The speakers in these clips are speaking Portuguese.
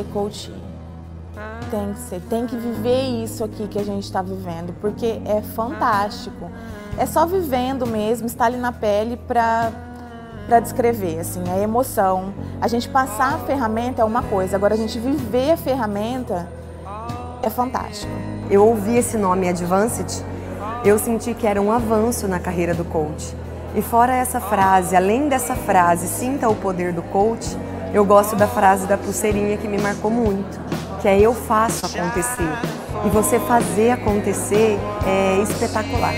ser coach. Tem que ser, tem que viver isso aqui que a gente está vivendo, porque é fantástico. É só vivendo mesmo, estar ali na pele para para descrever, assim, a emoção. A gente passar a ferramenta é uma coisa, agora a gente viver a ferramenta é fantástico. Eu ouvi esse nome Advanced, eu senti que era um avanço na carreira do coach. E fora essa frase, além dessa frase, sinta o poder do coach, eu gosto da frase da pulseirinha que me marcou muito, que é eu faço acontecer. E você fazer acontecer é espetacular.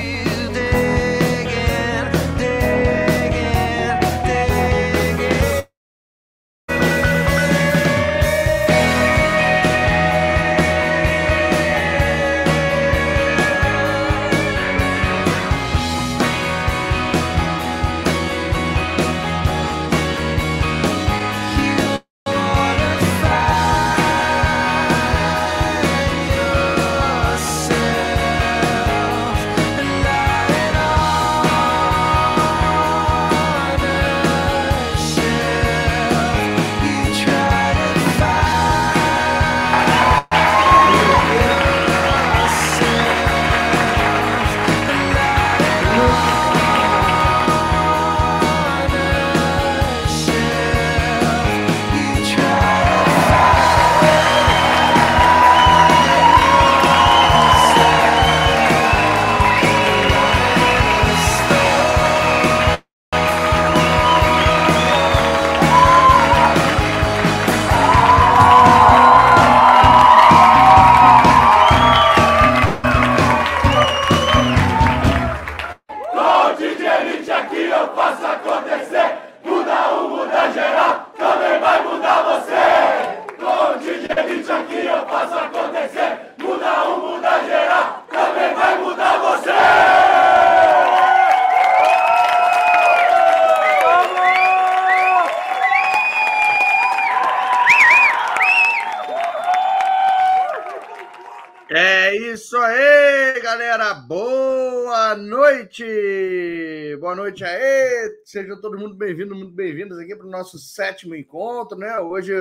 Nosso sétimo encontro, né? Hoje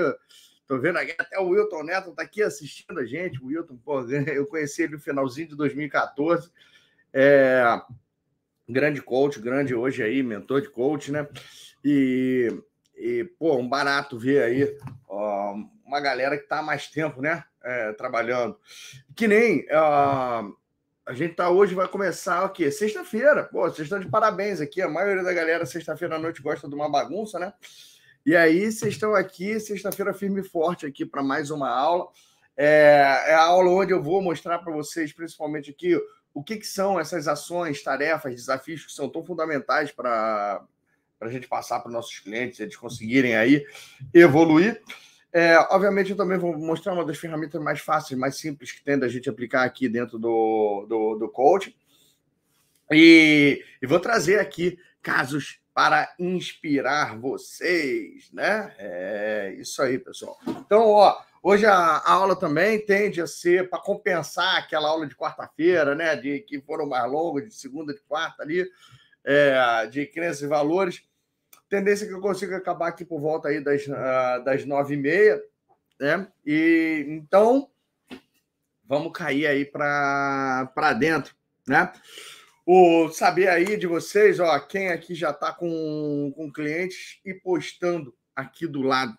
estou vendo aqui até o Wilton Neto está aqui assistindo a gente. O Wilton, pô, eu conheci ele no finalzinho de 2014. É, grande coach, grande hoje aí, mentor de coach, né? E, e pô, um barato ver aí ó, uma galera que está há mais tempo, né? É, trabalhando. Que nem. Uh, a gente tá hoje, vai começar o quê? Sexta-feira. Pô, vocês estão de parabéns aqui. A maioria da galera, sexta-feira à noite, gosta de uma bagunça, né? E aí, vocês estão aqui, sexta-feira firme e forte aqui para mais uma aula. É, é, a aula onde eu vou mostrar para vocês, principalmente aqui, o que, que, são essas ações, tarefas, desafios que são tão fundamentais para a gente passar para os nossos clientes, eles conseguirem aí evoluir. É, obviamente, eu também vou mostrar uma das ferramentas mais fáceis, mais simples que tem da gente aplicar aqui dentro do, do, do coaching. E, e vou trazer aqui casos para inspirar vocês, né? É isso aí, pessoal. Então, ó, hoje a, a aula também tende a ser para compensar aquela aula de quarta-feira, né? De que foram mais longas, de segunda, de quarta ali, é, de crenças e valores. Tendência que eu consiga acabar aqui por volta aí das, uh, das nove e meia, né? E então vamos cair aí para dentro, né? O saber aí de vocês, ó, quem aqui já está com, com clientes e postando aqui do lado.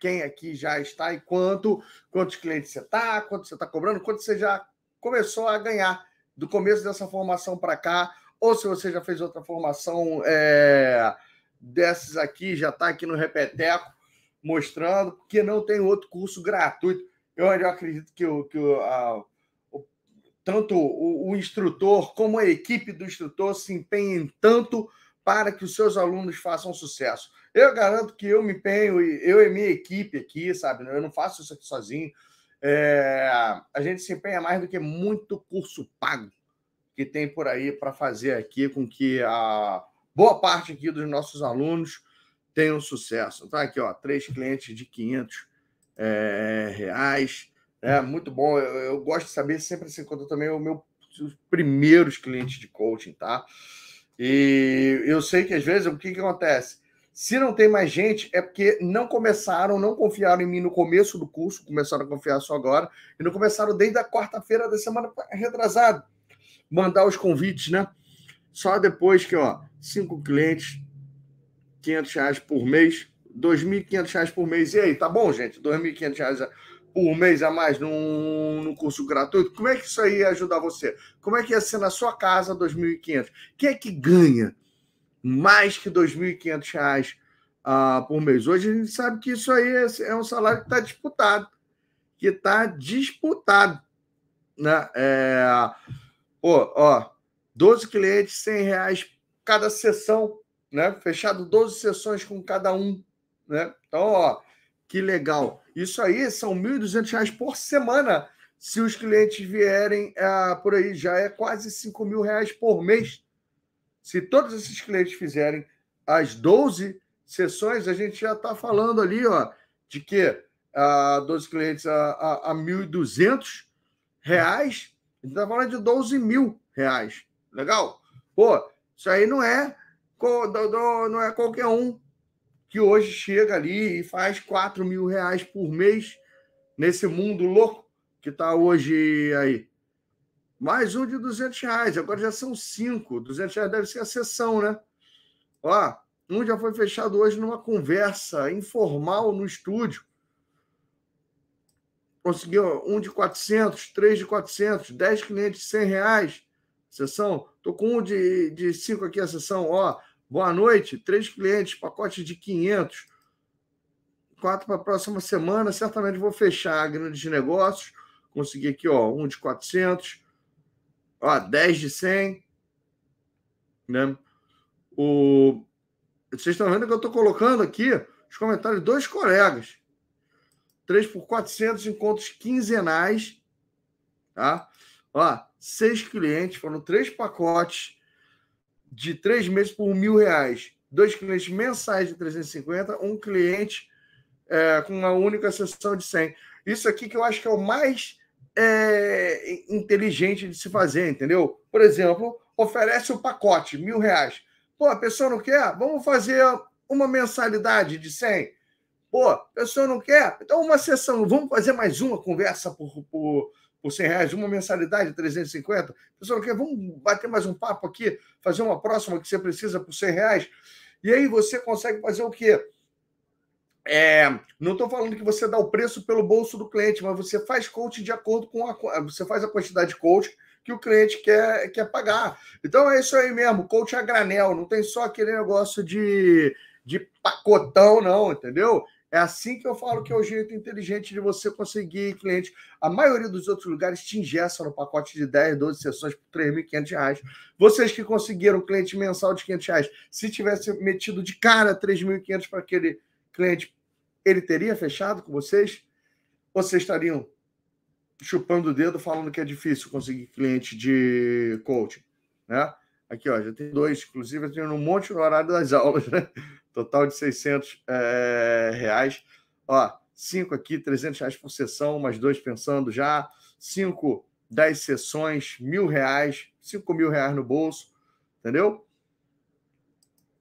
Quem aqui já está e quanto, quantos clientes você está, quanto você está cobrando, quanto você já começou a ganhar do começo dessa formação para cá, ou se você já fez outra formação é, desses aqui, já está aqui no Repeteco, mostrando que não tem outro curso gratuito. Eu, eu acredito que, o, que o, a, tanto o, o, instrutor como a equipe do instrutor se empenhem tanto para que os seus alunos façam sucesso. Eu garanto que eu me empenho, eu e minha equipe aqui, sabe? Eu não faço isso aqui sozinho. É, a gente se empenha mais do que muito curso pago que tem por aí para fazer aqui com que a, boa parte aqui dos nossos alunos tenham sucesso. Tá aqui, ó, três clientes de 500 é, reais. É muito bom. Eu, eu, gosto de saber sempre se encontra também o meu os primeiros clientes de coaching, tá? E eu sei que às vezes o que, que acontece? Se não tem mais gente, é porque não começaram, não confiaram em mim no começo do curso, começaram a confiar só agora, e não começaram desde a quarta-feira da semana retrasada. Mandar os convites, né? Só depois que, ó, cinco clientes, 500 reais por mês, 2.500 reais por mês. E aí, tá bom, gente? 2.500 reais por mês a mais num, num curso gratuito. Como é que isso aí ia ajudar você? Como é que ia ser na sua casa 2.500? Quem é que ganha mais que 2.500 reais uh, por mês? Hoje a gente sabe que isso aí é, é um salário que está disputado. Que está disputado. Né? É, pô, ó, 12 clientes, 100 reais cada sessão, né? Fechado 12 sessões com cada um, né? Então, ó, que legal. Isso aí são R$ 1.200 por semana. Se os clientes vierem é, por aí, já é quase R$ reais por mês. Se todos esses clientes fizerem as 12 sessões, a gente já está falando ali, ó, de que a 12 clientes a, a, a 1.200 reais, a gente está falando de 12 mil reais. Legal? Pô, isso aí não é, não é qualquer um que hoje chega ali e faz 4 mil reais por mês nesse mundo louco que está hoje aí. Mais um de 200 reais, agora já são cinco. 200 reais deve ser a sessão, né? Ó, um já foi fechado hoje numa conversa informal no estúdio. Conseguiu um de 400, três de 400, 10 clientes de 100 reais. Sessão. Estou com um de, de cinco aqui a sessão. Ó, boa noite. Três clientes, pacote de 500. Quatro para a próxima semana. Certamente vou fechar grandes negócios. Consegui aqui, ó, um de 400. Ó, 10 de 100. Né? O... Vocês estão vendo que eu estou colocando aqui os comentários de dois colegas. 3 por 400 encontros quinzenais. Tá? Ó, seis clientes, foram três pacotes de três meses por mil reais. Dois clientes mensais de 350, um cliente é, com uma única sessão de 100. Isso aqui que eu acho que é o mais é, inteligente de se fazer, entendeu? Por exemplo, oferece o pacote, mil reais. Pô, a pessoa não quer? Vamos fazer uma mensalidade de 100. Pô, a pessoa não quer? Então, uma sessão, vamos fazer mais uma conversa por, por, por 100 reais, uma mensalidade de 350. Pessoal, quer, vamos bater mais um papo aqui, fazer uma próxima que você precisa por 100 reais. E aí você consegue fazer o quê? É, não estou falando que você dá o preço pelo bolso do cliente, mas você faz coaching de acordo com a. Você faz a quantidade de coaching que o cliente quer, quer pagar. Então é isso aí mesmo, coach a granel, não tem só aquele negócio de, de pacotão, não, entendeu? É assim que eu falo que é o jeito inteligente de você conseguir cliente. A maioria dos outros lugares te ingessam no pacote de 10, 12 sessões por R$ 3.500. Vocês que conseguiram cliente mensal de 500 reais, se tivesse metido de cara R$ 3.500 para aquele cliente, ele teria fechado com vocês? Vocês estariam chupando o dedo falando que é difícil conseguir cliente de coaching, né? Aqui, ó, já tem dois, inclusive eu tenho um monte no horário das aulas, né? total de 600 é, reais. Ó, cinco aqui, 300 reais por sessão, mais dois pensando já. Cinco, 10 sessões, mil reais, 5 mil reais no bolso, entendeu?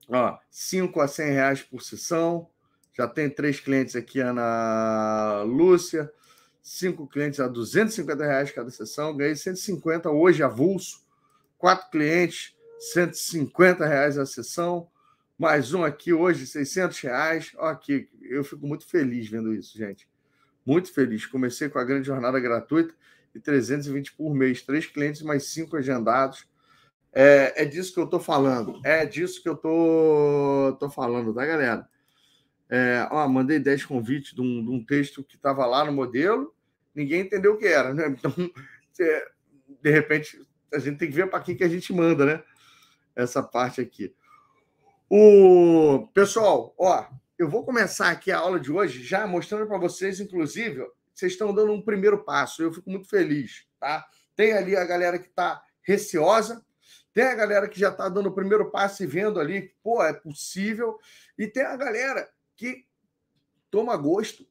Ó, 5 a 100 reais por sessão. Já tem três clientes aqui, Ana Lúcia. Cinco clientes a 250 reais cada sessão. Ganhei 150 hoje avulso. Quatro clientes, 150 reais a sessão. Mais um aqui hoje, 600 reais. Aqui, eu fico muito feliz vendo isso, gente. Muito feliz. Comecei com a grande jornada gratuita e 320 por mês. Três clientes, mais cinco agendados. É, é disso que eu estou falando. É disso que eu tô, tô falando, tá, galera? É, ó, mandei 10 convites de um, de um texto que estava lá no modelo, ninguém entendeu o que era, né? Então, de repente, a gente tem que ver para quem que a gente manda, né? Essa parte aqui. O pessoal, ó, eu vou começar aqui a aula de hoje já mostrando para vocês, inclusive, vocês estão dando um primeiro passo. Eu fico muito feliz, tá? Tem ali a galera que está receosa, tem a galera que já está dando o primeiro passo e vendo ali, pô, é possível, e tem a galera que toma gosto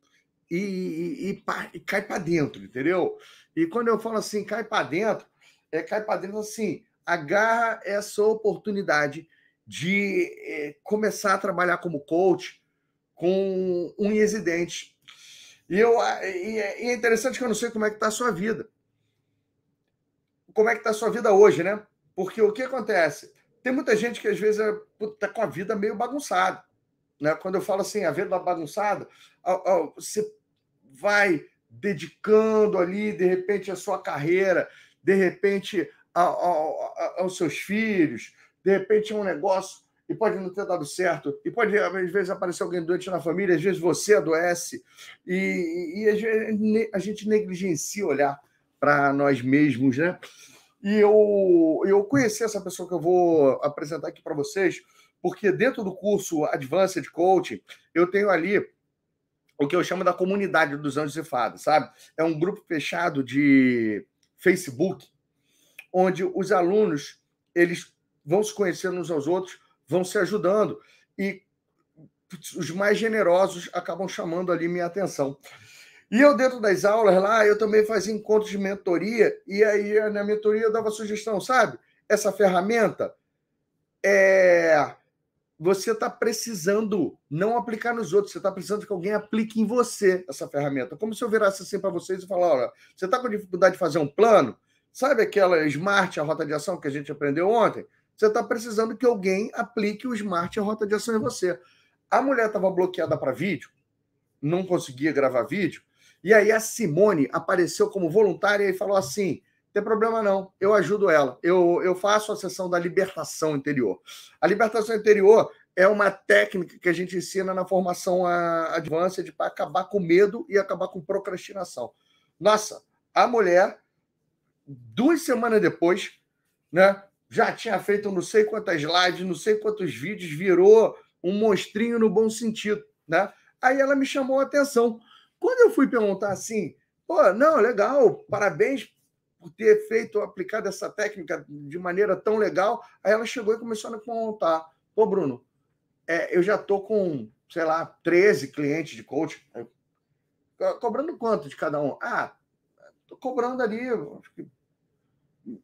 e, e, e, e cai para dentro, entendeu? E quando eu falo assim, cai para dentro, é cai para dentro assim, agarra essa oportunidade de é, começar a trabalhar como coach com unhas e dentes. E, eu, e é interessante que eu não sei como é que está a sua vida. Como é que está a sua vida hoje, né? Porque o que acontece? Tem muita gente que às vezes está com a vida meio bagunçada. Né? Quando eu falo assim, a vida bagunçada, você vai dedicando ali, de repente, a sua carreira, de repente, aos seus filhos, de repente é um negócio e pode não ter dado certo, e pode, às vezes, aparecer alguém doente na família, às vezes você adoece, e, e a gente negligencia olhar para nós mesmos, né? E eu, eu conheci essa pessoa que eu vou apresentar aqui para vocês, porque dentro do curso Advanced Coaching, eu tenho ali o que eu chamo da comunidade dos anjos e fadas, sabe? É um grupo fechado de Facebook, onde os alunos eles vão se conhecendo uns aos outros, vão se ajudando e os mais generosos acabam chamando ali minha atenção. E eu, dentro das aulas lá, eu também fazia encontros de mentoria, e aí na mentoria eu dava sugestão, sabe? Essa ferramenta é. Você está precisando não aplicar nos outros, você está precisando que alguém aplique em você essa ferramenta. Como se eu virasse assim para vocês e falar: olha, você está com dificuldade de fazer um plano? Sabe aquela Smart, a rota de ação que a gente aprendeu ontem? Você está precisando que alguém aplique o Smart, a rota de ação em você. A mulher estava bloqueada para vídeo, não conseguia gravar vídeo, e aí a Simone apareceu como voluntária e falou assim: tem problema não, eu ajudo ela. Eu, eu faço a sessão da libertação interior. A libertação interior é uma técnica que a gente ensina na formação Advanced para acabar com medo e acabar com procrastinação. Nossa, a mulher, duas semanas depois, né, já tinha feito não sei quantas lives, não sei quantos vídeos, virou um monstrinho no bom sentido, né? Aí ela me chamou a atenção. Quando eu fui perguntar assim, pô, não, legal, parabéns por ter feito, aplicado essa técnica de maneira tão legal, aí ela chegou e começou a me contar, pô, Bruno, é, eu já tô com, sei lá, 13 clientes de coach, cobrando quanto de cada um? Ah, tô cobrando ali, que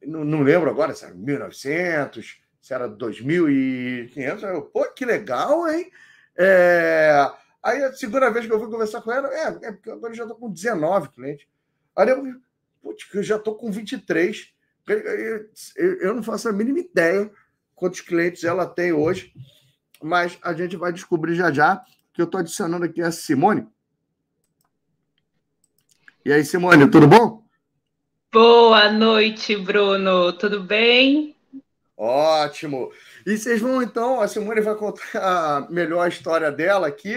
não, não lembro agora se era 1.900, se era 2.500. Pô, que legal, hein? É... Aí a segunda vez que eu fui conversar com ela, é, é porque agora eu já estou com 19 clientes. Aí eu, putz, eu já estou com 23. Eu, eu não faço a mínima ideia quantos clientes ela tem hoje, mas a gente vai descobrir já já, que eu estou adicionando aqui a Simone. E aí, Simone, tudo bom? Boa noite, Bruno. Tudo bem? Ótimo. E vocês vão então, a Simone vai contar melhor a história dela aqui,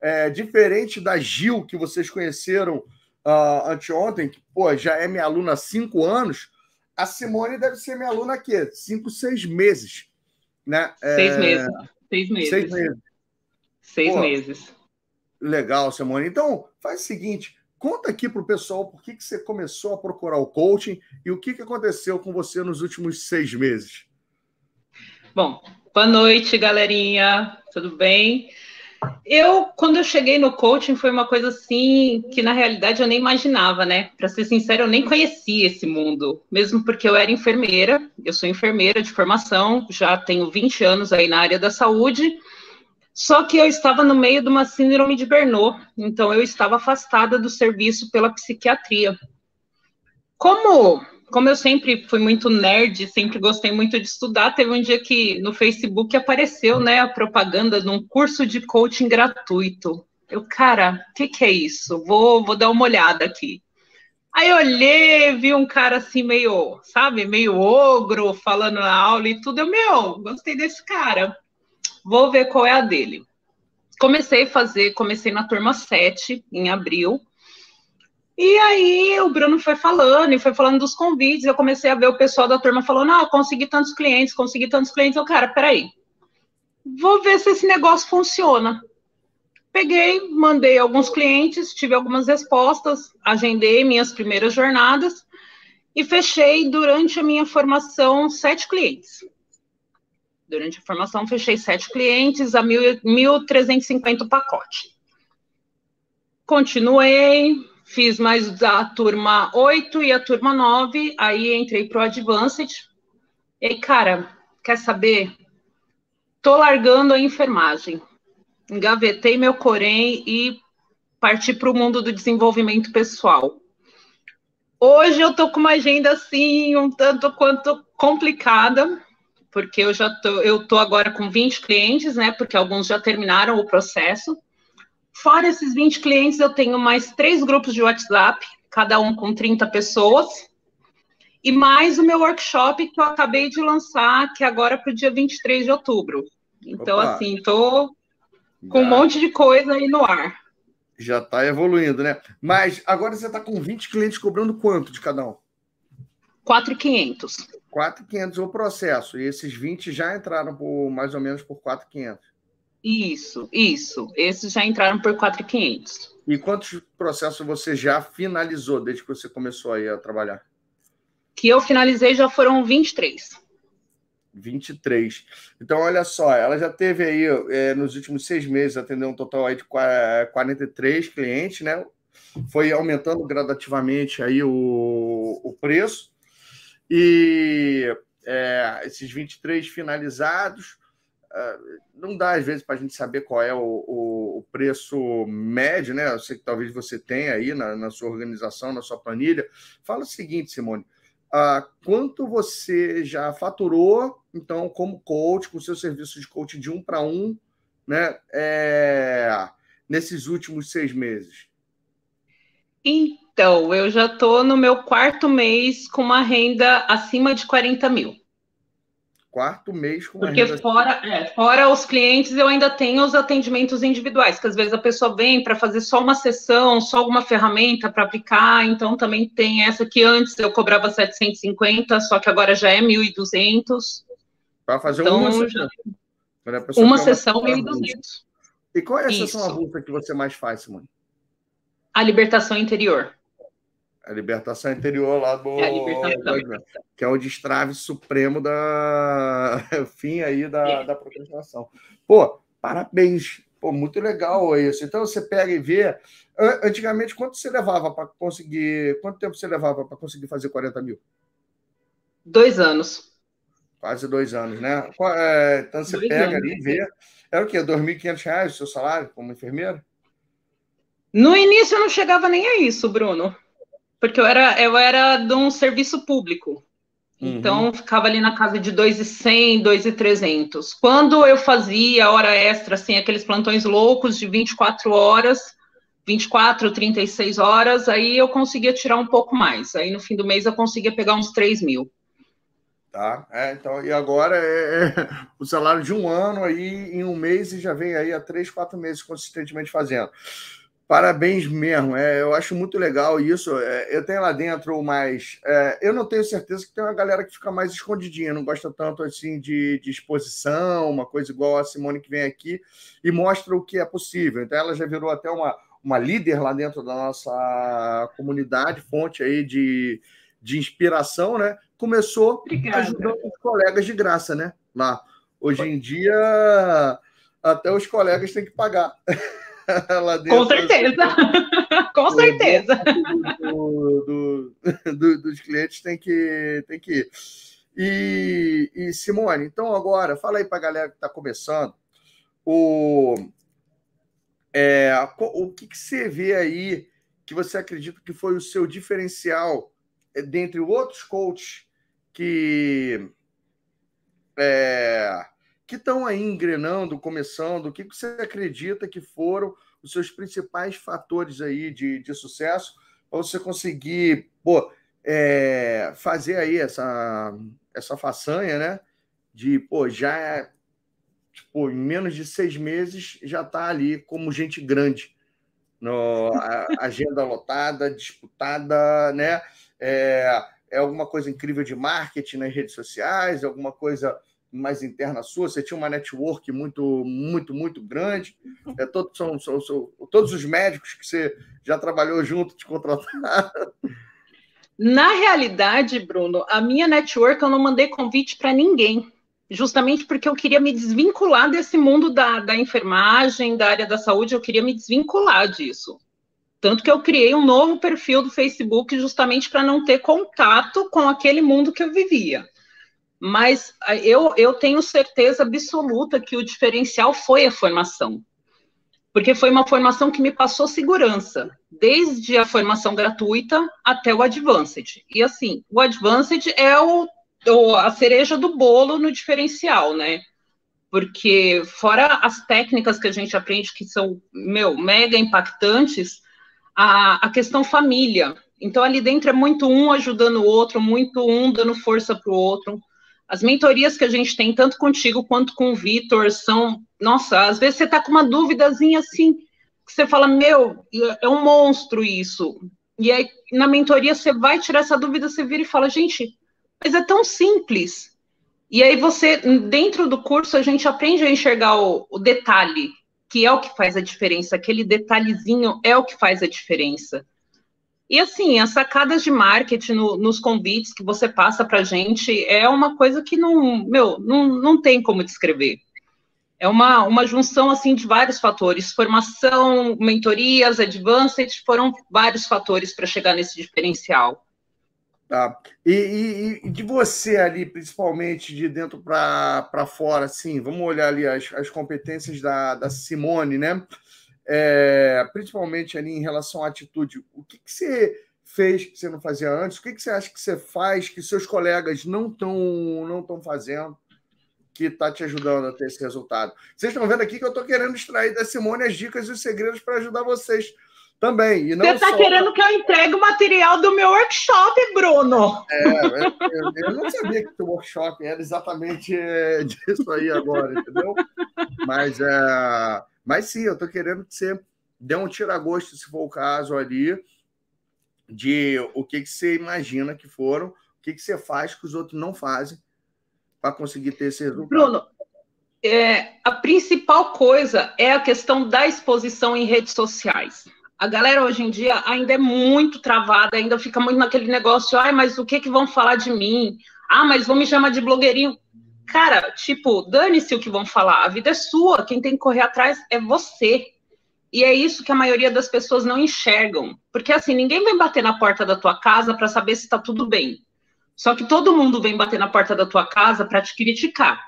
é, diferente da Gil que vocês conheceram uh, anteontem, que pô, já é minha aluna há cinco anos. A Simone deve ser minha aluna aqui, cinco, seis meses, né? É... Seis meses. Seis meses. Seis meses. Seis pô, meses. Legal, Simone. Então, faz o seguinte Conta aqui para o pessoal por que, que você começou a procurar o coaching e o que, que aconteceu com você nos últimos seis meses. Bom, boa noite, galerinha. Tudo bem? Eu, quando eu cheguei no coaching, foi uma coisa assim que na realidade eu nem imaginava, né? Para ser sincero, eu nem conhecia esse mundo, mesmo porque eu era enfermeira, eu sou enfermeira de formação, já tenho 20 anos aí na área da saúde só que eu estava no meio de uma síndrome de Bernoulli, então eu estava afastada do serviço pela psiquiatria. Como, como eu sempre fui muito nerd, sempre gostei muito de estudar, teve um dia que no Facebook apareceu, né, a propaganda de um curso de coaching gratuito. Eu, cara, o que, que é isso? Vou, vou dar uma olhada aqui. Aí eu olhei, vi um cara assim meio, sabe, meio ogro, falando na aula e tudo. Eu, meu, gostei desse cara vou ver qual é a dele. Comecei a fazer, comecei na turma 7, em abril. E aí o Bruno foi falando, e foi falando dos convites, eu comecei a ver o pessoal da turma falando, ah, consegui tantos clientes, consegui tantos clientes. Eu, cara, peraí, vou ver se esse negócio funciona. Peguei, mandei alguns clientes, tive algumas respostas, agendei minhas primeiras jornadas e fechei durante a minha formação sete clientes. Durante a formação, fechei sete clientes a 1.350 o pacote. Continuei, fiz mais a turma 8 e a turma 9, aí entrei para o Advanced. E, cara, quer saber? tô largando a enfermagem. Engavetei meu Corém e parti para o mundo do desenvolvimento pessoal. Hoje eu tô com uma agenda assim um tanto quanto complicada, porque eu já tô, eu tô agora com 20 clientes, né? Porque alguns já terminaram o processo. Fora esses 20 clientes, eu tenho mais três grupos de WhatsApp, cada um com 30 pessoas. E mais o meu workshop que eu acabei de lançar, que é agora para o dia 23 de outubro. Então, Opa. assim, tô com um monte de coisa aí no ar. Já está evoluindo, né? Mas agora você está com 20 clientes cobrando quanto de cada um? 4,500. 4,500 o processo. E esses 20 já entraram por mais ou menos por 4,500. Isso, isso. Esses já entraram por 4,500. E quantos processos você já finalizou desde que você começou aí a trabalhar? Que eu finalizei já foram 23. 23. Então, olha só, ela já teve aí, é, nos últimos seis meses, atendeu um total aí de 43 clientes, né? Foi aumentando gradativamente aí o, o preço. E é, esses 23 finalizados, é, não dá às vezes para a gente saber qual é o, o, preço médio, né? Eu sei que talvez você tenha aí na, na sua organização, na sua planilha. Fala o seguinte, Simone uh, quanto você já faturou, então, como coach, com seu serviço de coach de um para um, né, é, nesses últimos seis meses? Eu já estou no meu quarto mês com uma renda acima de 40 mil quarto mês com Porque fora, é, fora os clientes, eu ainda tenho os atendimentos individuais, que às vezes a pessoa vem para fazer só uma sessão, só alguma ferramenta para aplicar, então também tem essa que antes eu cobrava 750, só que agora já é 1.200. Para fazer então, uma sessão. Uma sessão, 1.200. E qual é a sessão avulsa que você mais faz, Simone? A libertação interior. A libertação interior lá do. É que é o destrave supremo da fim aí da, da procrastinação. Pô, parabéns. Pô, muito legal isso. Então você pega e vê. Antigamente, quanto você levava para conseguir. Quanto tempo você levava para conseguir fazer 40 mil? Dois anos. Quase dois anos, né? É, então você dois pega anos. ali e vê. Era o quê? R$ 2.500 o seu salário como enfermeira? No início eu não chegava nem a isso, Bruno porque eu era, eu era de um serviço público. Uhum. Então, ficava ali na casa de 2,100, 2,300. Quando eu fazia hora extra, assim, aqueles plantões loucos de 24 horas, 24, 36 horas, aí eu conseguia tirar um pouco mais. Aí, no fim do mês, eu conseguia pegar uns 3 mil. Tá, é, então, e agora é, é, o salário de um ano aí, em um mês, e já vem aí há três, quatro meses consistentemente fazendo. Parabéns mesmo, é, eu acho muito legal isso. É, eu tenho lá dentro, mas é, eu não tenho certeza que tem uma galera que fica mais escondidinha, não gosta tanto assim de, de, exposição, uma coisa igual a Simone que vem aqui e mostra o que é possível. Então ela já virou até uma, uma líder lá dentro da nossa comunidade, fonte aí de, de inspiração, né? Começou Obrigada. ajudando os colegas de graça, né? Lá. Hoje em dia, até os colegas têm que pagar. lá dentro. Com certeza. Com certeza. Do, do, do, dos clientes tem que, tem que ir. E, e Simone, então agora, fala aí para a galera que está começando, o, é, o que, que você vê aí que você acredita que foi o seu diferencial é, dentre outros coaches que é, que estão aí engrenando, começando, o que, que você acredita que foram os seus principais fatores aí de, de sucesso para você conseguir pô, é, fazer aí essa, essa façanha, né? De, pô, já tipo, em menos de seis meses já está ali como gente grande. No, agenda lotada, disputada, né? É, é alguma coisa incrível de marketing nas redes sociais, alguma coisa mais interna sua, você tinha uma network muito, muito, muito grande. É, todos, são, são, são, todos os médicos que você já trabalhou junto te contrataram. Na realidade, Bruno, a minha network eu não mandei convite para ninguém, justamente porque eu queria me desvincular desse mundo da, da enfermagem, da área da saúde, eu queria me desvincular disso. Tanto que eu criei um novo perfil do Facebook justamente para não ter contato com aquele mundo que eu vivia. Mas eu, eu tenho certeza absoluta que o diferencial foi a formação. Porque foi uma formação que me passou segurança, desde a formação gratuita até o Advanced. E assim, o Advanced é o, o a cereja do bolo no diferencial, né? Porque fora as técnicas que a gente aprende que são, meu, mega impactantes, a, a questão família. Então, ali dentro é muito um ajudando o outro, muito um dando força para o outro. As mentorias que a gente tem, tanto contigo quanto com o Vitor, são. Nossa, às vezes você está com uma dúvidazinha assim, que você fala, meu, é um monstro isso. E aí, na mentoria, você vai tirar essa dúvida, você vira e fala, gente, mas é tão simples. E aí você, dentro do curso, a gente aprende a enxergar o, o detalhe, que é o que faz a diferença. Aquele detalhezinho é o que faz a diferença. E assim, as sacadas de marketing no, nos convites que você passa para gente é uma coisa que não, meu, não, não tem como descrever. É uma, uma junção assim de vários fatores. Formação, mentorias, advanced, foram vários fatores para chegar nesse diferencial. Tá. E, e, e, de você ali, principalmente de dentro para fora, assim, vamos olhar ali as, as competências da, da Simone, né? É, principalmente ali em relação à atitude, o que, que você fez que você não fazia antes? O que, que você acha que você faz que seus colegas não estão não estão fazendo? que está te ajudando a ter esse resultado. Vocês estão vendo aqui que eu estou querendo extrair da Simone as dicas e os segredos para ajudar vocês também. Você está só... querendo que eu entregue o material do meu workshop, Bruno? É, eu, eu não sabia que o workshop era exatamente é, disso aí agora, entendeu? Mas é, mas sim, eu estou querendo que você dê um tira-gosto, se for o caso ali, de o que, que você imagina que foram, o que, que você faz que os outros não fazem para conseguir ter esse resultado. Bruno, é, a principal coisa é a questão da exposição em redes sociais. A galera hoje em dia ainda é muito travada, ainda fica muito naquele negócio, ai, mas o que que vão falar de mim? Ah, mas vão me chamar de blogueirinho. Cara, tipo, dane-se o que vão falar, a vida é sua, quem tem que correr atrás é você. E é isso que a maioria das pessoas não enxergam. Porque assim, ninguém vem bater na porta da tua casa para saber se está tudo bem. Só que todo mundo vem bater na porta da tua casa para te criticar.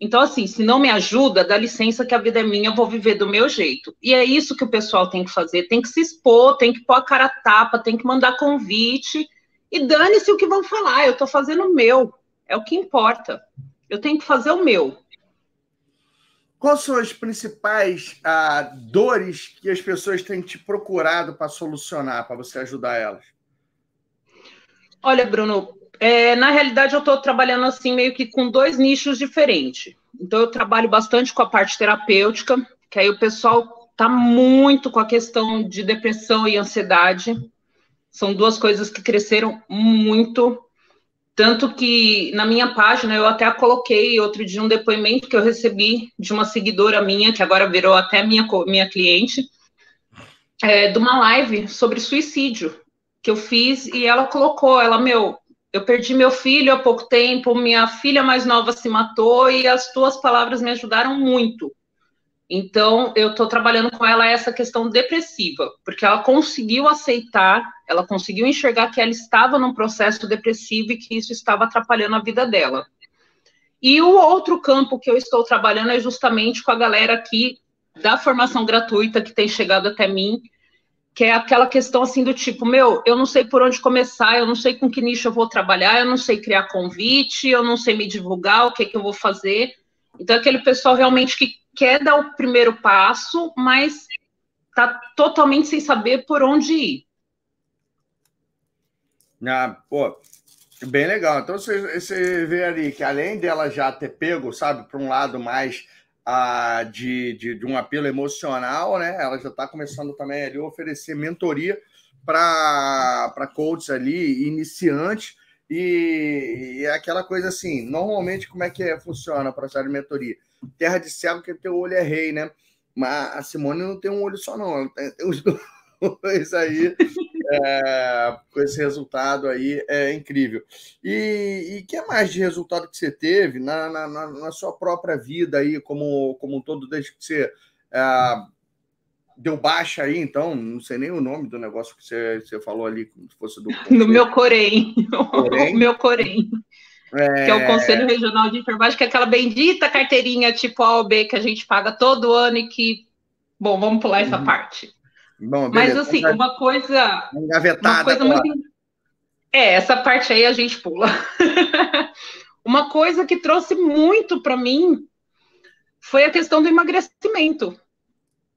Então, assim, se não me ajuda, dá licença que a vida é minha, eu vou viver do meu jeito. E é isso que o pessoal tem que fazer: tem que se expor, tem que pôr a cara a tapa, tem que mandar convite. E dane-se o que vão falar, eu estou fazendo o meu, é o que importa. Eu tenho que fazer o meu. Quais são as principais ah, dores que as pessoas têm te procurado para solucionar, para você ajudar elas? Olha, Bruno, é, na realidade eu estou trabalhando assim meio que com dois nichos diferentes. Então eu trabalho bastante com a parte terapêutica, que aí o pessoal está muito com a questão de depressão e ansiedade. São duas coisas que cresceram muito tanto que na minha página eu até coloquei outro dia um depoimento que eu recebi de uma seguidora minha, que agora virou até minha, minha cliente, é, de uma live sobre suicídio que eu fiz e ela colocou, ela, meu, eu perdi meu filho há pouco tempo, minha filha mais nova se matou e as tuas palavras me ajudaram muito. Então, eu estou trabalhando com ela essa questão depressiva, porque ela conseguiu aceitar, ela conseguiu enxergar que ela estava num processo depressivo e que isso estava atrapalhando a vida dela. E o outro campo que eu estou trabalhando é justamente com a galera aqui da formação gratuita que tem chegado até mim, que é aquela questão assim do tipo, meu, eu não sei por onde começar, eu não sei com que nicho eu vou trabalhar, eu não sei criar convite, eu não sei me divulgar, o que, é que eu vou fazer. Então, é aquele pessoal realmente que quer dar o primeiro passo, mas está totalmente sem saber por onde ir. Ah, pô, bem legal. Então você, você vê ali que além dela já ter pego, sabe, para um lado mais ah, de, de, de, um apelo emocional, né? Ela já está começando também ali a oferecer mentoria para coaches ali, iniciantes, e, e, é aquela coisa assim, normalmente como é que é, funciona o processo de mentoria? terra de cego que teu olho é rei, né? Mas a Simone não tem um olho só, não. Ela tem, os dois aí. É, com esse resultado aí é incrível. E o que mais de resultado que você teve na, na, na, sua própria vida aí, como, como um todo, desde que você é, deu baixa aí, então, não sei nem o nome do negócio que você, você falou ali, como se fosse do. No meu corém. O meu corém. É... Que é o Conselho Regional de Enfermagem, que é aquela bendita carteirinha tipo A ou B que a gente paga todo ano e que. Bom, vamos pular essa uhum. parte. Bom, Mas assim, uma coisa. Uma coisa muito. É, essa parte aí a gente pula. uma coisa que trouxe muito para mim foi a questão do emagrecimento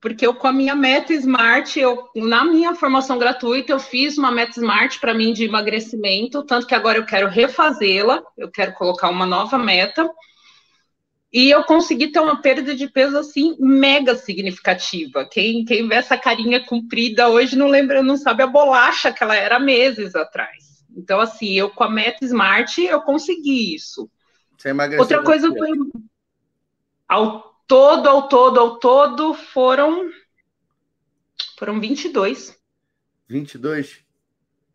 porque eu com a minha meta Smart, eu na minha formação gratuita eu fiz uma meta Smart para mim de emagrecimento, tanto que agora eu quero refazê-la, eu quero colocar uma nova meta. E eu consegui ter uma perda de peso assim mega significativa. Quem, quem vê essa carinha comprida hoje não lembra, não sabe a bolacha que ela era meses atrás. Então assim, eu com a meta Smart eu consegui isso. Outra coisa foi ao todo, ao todo, ao todo, foram. Foram 22. 22?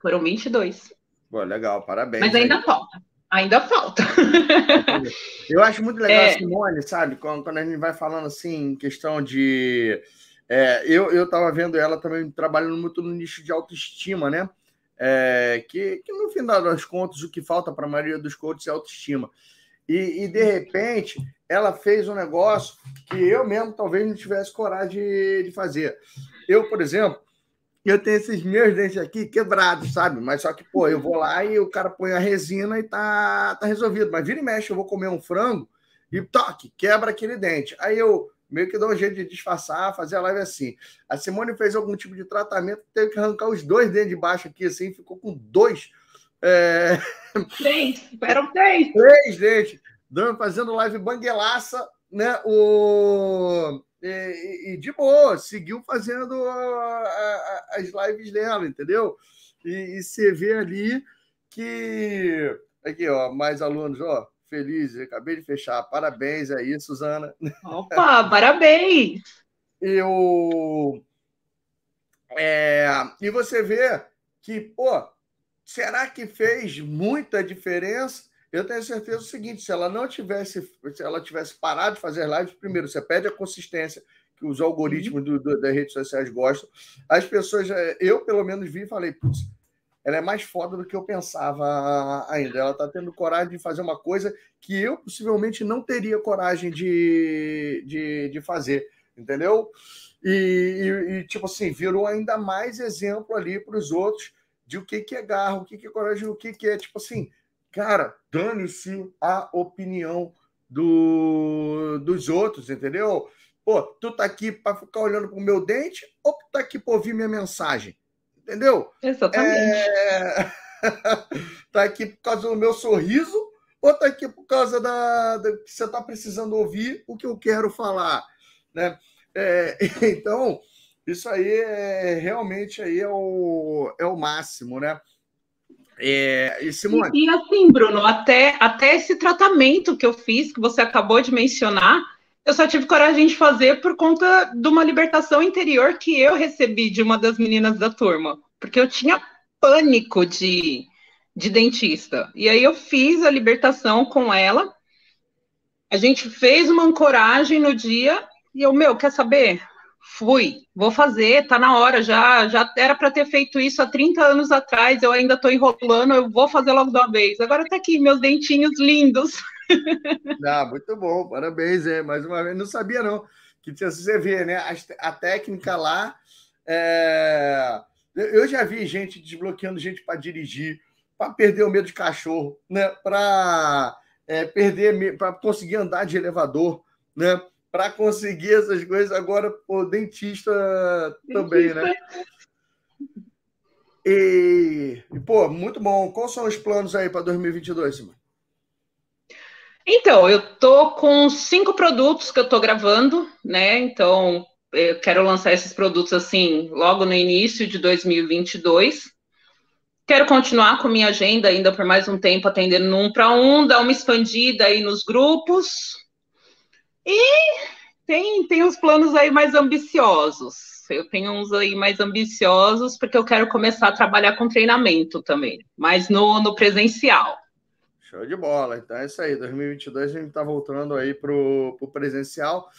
Foram 22. Pô, legal, parabéns. Mas ainda aí. falta. Ainda falta. Eu acho muito legal é... a Simone, sabe? Quando, quando a gente vai falando assim, em questão de. É, eu, eu tava vendo ela também trabalhando muito no nicho de autoestima, né? É, que, que no final das contas o que falta para a maioria dos coaches é autoestima. E, e, de repente ela fez um negócio que eu mesmo talvez não tivesse coragem de, de fazer. Eu, por exemplo, eu tenho esses meus dentes aqui quebrados, sabe? Mas só que, pô, eu vou lá e o cara põe a resina e tá, tá resolvido. Mas vira e mexe, eu vou comer um frango e toque, quebra aquele dente. Aí eu meio que dou um jeito de disfarçar, fazer a live assim. A Simone fez algum tipo de tratamento, teve que arrancar os dois dentes de baixo aqui, assim, ficou com dois. É... Três, eram três. Três dando, fazendo live banguelaça, né? O, e, e, de boa, seguiu fazendo a, a, as lives dela, entendeu? E, e você vê ali que. Aqui, ó, mais alunos, ó, felizes, acabei de fechar. Parabéns aí, Suzana. Opa, parabéns! Eu. É, e você vê que, pô, será que fez muita diferença? Eu tenho certeza do seguinte: se ela não tivesse, se ela tivesse parado de fazer lives, primeiro, você pede a consistência que os algoritmos do, do, das redes sociais gostam. As pessoas, eh, eu pelo menos vi e falei, putz, ela é mais foda do que eu pensava ainda. Ela está tendo coragem de fazer uma coisa que eu possivelmente não teria coragem de, de, de fazer, entendeu? E, e, e, tipo assim, virou ainda mais exemplo ali para os outros de o que, que é garra, o que, que é coragem, o que, que é, tipo assim, Cara, dane-se a opinião do, dos outros, entendeu? Pô, tu tá aqui para ficar olhando pro meu dente ou tu tá aqui para ouvir minha mensagem? Entendeu? Exatamente. É... tá aqui por causa do meu sorriso ou tá aqui por causa da, da que você tá precisando ouvir o que eu quero falar, né? É, então, isso aí é realmente aí é o, é o máximo, né? É, e, Simone... e, e, assim, Bruno, até, até esse tratamento que eu fiz, que você acabou de mencionar, eu só tive coragem de fazer por conta de uma libertação interior que eu recebi de uma das meninas da turma, porque eu tinha pânico de, de dentista. E aí eu fiz a libertação com ela, a gente fez uma ancoragem no dia, e eu, meu, quer saber? Fui, vou fazer, tá na hora, já já era para ter feito isso há 30 anos atrás, eu ainda tô enrolando, eu vou fazer logo de uma vez. Agora tá aqui, meus dentinhos lindos. Ah, muito bom, parabéns, é, mais uma vez, não sabia não, que você vê, né, a, a técnica lá, é... eu já vi gente desbloqueando gente para dirigir, para perder o medo de cachorro, né, para é, perder, para conseguir andar de elevador, né, para conseguir essas coisas. Agora, o dentista, dentista. também, né? E, pô, muito bom. Quais são os planos aí para 2022, Simone? Então, eu tô com cinco produtos que eu tô gravando, né? Então, eu quero lançar esses produtos assim logo no início de 2022. Quero continuar com minha agenda ainda por mais um tempo, atendendo um para um, dar uma expandida aí nos grupos, e tem, tem uns planos aí mais ambiciosos. Eu tenho uns aí mais ambiciosos, porque eu quero começar a trabalhar com treinamento também, mas no, no presencial. Show de bola. Então é isso aí. 2022 a gente está voltando aí para o presencial.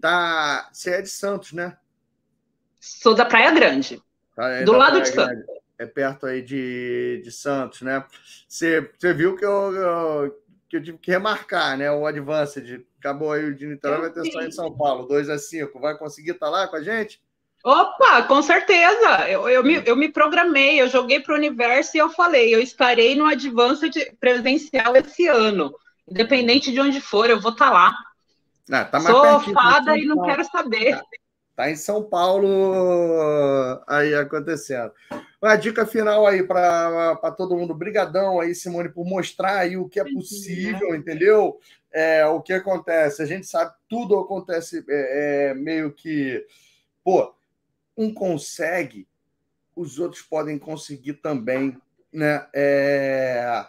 Tá... Você é de Santos, né? Sou da Praia Grande. Tá, é do lado Praia de Santos. é perto aí de, de Santos, né? Você, você viu que eu, eu, que eu tive que remarcar, né? O Advanced. Acabou aí o de Niterói, vai ter só em São Paulo, 2 a 5. Vai conseguir estar tá lá com a gente? Opa, com certeza. Eu, eu, me, eu me programei, eu joguei para o universo e eu falei, eu estarei no Advanced presencial esse ano. Independente de onde for, eu vou estar tá lá. Ah, tá Sou pertinho, fada e não quero saber. Tá, tá em São Paulo aí acontecendo. Uma dica final aí para todo mundo. Brigadão aí, Simone, por mostrar aí o que é possível, entendeu? É, o que acontece. A gente sabe tudo acontece é, é, meio que. Pô, um consegue, os outros podem conseguir também, né? É,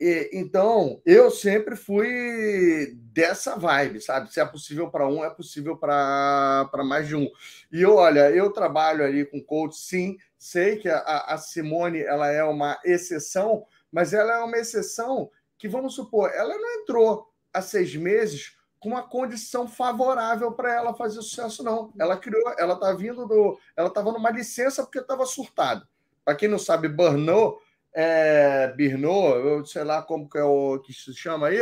e, então, eu sempre fui dessa vibe, sabe? Se é possível para um, é possível para mais de um. E olha, eu trabalho ali com coach, sim. Sei que a, a Simone ela é uma exceção, mas ela é uma exceção que, vamos supor, ela não entrou há seis meses com uma condição favorável para ela fazer sucesso, não. Ela criou, ela tá vindo do. Ela estava numa licença porque estava surtada. Para quem não sabe, burnout é, Birnot, eu sei lá como que é o que se chama aí,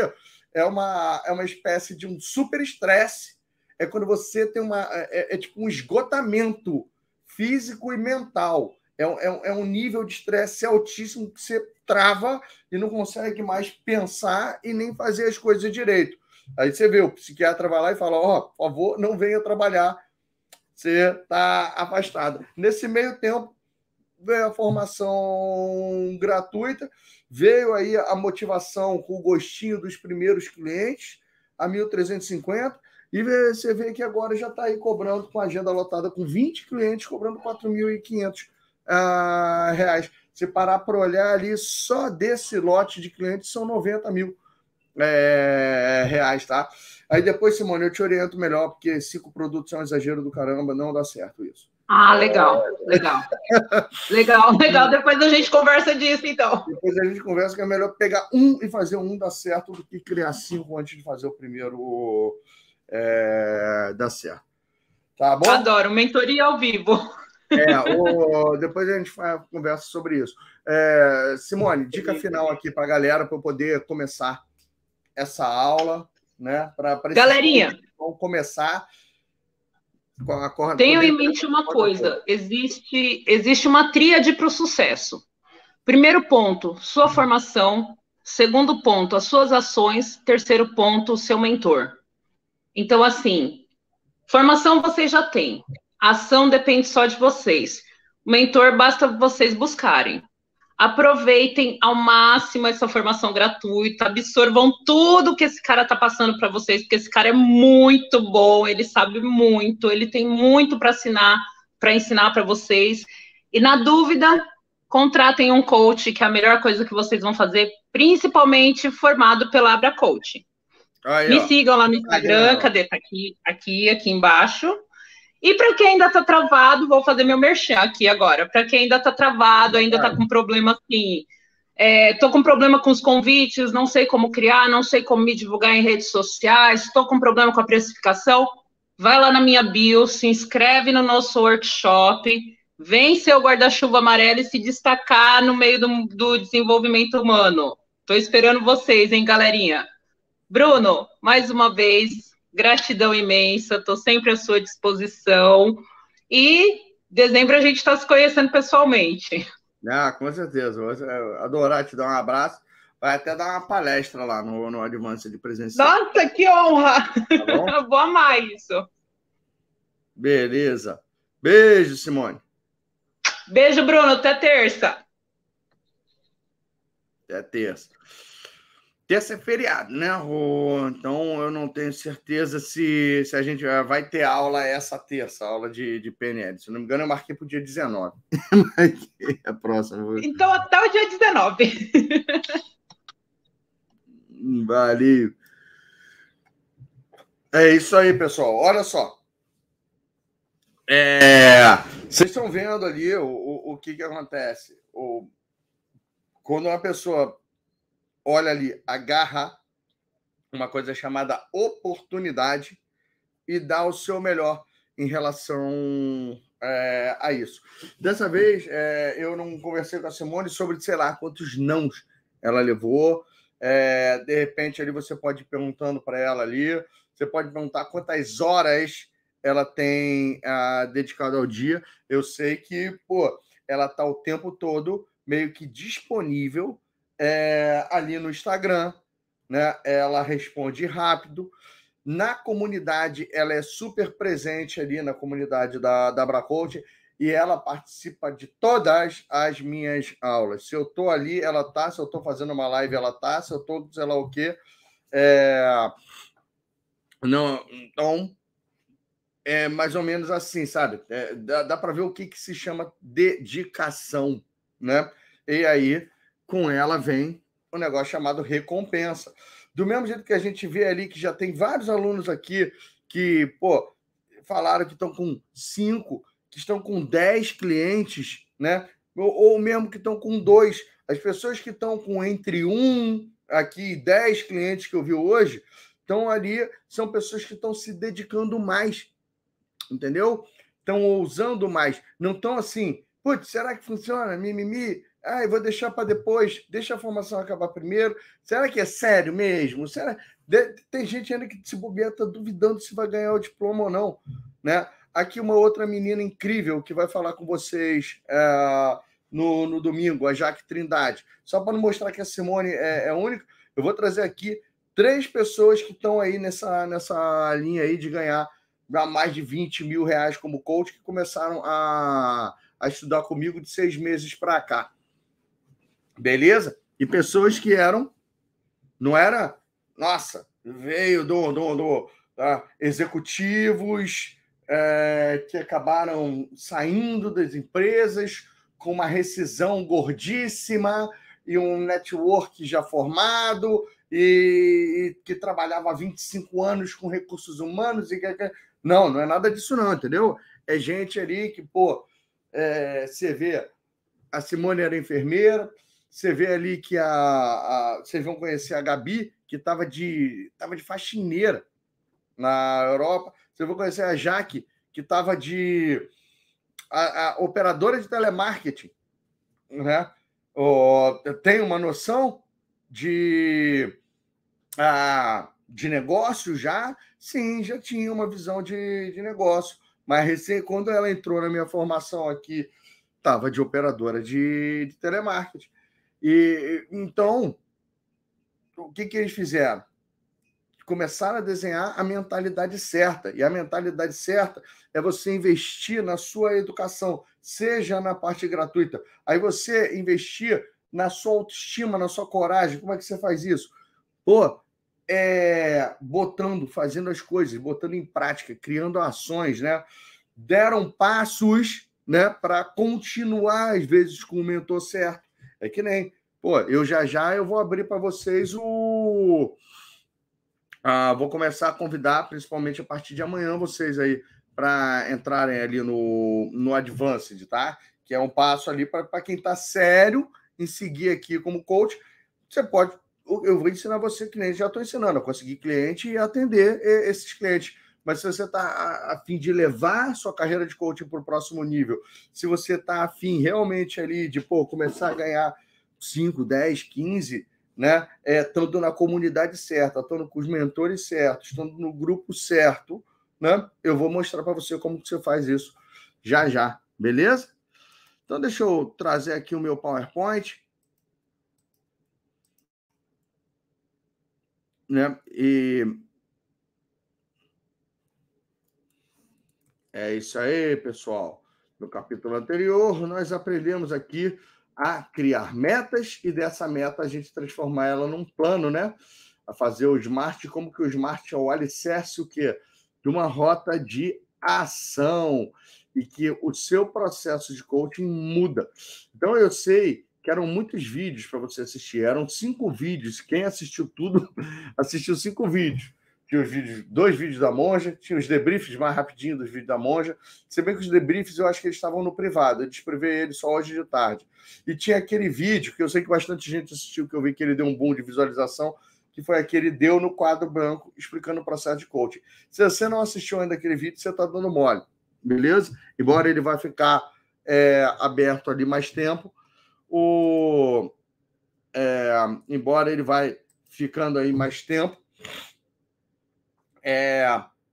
é uma, é uma espécie de um super estresse. É quando você tem uma. É, é, é tipo um esgotamento físico e mental. É, é, é um nível de estresse altíssimo que você trava e não consegue mais pensar e nem fazer as coisas direito. Aí você vê, o psiquiatra vai lá e fala: Ó, oh, por favor, não venha trabalhar, você está afastado. Nesse meio tempo, veio a formação gratuita, veio aí a motivação com o gostinho dos primeiros clientes, a 1.350, e você vê que agora já está aí cobrando com a agenda lotada com 20 clientes, cobrando 4.500 uh, reais. Se parar para olhar ali, só desse lote de clientes são 90 mil é, reais, tá? Aí depois, Simone, eu te oriento melhor, porque cinco produtos é um exagero do caramba, não dá certo isso. Ah, legal, legal. legal, legal. Depois a gente conversa disso, então. Depois a gente conversa que é melhor pegar um e fazer um dar certo do que criar cinco antes de fazer o primeiro é, dar certo. Tá bom? Adoro, mentoria ao vivo. É, o, depois a gente conversa sobre isso. É, Simone, dica final aqui para a galera para eu poder começar essa aula, né? Para Galerinha, vamos começar Tenham em mente uma coisa: existe, existe uma tríade para o sucesso. Primeiro ponto, sua formação. Segundo ponto, as suas ações. Terceiro ponto, seu mentor. Então, assim, formação vocês já têm. Ação depende só de vocês. O mentor basta vocês buscarem. Aproveitem ao máximo essa formação gratuita, absorvam tudo que esse cara está passando para vocês, porque esse cara é muito bom, ele sabe muito, ele tem muito para ensinar, para ensinar para vocês. E na dúvida, contratem um coach, que é a melhor coisa que vocês vão fazer, principalmente formado pela Abra Coach. Aí, Me ó. sigam lá no Instagram, Aí, cadê? Tá aqui, aqui, aqui embaixo. E para quem ainda está travado, vou fazer meu merchan aqui agora. Para quem ainda está travado, ainda está com problema assim, estou é, com problema com os convites, não sei como criar, não sei como me divulgar em redes sociais, estou com problema com a precificação, vai lá na minha bio, se inscreve no nosso workshop, vem ser o guarda-chuva amarelo e se destacar no meio do, do desenvolvimento humano. Estou esperando vocês, hein, galerinha? Bruno, mais uma vez, Gratidão imensa, estou sempre à sua disposição. E dezembro a gente está se conhecendo pessoalmente. Ah, com certeza. Vou adorar te dar um abraço. Vai até dar uma palestra lá no, no Advance de presencial. Nossa, que honra! Tá Vou amar isso. Beleza. Beijo, Simone. Beijo, Bruno. Até terça. Até terça. Terça é feriado, né? Então eu não tenho certeza se, se a gente vai ter aula essa terça, aula de, de PNL. Se não me engano, eu marquei para o dia 19. Mas é próximo. Então até o dia 19. Valeu. É isso aí, pessoal. Olha só. É, vocês estão vendo ali o, o, o que, que acontece. O, quando uma pessoa olha ali, agarra uma coisa chamada oportunidade e dá o seu melhor em relação é, a isso. Dessa vez, é, eu não conversei com a Simone sobre, sei lá, quantos nãos ela levou. É, de repente, ali você pode ir perguntando para ela ali, você pode perguntar quantas horas ela tem uh, dedicado ao dia. Eu sei que, pô, ela está o tempo todo meio que disponível é, ali no Instagram, né? Ela responde rápido. Na comunidade, ela é super presente ali na comunidade da, da Bracoach e ela participa de todas as minhas aulas. Se eu estou ali, ela tá. Se eu estou fazendo uma live, ela tá. Se eu estou, sei lá o quê. É... Não, então, é mais ou menos assim, sabe? É, dá dá para ver o que, que se chama dedicação, né? E aí, com ela vem um negócio chamado recompensa. Do mesmo jeito que a gente vê ali que já tem vários alunos aqui que, pô, falaram que estão com cinco, que estão com dez clientes, né? Ou, ou mesmo que estão com dois. As pessoas que estão com entre um aqui e dez clientes que eu vi hoje, estão ali, são pessoas que estão se dedicando mais entendeu? Estão ousando mais. Não estão assim, putz, será que funciona? Mimimi? Ah, vou deixar para depois, deixa a formação acabar primeiro. Será que é sério mesmo? Será? Tem gente ainda que se bobeia, está duvidando se vai ganhar o diploma ou não. Né? Aqui uma outra menina incrível que vai falar com vocês é, no, no domingo, a Jaque Trindade. Só para mostrar que a Simone é, é única, eu vou trazer aqui três pessoas que estão aí nessa, nessa linha aí de ganhar mais de 20 mil reais como coach que começaram a, a estudar comigo de seis meses para cá. Beleza? E pessoas que eram, não era, nossa, veio do, do, do tá? executivos é, que acabaram saindo das empresas com uma rescisão gordíssima e um network já formado e, e que trabalhava há 25 anos com recursos humanos e não, não é nada disso, não, entendeu? É gente ali que, pô, é, você vê, a Simone era enfermeira, você vê ali que a, a vocês vão conhecer a Gabi, que estava de, tava de faxineira na Europa. Vocês vão conhecer a Jaque, que estava de a, a, operadora de telemarketing. Né? Oh, tem uma noção de, a, de negócio já, Sim, já tinha uma visão de, de negócio. Mas recém, quando ela entrou na minha formação aqui, estava de operadora de, de telemarketing. E então, o que, que eles fizeram? Começaram a desenhar a mentalidade certa. E a mentalidade certa é você investir na sua educação, seja na parte gratuita. Aí você investir na sua autoestima, na sua coragem. Como é que você faz isso? Pô, é, botando, fazendo as coisas, botando em prática, criando ações, né? Deram passos, né, para continuar às vezes com o mentor certo. É que nem, pô, eu já já eu vou abrir para vocês o ah, vou começar a convidar, principalmente a partir de amanhã, vocês aí para entrarem ali no, no Advanced, tá? Que é um passo ali para quem está sério em seguir aqui como coach. Você pode eu vou ensinar você cliente, já estou ensinando a conseguir cliente e atender esses clientes. Mas se você está a, fim de levar sua carreira de coaching para o próximo nível, se você está a fim realmente ali de pô, começar a ganhar 5, 10, 15, né? É, estando na comunidade certa, estando com os mentores certos, estando no grupo certo, né? Eu vou mostrar para você como que você faz isso já já, beleza? Então deixa eu trazer aqui o meu PowerPoint. né? E é isso aí, pessoal. No capítulo anterior, nós aprendemos aqui a criar metas e dessa meta a gente transformar ela num plano, né? A fazer o smart, como que o smart é o alicerce o quê? de uma rota de ação e que o seu processo de coaching muda. Então eu sei que eram muitos vídeos para você assistir. Eram cinco vídeos. Quem assistiu tudo assistiu cinco vídeos. Tinha os vídeos, dois vídeos da monja, tinha os debriefs mais rapidinho dos vídeos da monja. Se bem que os debriefs eu acho que eles estavam no privado, eu desprevei eles só hoje de tarde. E tinha aquele vídeo que eu sei que bastante gente assistiu, que eu vi que ele deu um boom de visualização, que foi aquele deu no quadro branco explicando o processo de coaching. Se você não assistiu ainda aquele vídeo, você está dando mole. beleza? Embora ele vai ficar é, aberto ali mais tempo, o, é, embora ele vai ficando aí mais tempo, é,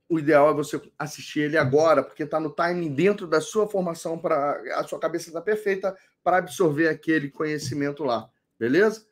o ideal é você assistir ele agora, porque está no timing dentro da sua formação para a sua cabeça está perfeita para absorver aquele conhecimento lá, beleza?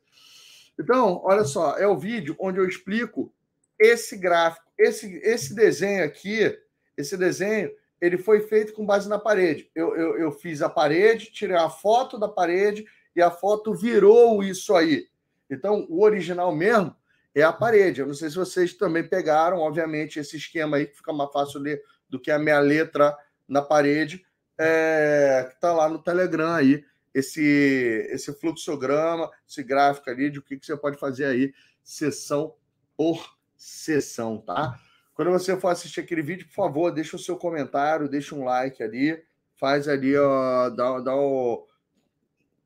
Então, olha só, é o vídeo onde eu explico esse gráfico, esse, esse desenho aqui, esse desenho, ele foi feito com base na parede. Eu, eu, eu fiz a parede, tirei a foto da parede e a foto virou isso aí. Então, o original mesmo é a parede. Eu não sei se vocês também pegaram, obviamente, esse esquema aí, que fica mais fácil ler do que a minha letra na parede, é, que está lá no Telegram aí, esse, esse fluxograma, esse gráfico ali de o que, que você pode fazer aí, sessão por sessão, tá? Quando você for assistir aquele vídeo, por favor, deixa o seu comentário, deixa um like ali, faz ali, ó, dá, dá o...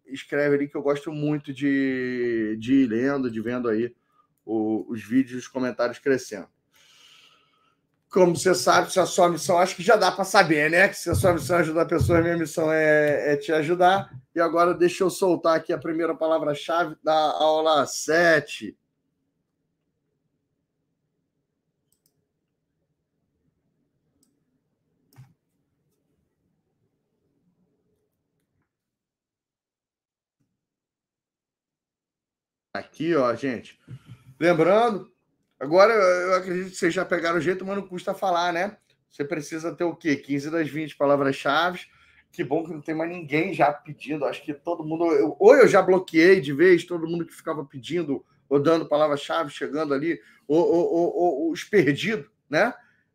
escreve ali que eu gosto muito de, de ir lendo, de vendo aí o, os vídeos, os comentários crescendo. Como você sabe, se a sua missão, acho que já dá para saber, né? Que se a sua missão é ajudar pessoas, minha missão é, é te ajudar. E agora deixa eu soltar aqui a primeira palavra-chave da aula 7. Aqui, ó, gente. Lembrando, agora eu acredito que vocês já pegaram o jeito, mas não custa falar, né? Você precisa ter o quê? 15 das 20 palavras-chave. Que bom que não tem mais ninguém já pedindo. Acho que todo mundo. Eu, ou eu já bloqueei de vez todo mundo que ficava pedindo ou dando palavra-chave, chegando ali, ou, ou, ou, os perdidos, né?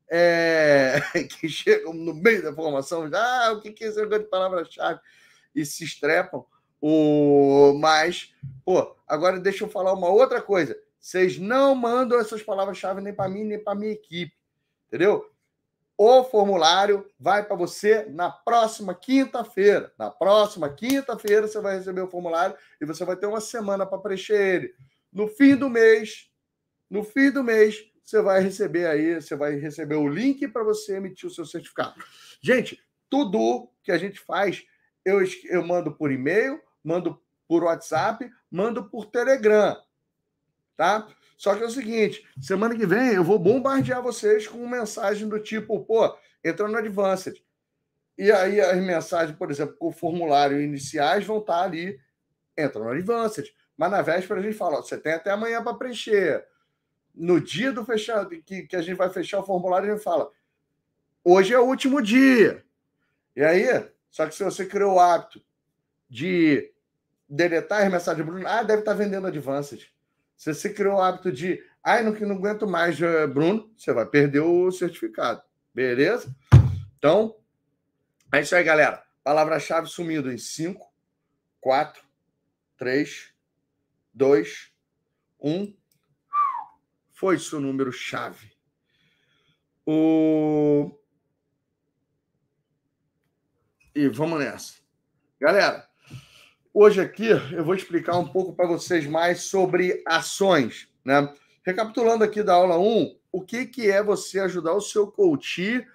É, que chegam no meio da formação, ah, o que é esse negócio de palavra-chave? E se estrepam. O, mas, pô, agora deixa eu falar uma outra coisa. Vocês não mandam essas palavras-chave nem para mim, nem para minha equipe. Entendeu? O formulário vai para você na próxima quinta-feira. Na próxima quinta-feira você vai receber o formulário e você vai ter uma semana para preencher ele. No fim do mês, no fim do mês, você vai receber aí, você vai receber o link para você emitir o seu certificado. Gente, tudo que a gente faz, eu, eu mando por e-mail, mando por WhatsApp, mando por Telegram, tá? Só que é o seguinte, semana que vem eu vou bombardear vocês com mensagem do tipo, pô, entra no Advanced. E aí as mensagens, por exemplo, com o formulário iniciais vão estar ali, entra no Advanced. Mas na véspera a gente fala, ó, você tem até amanhã para preencher. No dia do fechado, que, que a gente vai fechar o formulário, a gente fala, hoje é o último dia. E aí, só que se você criou o hábito de deletar as mensagens Bruno, ah, deve estar vendendo Advanced. Se você criou o hábito de, ai, não, não aguento mais, eh, Bruno, você vai perder o certificado. Beleza? Então, é isso aí, galera. Palavra-chave sumido em 5, 4, 3, 2, 1. Foi seu número-chave. O... E vamos nessa. Galera, hoje aqui eu vou explicar um pouco para vocês mais sobre ações. Né? Recapitulando aqui da aula 1, o que, que é você ajudar o seu coach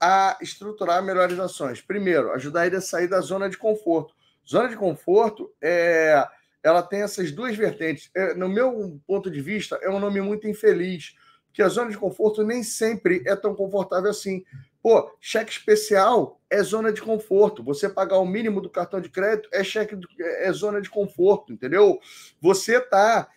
a estruturar melhores ações? Primeiro, ajudar ele a sair da zona de conforto. Zona de conforto é, ela tem essas duas vertentes. É, no meu ponto de vista, é um nome muito infeliz, porque a zona de conforto nem sempre é tão confortável assim. Pô, cheque especial é zona de conforto. Você pagar o mínimo do cartão de crédito é cheque é zona de conforto, entendeu? Você tá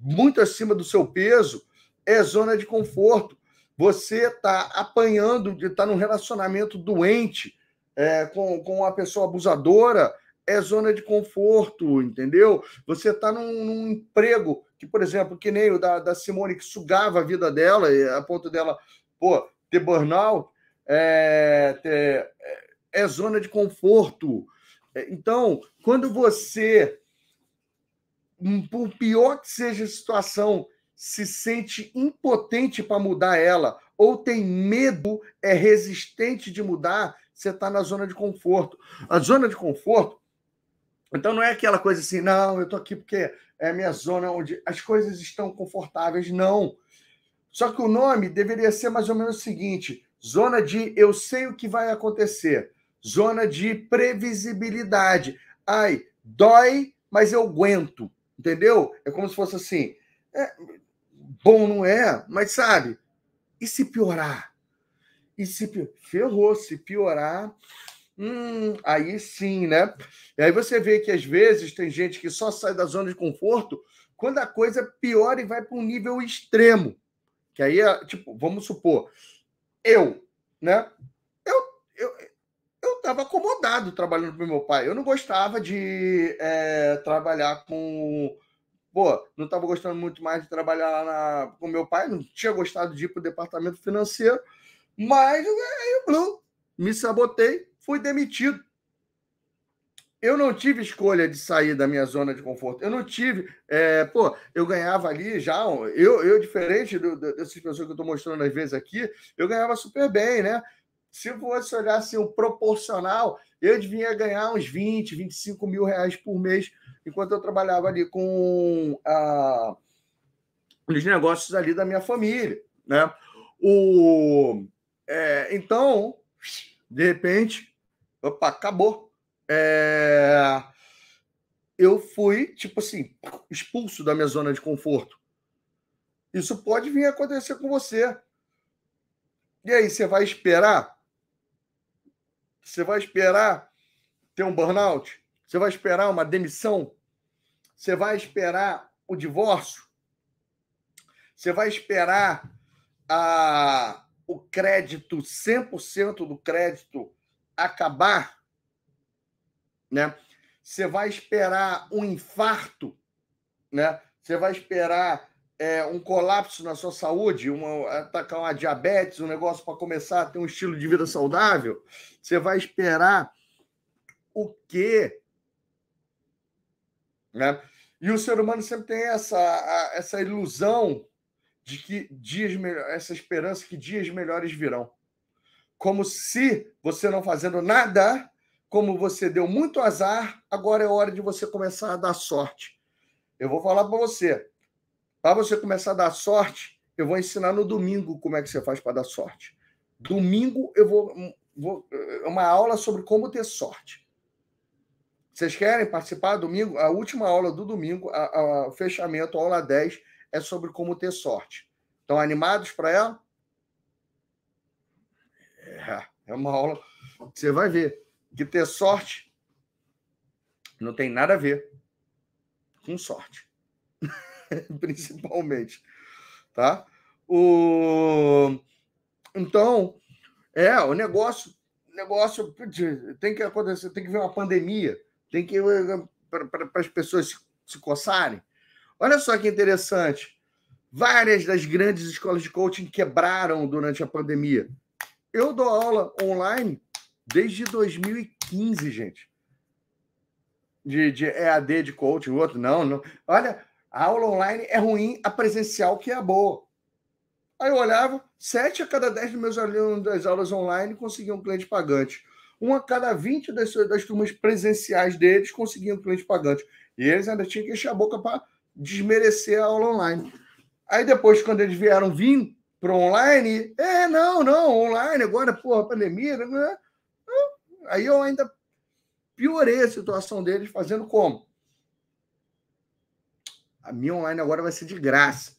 muito acima do seu peso é zona de conforto. Você tá apanhando tá num relacionamento doente é, com, com uma pessoa abusadora é zona de conforto, entendeu? Você está num, num, emprego que, por exemplo, que nem o da, da Simone, que sugava a vida dela, a ponto dela, pô, ter burnout, é, é, é zona de conforto. É, então, quando você, hum, por pior que seja a situação, se sente impotente para mudar ela, ou tem medo, é resistente de mudar, você está na zona de conforto. A zona de conforto, então não é aquela coisa assim, não, eu estou aqui porque é a minha zona onde as coisas estão confortáveis. Não. Só que o nome deveria ser mais ou menos o seguinte: zona de eu sei o que vai acontecer, zona de previsibilidade. Ai, dói, mas eu aguento, entendeu? É como se fosse assim. É, bom não é, mas sabe? E se piorar? E se ferrou, se piorar, hum, aí sim, né? E aí você vê que às vezes tem gente que só sai da zona de conforto quando a coisa piora e vai para um nível extremo. Que aí é, tipo, vamos supor, eu, né? Eu, eu, eu estava acomodado trabalhando para meu pai. Eu não gostava de é, trabalhar com. Pô, não estava gostando muito mais de trabalhar na, com meu pai, não tinha gostado de ir para o departamento financeiro, mas aí eu me sabotei, fui demitido. Eu não tive escolha de sair da minha zona de conforto. Eu não tive. É, pô, eu ganhava ali já. Eu, eu diferente do, dessas pessoas que eu estou mostrando às vezes aqui, eu ganhava super bem, né? Se você olhar assim, o proporcional, eu devia ganhar uns 20, 25 mil reais por mês, enquanto eu trabalhava ali com ah, os negócios ali da minha família, né? O, é, então, de repente, opa, acabou é... eu fui, tipo assim, expulso da minha zona de conforto. Isso pode vir a acontecer com você. E aí, você vai esperar? Você vai esperar ter um burnout? Você vai esperar uma demissão? Você vai esperar o divórcio? Você vai esperar a, o crédito, 100% do crédito acabar? Né? Você vai esperar um infarto, né? Você vai esperar é, um colapso na sua saúde, uma, atacar uma diabetes, um negócio para começar a ter um estilo de vida saudável. Você vai esperar o quê? Né? E o ser humano sempre tem essa, essa ilusão de que dias essa esperança que dias melhores virão. Como se você não fazendo nada, como você deu muito azar, agora é hora de você começar a dar sorte. Eu vou falar para você. Para você começar a dar sorte, eu vou ensinar no domingo como é que você faz para dar sorte. Domingo eu vou, vou é uma aula sobre como ter sorte. Vocês querem participar domingo? A última aula do domingo, o fechamento, a aula 10, é sobre como ter sorte. Estão animados para ela? É, é uma aula. Você vai ver que ter sorte não tem nada a ver com sorte. Principalmente. Tá? O... Então, é, o negócio, negócio tem que acontecer, tem que ver uma pandemia, tem que para as pessoas se, se coçarem. Olha só que interessante. Várias das grandes escolas de coaching quebraram durante a pandemia. Eu dou aula online Desde 2015, gente. De, de EAD de coaching, o outro, não, não. Olha, a aula online é ruim, a presencial que é boa. Aí eu olhava, sete a cada dez dos meus alunos das aulas online conseguiam cliente pagante. Um a cada vinte das, das turmas presenciais deles conseguiam cliente pagante. E eles ainda tinham que encher a boca para desmerecer a aula online. Aí depois, quando eles vieram vir para online, é, não, não, online, agora, porra, pandemia, né? Aí eu ainda piorei a situação deles, fazendo como? A minha online agora vai ser de graça.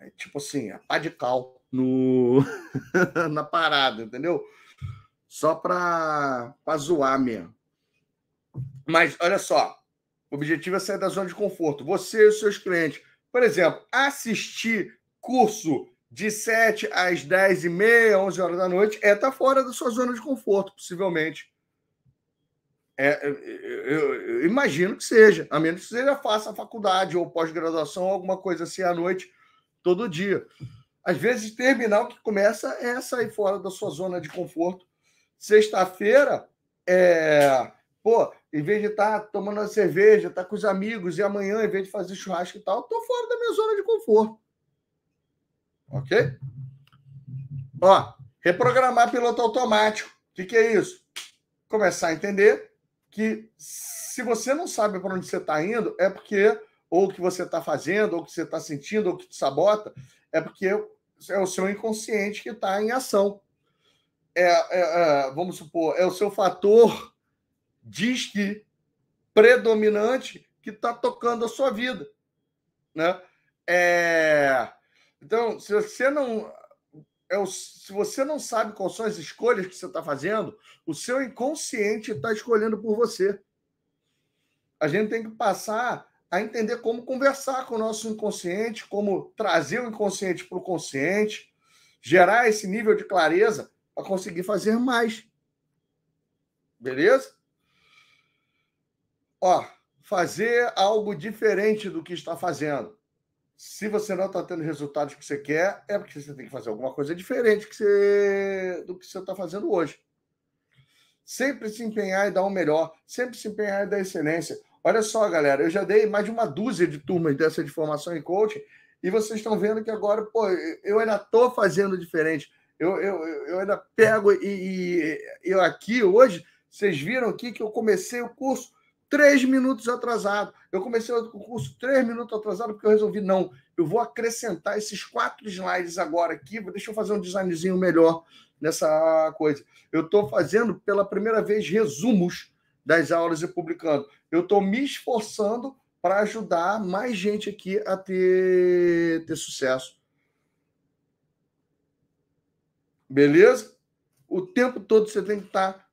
É, tipo assim, a pá de cal no... na parada, entendeu? Só para zoar mesmo. Mas olha só, o objetivo é sair da zona de conforto. Você e os seus clientes. Por exemplo, assistir curso de 7 às 10 e meia, 11 horas da noite, é estar tá fora da sua zona de conforto, possivelmente. É, eu, eu, eu, imagino que seja, a menos que já faça faculdade ou pós-graduação, alguma coisa assim à noite, todo dia. Às vezes, terminal que começa é sair fora da sua zona de conforto. Sexta-feira, é, pô, em vez de estar tá tomando uma cerveja, estar tá com os amigos, e amanhã, em vez de fazer churrasco e tal, estou fora da minha zona de conforto. Ok? Ó, reprogramar piloto automático. O que, que é isso? Começar a entender que se você não sabe para onde você está indo, é porque, ou o que você está fazendo, ou o que você está sentindo, ou que te sabota, é porque é o seu inconsciente que está em ação. é, é, é, vamos supor, é o seu fator diz que predominante que está tocando a sua vida, né? É, então, se você não é o, se você não sabe quais são as escolhas que você está fazendo, o seu inconsciente está escolhendo por você. A gente tem que passar a entender como conversar com o nosso inconsciente, como trazer o inconsciente para o consciente, gerar esse nível de clareza para conseguir fazer mais. Beleza? Ó, fazer algo diferente do que está fazendo. Se você não está tendo resultados que você quer, é porque você tem que fazer alguma coisa diferente que você, do que você está fazendo hoje. Sempre se empenhar e dar o melhor, sempre se empenhar e dar excelência. Olha só, galera, eu já dei mais de uma dúzia de turmas dessa de formação em coaching e vocês estão vendo que agora, pô, eu ainda estou fazendo diferente. Eu, eu, eu ainda pego e, e eu aqui hoje, vocês viram aqui que eu comecei o curso três minutos atrasado. Eu comecei o curso três minutos atrasado porque eu resolvi, não, eu vou acrescentar esses quatro slides agora aqui, deixa eu fazer um designzinho melhor nessa coisa. Eu estou fazendo pela primeira vez resumos das aulas e publicando. Eu estou me esforçando para ajudar mais gente aqui a ter, ter sucesso. Beleza? O tempo todo você tem que estar tá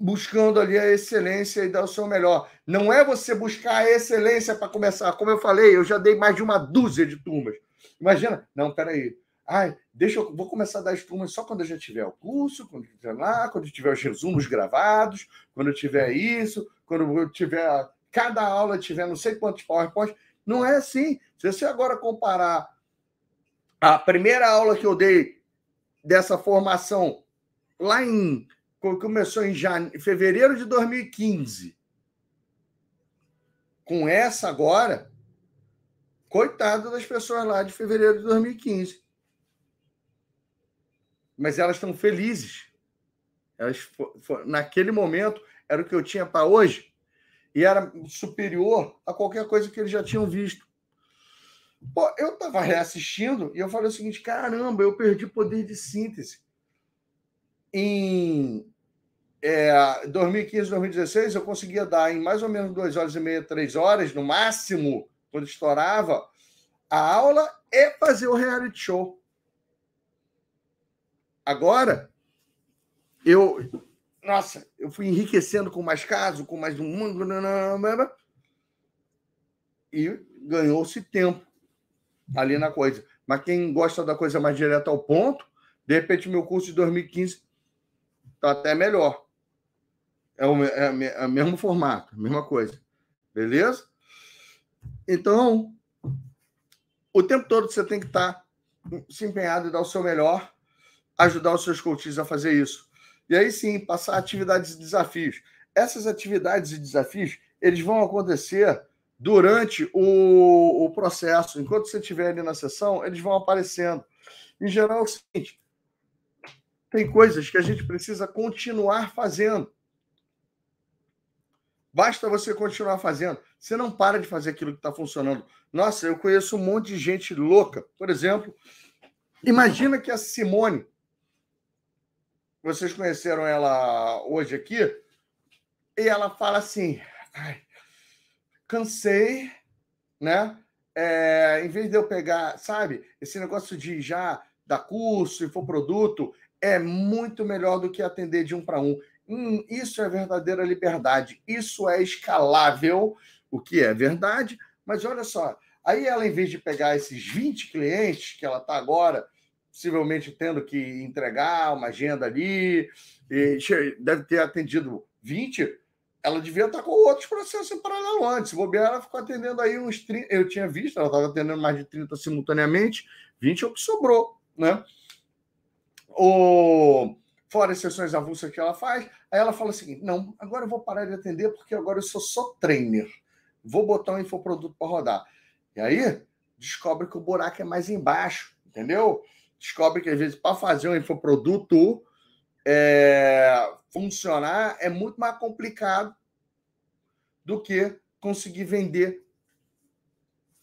buscando ali a excelência e dar o seu melhor. Não é você buscar a excelência para começar. Como eu falei, eu já dei mais de uma dúzia de turmas. Imagina, não, peraí. Ai, deixa eu vou começar a dar as turmas só quando eu já tiver o curso, quando eu tiver lá, quando eu tiver os resumos gravados, quando eu tiver isso, quando eu tiver cada aula tiver não sei quantos PowerPoints. Não é assim. Se você agora comparar a primeira aula que eu dei dessa formação lá em começou em jane... fevereiro de 2015. Com essa agora, coitado das pessoas lá de fevereiro de 2015. Mas elas estão felizes. Elas, naquele momento, era o que eu tinha para hoje e era superior a qualquer coisa que eles já tinham visto. Pô, eu estava reassistindo e eu falei o seguinte: caramba, eu perdi poder de síntese. Em é, 2015, 2016, eu conseguia dar em mais ou menos duas horas e meia, três horas, no máximo, quando estourava, a aula e fazer o reality show. Agora, eu. Nossa, eu fui enriquecendo com mais casos, com mais um mundo. E ganhou-se tempo ali na coisa. Mas quem gosta da coisa mais direta ao ponto, de repente, meu curso de 2015 está até melhor. É o, é, é o mesmo formato, mesma coisa. Beleza? Então, o tempo todo você tem que estar tá se empenhado e dar o seu melhor, ajudar os seus coaches a fazer isso. E aí sim, passar atividades e desafios. Essas atividades e desafios, eles vão acontecer durante o, o processo. Enquanto você estiver ali na sessão, eles vão aparecendo. Em geral, é o seguinte: tem coisas que a gente precisa continuar fazendo. Basta você continuar fazendo. Você não para de fazer aquilo que está funcionando. Nossa, eu conheço um monte de gente louca. Por exemplo, imagina que a Simone, vocês conheceram ela hoje aqui, e ela fala assim: cansei, né? É, em vez de eu pegar, sabe, esse negócio de já dar curso, infoproduto, é muito melhor do que atender de um para um. Hum, isso é verdadeira liberdade, isso é escalável, o que é verdade, mas olha só, aí ela, em vez de pegar esses 20 clientes que ela está agora, possivelmente tendo que entregar uma agenda ali, deve ter atendido 20, ela devia estar tá com outros processos em paralelo antes. Se bobear, ela ficou atendendo aí uns 30. Eu tinha visto, ela estava atendendo mais de 30 simultaneamente, 20 é o que sobrou, né? O fora as sessões avulsas que ela faz. Aí ela fala seguinte: não, agora eu vou parar de atender porque agora eu sou só trainer. Vou botar um infoproduto para rodar. E aí descobre que o buraco é mais embaixo, entendeu? Descobre que às vezes para fazer um infoproduto é, funcionar é muito mais complicado do que conseguir vender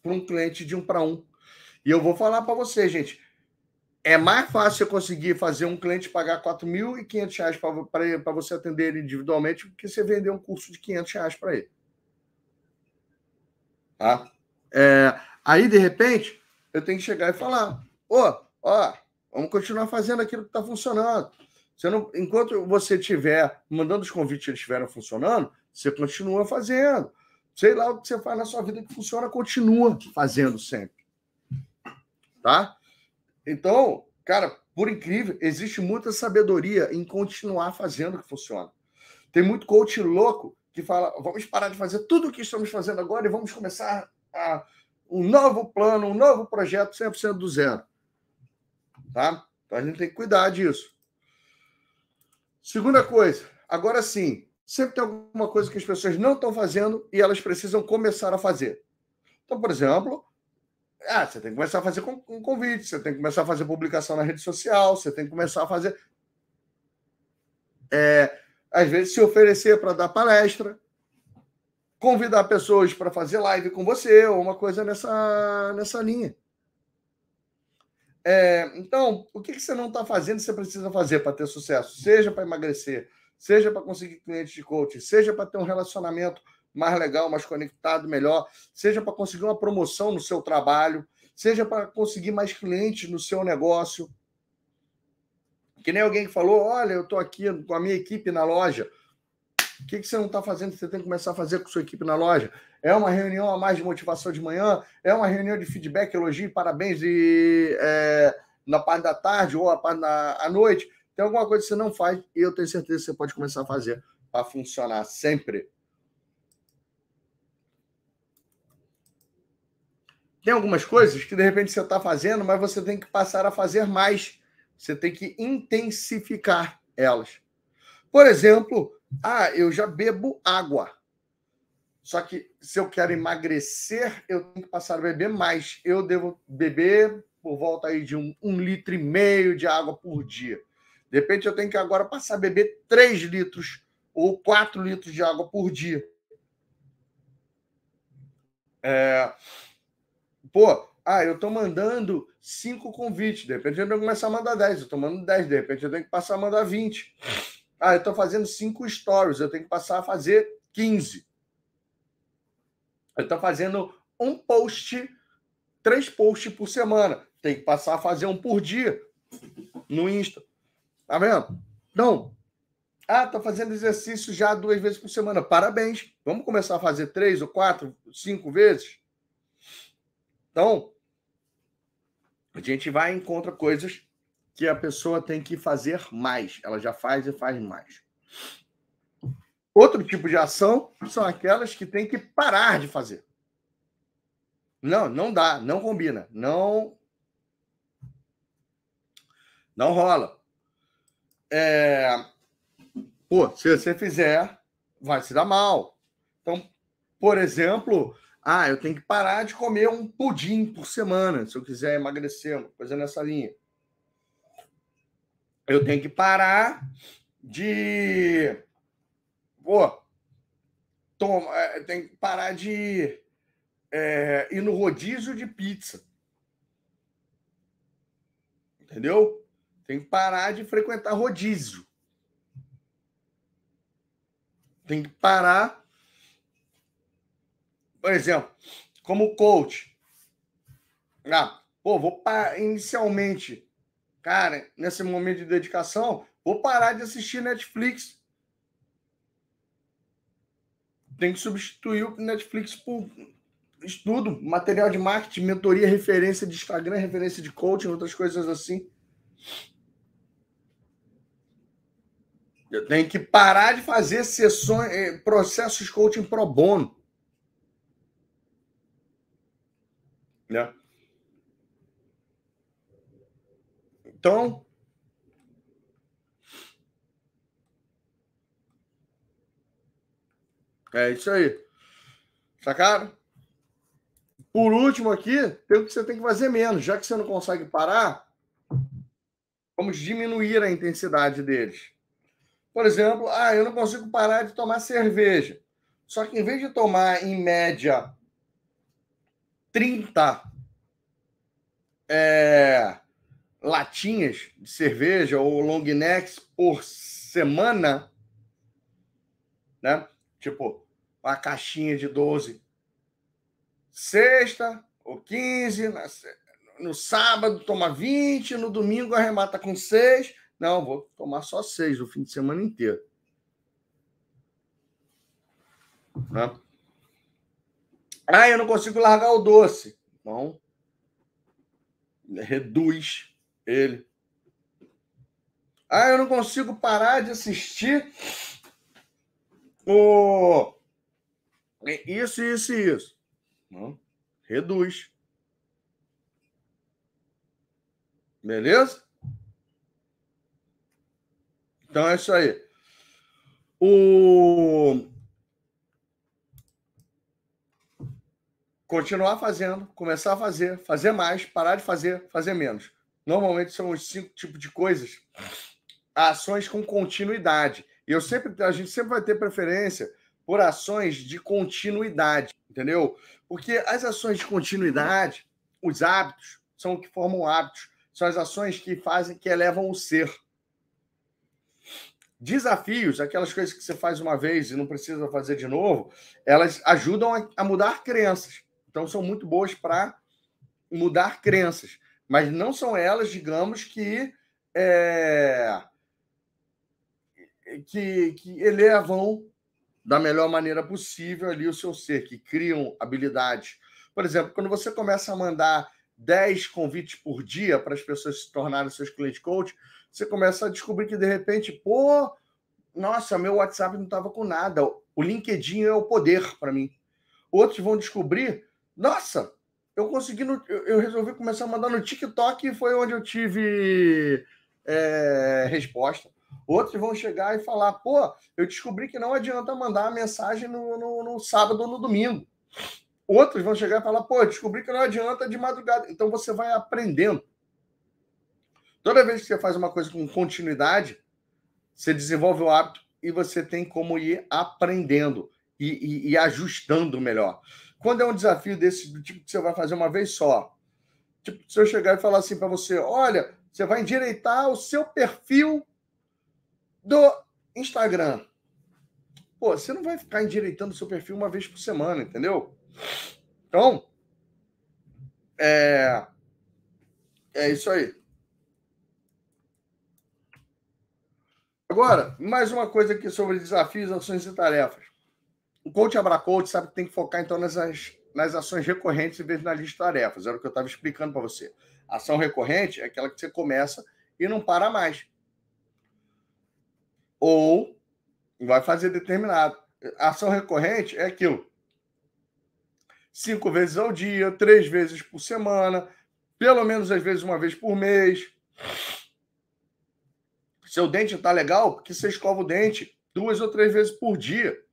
para um cliente de um para um. E eu vou falar para você, gente, é mais fácil você conseguir fazer um cliente pagar R$ 4.500 para você atender ele individualmente do que você vender um curso de R$ reais para ele. Tá? É, aí, de repente, eu tenho que chegar e falar: oh, ó, vamos continuar fazendo aquilo que está funcionando. Você não, enquanto você estiver mandando os convites eles estiverem funcionando, você continua fazendo. Sei lá o que você faz na sua vida que funciona, continua fazendo sempre. Tá? Então, cara, por incrível, existe muita sabedoria em continuar fazendo o que funciona. Tem muito coach louco que fala: vamos parar de fazer tudo o que estamos fazendo agora e vamos começar a, um novo plano, um novo projeto 100% do zero. Tá? Então a gente tem que cuidar disso. Segunda coisa, agora sim, sempre tem alguma coisa que as pessoas não estão fazendo e elas precisam começar a fazer. Então, por exemplo, ah, você tem que começar a fazer um convite, você tem que começar a fazer publicação na rede social, você tem que começar a fazer. É, às vezes, se oferecer para dar palestra, convidar pessoas para fazer live com você, ou uma coisa nessa, nessa linha. É, então, o que, que você não está fazendo você precisa fazer para ter sucesso? Seja para emagrecer, seja para conseguir clientes de coaching, seja para ter um relacionamento mais legal, mais conectado, melhor, seja para conseguir uma promoção no seu trabalho, seja para conseguir mais clientes no seu negócio. Que nem alguém que falou: olha, eu estou aqui com a minha equipe na loja. O que, que você não está fazendo? Você tem que começar a fazer com sua equipe na loja. É uma reunião a mais de motivação de manhã, é uma reunião de feedback, elogio, parabéns e, é, na parte da tarde ou a parte da à noite. Tem alguma coisa que você não faz e eu tenho certeza que você pode começar a fazer para funcionar sempre. Tem algumas coisas que de repente você está fazendo, mas você tem que passar a fazer mais. Você tem que intensificar elas. Por exemplo, ah, eu já bebo água. Só que se eu quero emagrecer, eu tenho que passar a beber mais. Eu devo beber por volta aí de um, um litro e meio de água por dia. De repente, eu tenho que agora passar a beber 3 litros ou 4 litros de água por dia. É, Pô, ah, eu tô mandando cinco convites, de repente eu tenho que começar a mandar 10, eu tô mandando 10, de repente eu tenho que passar a mandar 20. Ah, eu tô fazendo cinco stories, eu tenho que passar a fazer 15. Eu tô fazendo um post, três posts por semana, tem que passar a fazer um por dia no Insta. Tá vendo? Então, ah, tô fazendo exercício já duas vezes por semana. Parabéns. Vamos começar a fazer três ou quatro, cinco vezes? Então, a gente vai e encontra coisas que a pessoa tem que fazer mais. Ela já faz e faz mais. Outro tipo de ação são aquelas que tem que parar de fazer. Não, não dá, não combina, não não rola. É... Pô, se você fizer, vai se dar mal. Então, por exemplo, ah, eu tenho que parar de comer um pudim por semana, se eu quiser emagrecer, uma coisa nessa linha. Eu tenho que parar de. Pô, toma, é, tenho que parar de é, ir no rodízio de pizza. Entendeu? Tem que parar de frequentar rodízio. Tem que parar por exemplo, como coach. Ah, pô, vou parar inicialmente, cara, nesse momento de dedicação, vou parar de assistir Netflix. Tem que substituir o Netflix por estudo, material de marketing, mentoria, referência de Instagram, referência de coaching, outras coisas assim. Eu tenho que parar de fazer sessões, eh, processos coaching pro bono. Né? Então, é isso aí. Sacaram? Por último aqui, tem o que você tem que fazer menos. Já que você não consegue parar, vamos diminuir a intensidade deles. Por exemplo, ah, eu não consigo parar de tomar cerveja. Só que em vez de tomar, em média, 30 é, latinhas de cerveja ou long necks por semana, né? Tipo, uma caixinha de 12 sexta ou 15, no sábado toma 20, no domingo arremata com 6. Não, vou tomar só 6 o fim de semana inteiro. Né? Ah, eu não consigo largar o doce. Então, reduz ele. Ah, eu não consigo parar de assistir o isso, isso e isso. Não. Reduz. Beleza? Então é isso aí. O continuar fazendo, começar a fazer, fazer mais, parar de fazer, fazer menos. Normalmente são os cinco tipos de coisas, ações com continuidade. E eu sempre, a gente sempre vai ter preferência por ações de continuidade, entendeu? Porque as ações de continuidade, os hábitos, são o que formam hábitos, são as ações que fazem, que elevam o ser. Desafios, aquelas coisas que você faz uma vez e não precisa fazer de novo, elas ajudam a, a mudar crenças. Então, são muito boas para mudar crenças. Mas não são elas, digamos, que, é, que, que elevam da melhor maneira possível ali o seu ser, que criam habilidades. Por exemplo, quando você começa a mandar 10 convites por dia para as pessoas se tornarem seus clientes coach, você começa a descobrir que de repente, pô, nossa, meu WhatsApp não estava com nada. O LinkedIn é o poder para mim. Outros vão descobrir, nossa, eu consegui, no, eu resolvi começar a mandar no TikTok e foi onde eu tive é, resposta. Outros vão chegar e falar: pô, eu descobri que não adianta mandar a mensagem no, no, no sábado ou no domingo. Outros vão chegar e falar: pô, descobri que não adianta de madrugada. Então você vai aprendendo. Toda vez que você faz uma coisa com continuidade, você desenvolve o hábito e você tem como ir aprendendo e, e, e ajustando melhor. Quando é um desafio desse do tipo que você vai fazer uma vez só, tipo, se eu chegar e falar assim para você: olha, você vai endireitar o seu perfil do Instagram. Pô, você não vai ficar endireitando o seu perfil uma vez por semana, entendeu? Então, é, é isso aí. Agora, mais uma coisa aqui sobre desafios, ações e tarefas. O coach Abracoach sabe que tem que focar então nas, nas ações recorrentes em vez na lista de tarefas. Era o que eu estava explicando para você. Ação recorrente é aquela que você começa e não para mais ou vai fazer determinado. Ação recorrente é aquilo. Cinco vezes ao dia, três vezes por semana, pelo menos às vezes uma vez por mês. Seu dente está legal porque você escova o dente duas ou três vezes por dia.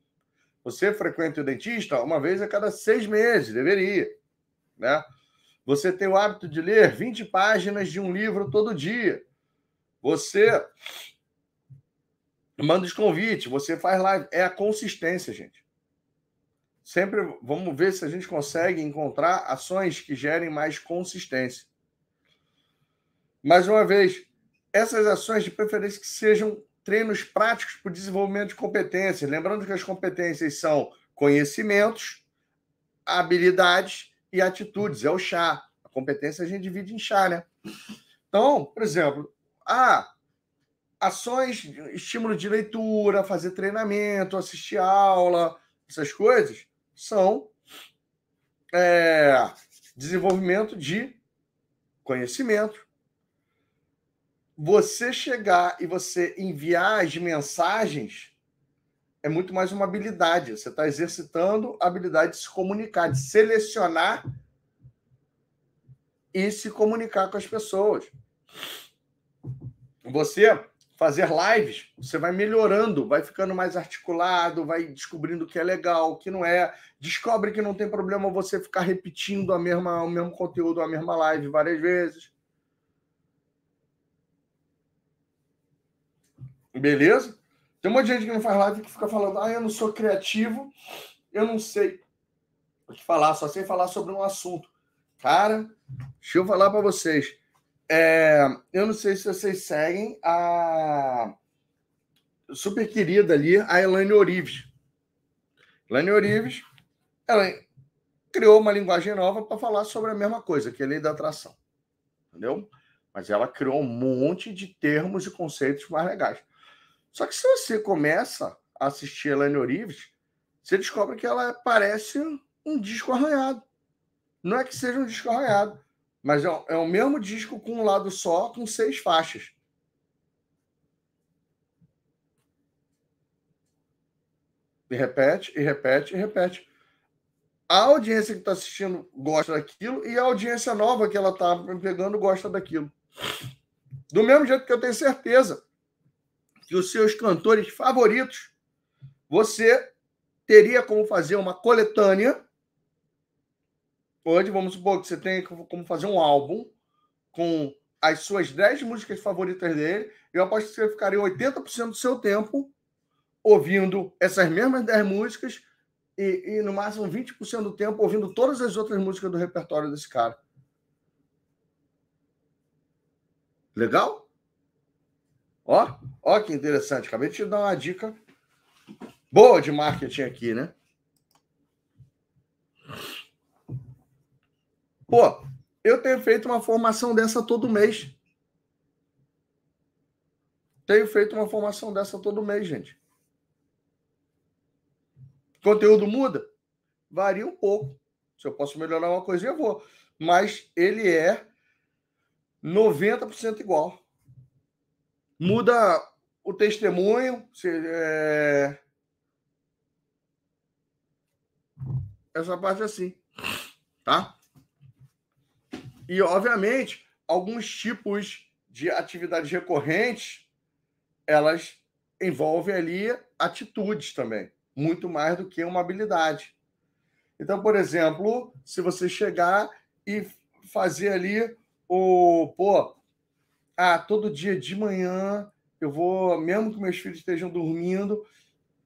Você frequenta o dentista uma vez a cada seis meses, deveria. Né? Você tem o hábito de ler 20 páginas de um livro todo dia. Você manda os convites, você faz live. É a consistência, gente. Sempre vamos ver se a gente consegue encontrar ações que gerem mais consistência. Mais uma vez, essas ações de preferência que sejam treinos práticos para o desenvolvimento de competências. Lembrando que as competências são conhecimentos, habilidades e atitudes. É o chá. A competência a gente divide em chá, né? Então, por exemplo, ah, ações, estímulo de leitura, fazer treinamento, assistir aula, essas coisas, são é, desenvolvimento de conhecimento. Você chegar e você enviar as mensagens é muito mais uma habilidade. Você está exercitando a habilidade de se comunicar, de selecionar e se comunicar com as pessoas. Você fazer lives, você vai melhorando, vai ficando mais articulado, vai descobrindo o que é legal, o que não é. Descobre que não tem problema você ficar repetindo a mesma, o mesmo conteúdo, a mesma live várias vezes. Beleza? Tem um monte de gente que não faz live que fica falando, ah, eu não sou criativo, eu não sei o que falar, só sei falar sobre um assunto. Cara, deixa eu falar para vocês. É, eu não sei se vocês seguem a super querida ali, a Elaine Orives. Elaine Orives, ela criou uma linguagem nova para falar sobre a mesma coisa, que é a lei da atração. Entendeu? Mas ela criou um monte de termos e conceitos mais legais. Só que se você começa a assistir Elaine Orives, você descobre que ela parece um disco arranhado. Não é que seja um disco arranhado, mas é, é o mesmo disco com um lado só, com seis faixas. E repete, e repete, e repete. A audiência que está assistindo gosta daquilo e a audiência nova que ela está pegando gosta daquilo. Do mesmo jeito que eu tenho certeza que os seus cantores favoritos, você teria como fazer uma coletânea. Hoje, vamos supor que você tenha como fazer um álbum com as suas 10 músicas favoritas dele. Eu aposto que você ficaria 80% do seu tempo ouvindo essas mesmas 10 músicas e, e, no máximo 20% do tempo ouvindo todas as outras músicas do repertório desse cara. Legal? Ó, ó que interessante. Acabei de te dar uma dica boa de marketing aqui, né? Pô, eu tenho feito uma formação dessa todo mês. Tenho feito uma formação dessa todo mês, gente. Conteúdo muda? Varia um pouco. Se eu posso melhorar uma coisinha, eu vou. Mas ele é 90% igual. Muda o testemunho. Se, é... Essa parte é assim. Tá? E, obviamente, alguns tipos de atividades recorrentes, elas envolvem ali atitudes também muito mais do que uma habilidade. Então, por exemplo, se você chegar e fazer ali o, pô, ah, todo dia de manhã eu vou, mesmo que meus filhos estejam dormindo,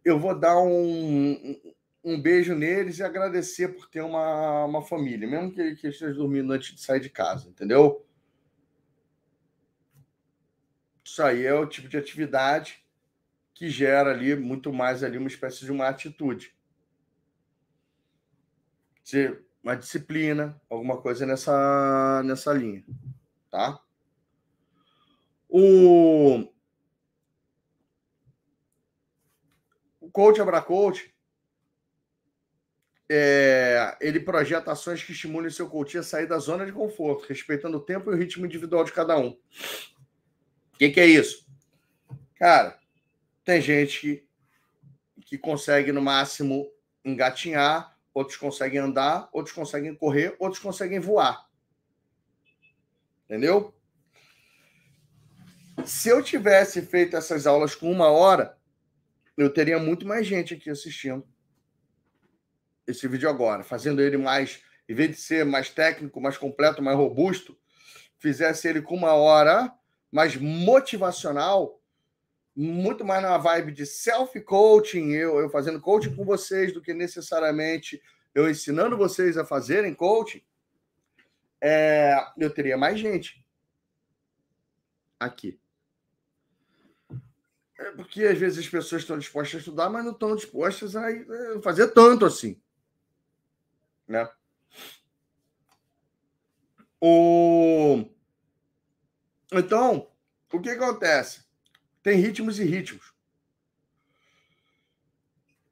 eu vou dar um, um beijo neles e agradecer por ter uma, uma família, mesmo que, que esteja dormindo antes de sair de casa, entendeu? Isso aí é o tipo de atividade que gera ali muito mais ali uma espécie de uma atitude. Uma disciplina, alguma coisa nessa, nessa linha. Tá? O, o coach Abracoach é, ele projeta ações que estimulem seu coach a sair da zona de conforto, respeitando o tempo e o ritmo individual de cada um. O que, que é isso? Cara, tem gente que, que consegue, no máximo, engatinhar, outros conseguem andar, outros conseguem correr, outros conseguem voar. Entendeu? Se eu tivesse feito essas aulas com uma hora, eu teria muito mais gente aqui assistindo esse vídeo agora, fazendo ele mais, em vez de ser mais técnico, mais completo, mais robusto, fizesse ele com uma hora mais motivacional, muito mais na vibe de self-coaching, eu, eu fazendo coaching com vocês, do que necessariamente eu ensinando vocês a fazerem coaching, é, eu teria mais gente aqui. É porque às vezes as pessoas estão dispostas a estudar, mas não estão dispostas a é, fazer tanto assim. Né? O... Então, o que acontece? Tem ritmos e ritmos.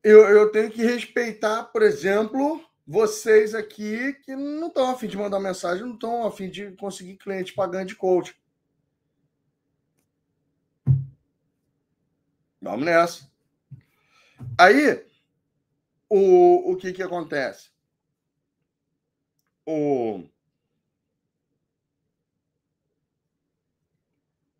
Eu, eu tenho que respeitar, por exemplo, vocês aqui que não estão a fim de mandar mensagem, não estão a fim de conseguir cliente pagando de coach. Vamos nessa. Aí, o, o que, que acontece? O,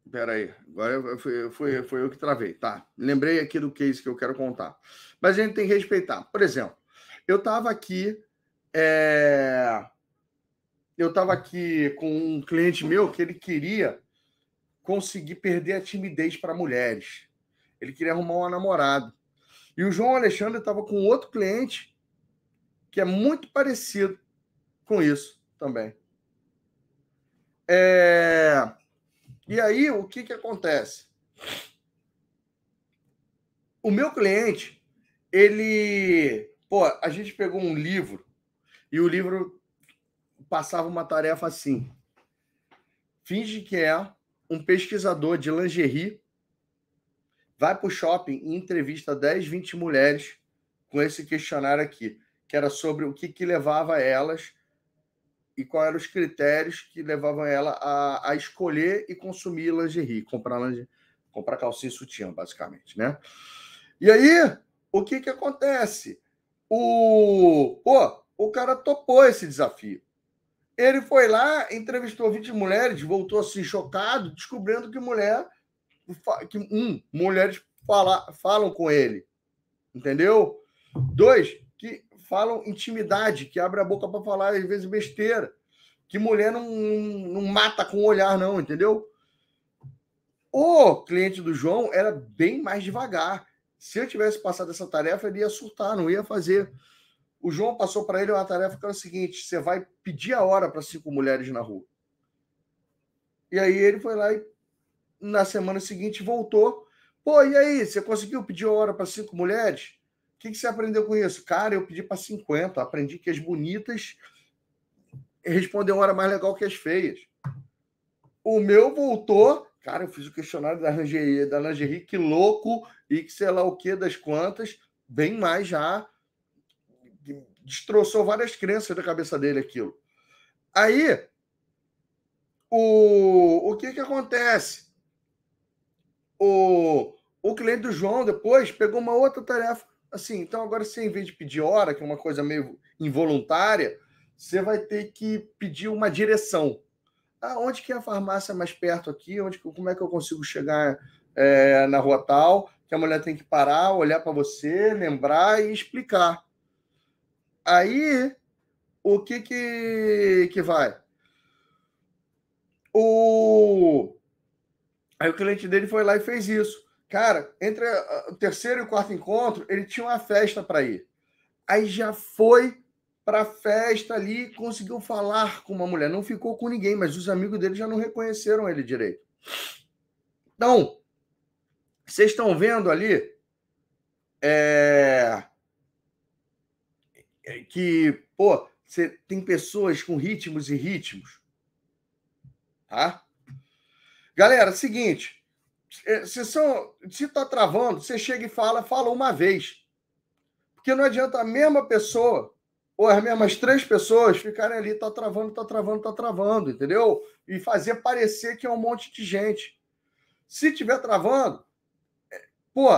Pera aí, agora foi, foi, foi eu que travei, tá? Lembrei aqui do case que eu quero contar. Mas a gente tem que respeitar. Por exemplo, eu estava aqui, é... eu estava aqui com um cliente meu que ele queria conseguir perder a timidez para mulheres. Ele queria arrumar uma namorada. E o João Alexandre estava com outro cliente que é muito parecido com isso também. É... E aí, o que, que acontece? O meu cliente, ele. Pô, a gente pegou um livro e o livro passava uma tarefa assim: finge que é um pesquisador de lingerie, vai para o shopping e entrevista 10, 20 mulheres com esse questionário aqui, que era sobre o que, que levava elas e quais eram os critérios que levavam ela a, a escolher e consumir lingerie, comprar lingerie, comprar calcinha e sutiã, basicamente, né? E aí, o que que acontece? O, pô, o cara topou esse desafio. Ele foi lá, entrevistou 20 mulheres, voltou assim chocado, descobrindo que mulher que um, mulheres fala, falam com ele. Entendeu? Dois, que falam intimidade, que abre a boca para falar às vezes besteira. Que mulher não, não mata com o olhar, não, entendeu? O cliente do João era bem mais devagar. Se eu tivesse passado essa tarefa, ele ia surtar, não ia fazer. O João passou para ele uma tarefa que era o seguinte: você vai pedir a hora para cinco mulheres na rua. E aí ele foi lá e na semana seguinte voltou. Pô, e aí, você conseguiu pedir hora para cinco mulheres? O que, que você aprendeu com isso? Cara, eu pedi para 50. Aprendi que as bonitas respondem a hora mais legal que as feias. O meu voltou. Cara, eu fiz o questionário da lingerie, da lingerie que louco, e que sei lá o que das quantas, bem mais já. Destroçou várias crenças da cabeça dele aquilo. Aí, o, o que que acontece? O, o cliente do João depois pegou uma outra tarefa. Assim, então agora você, em vez de pedir hora, que é uma coisa meio involuntária, você vai ter que pedir uma direção. Ah, onde que é a farmácia mais perto aqui? Onde, como é que eu consigo chegar é, na rua tal? Que a mulher tem que parar, olhar para você, lembrar e explicar. Aí, o que que, que vai? O... Aí o cliente dele foi lá e fez isso. Cara, entre o terceiro e o quarto encontro, ele tinha uma festa para ir. Aí já foi para a festa ali, conseguiu falar com uma mulher. Não ficou com ninguém, mas os amigos dele já não reconheceram ele direito. Então, vocês estão vendo ali é, que, pô, você tem pessoas com ritmos e ritmos. Tá? Galera, seguinte, se são, se tá travando, você chega e fala, fala uma vez. Porque não adianta a mesma pessoa ou as mesmas três pessoas ficarem ali, tá travando, tá travando, tá travando, entendeu? E fazer parecer que é um monte de gente. Se tiver travando, é, pô,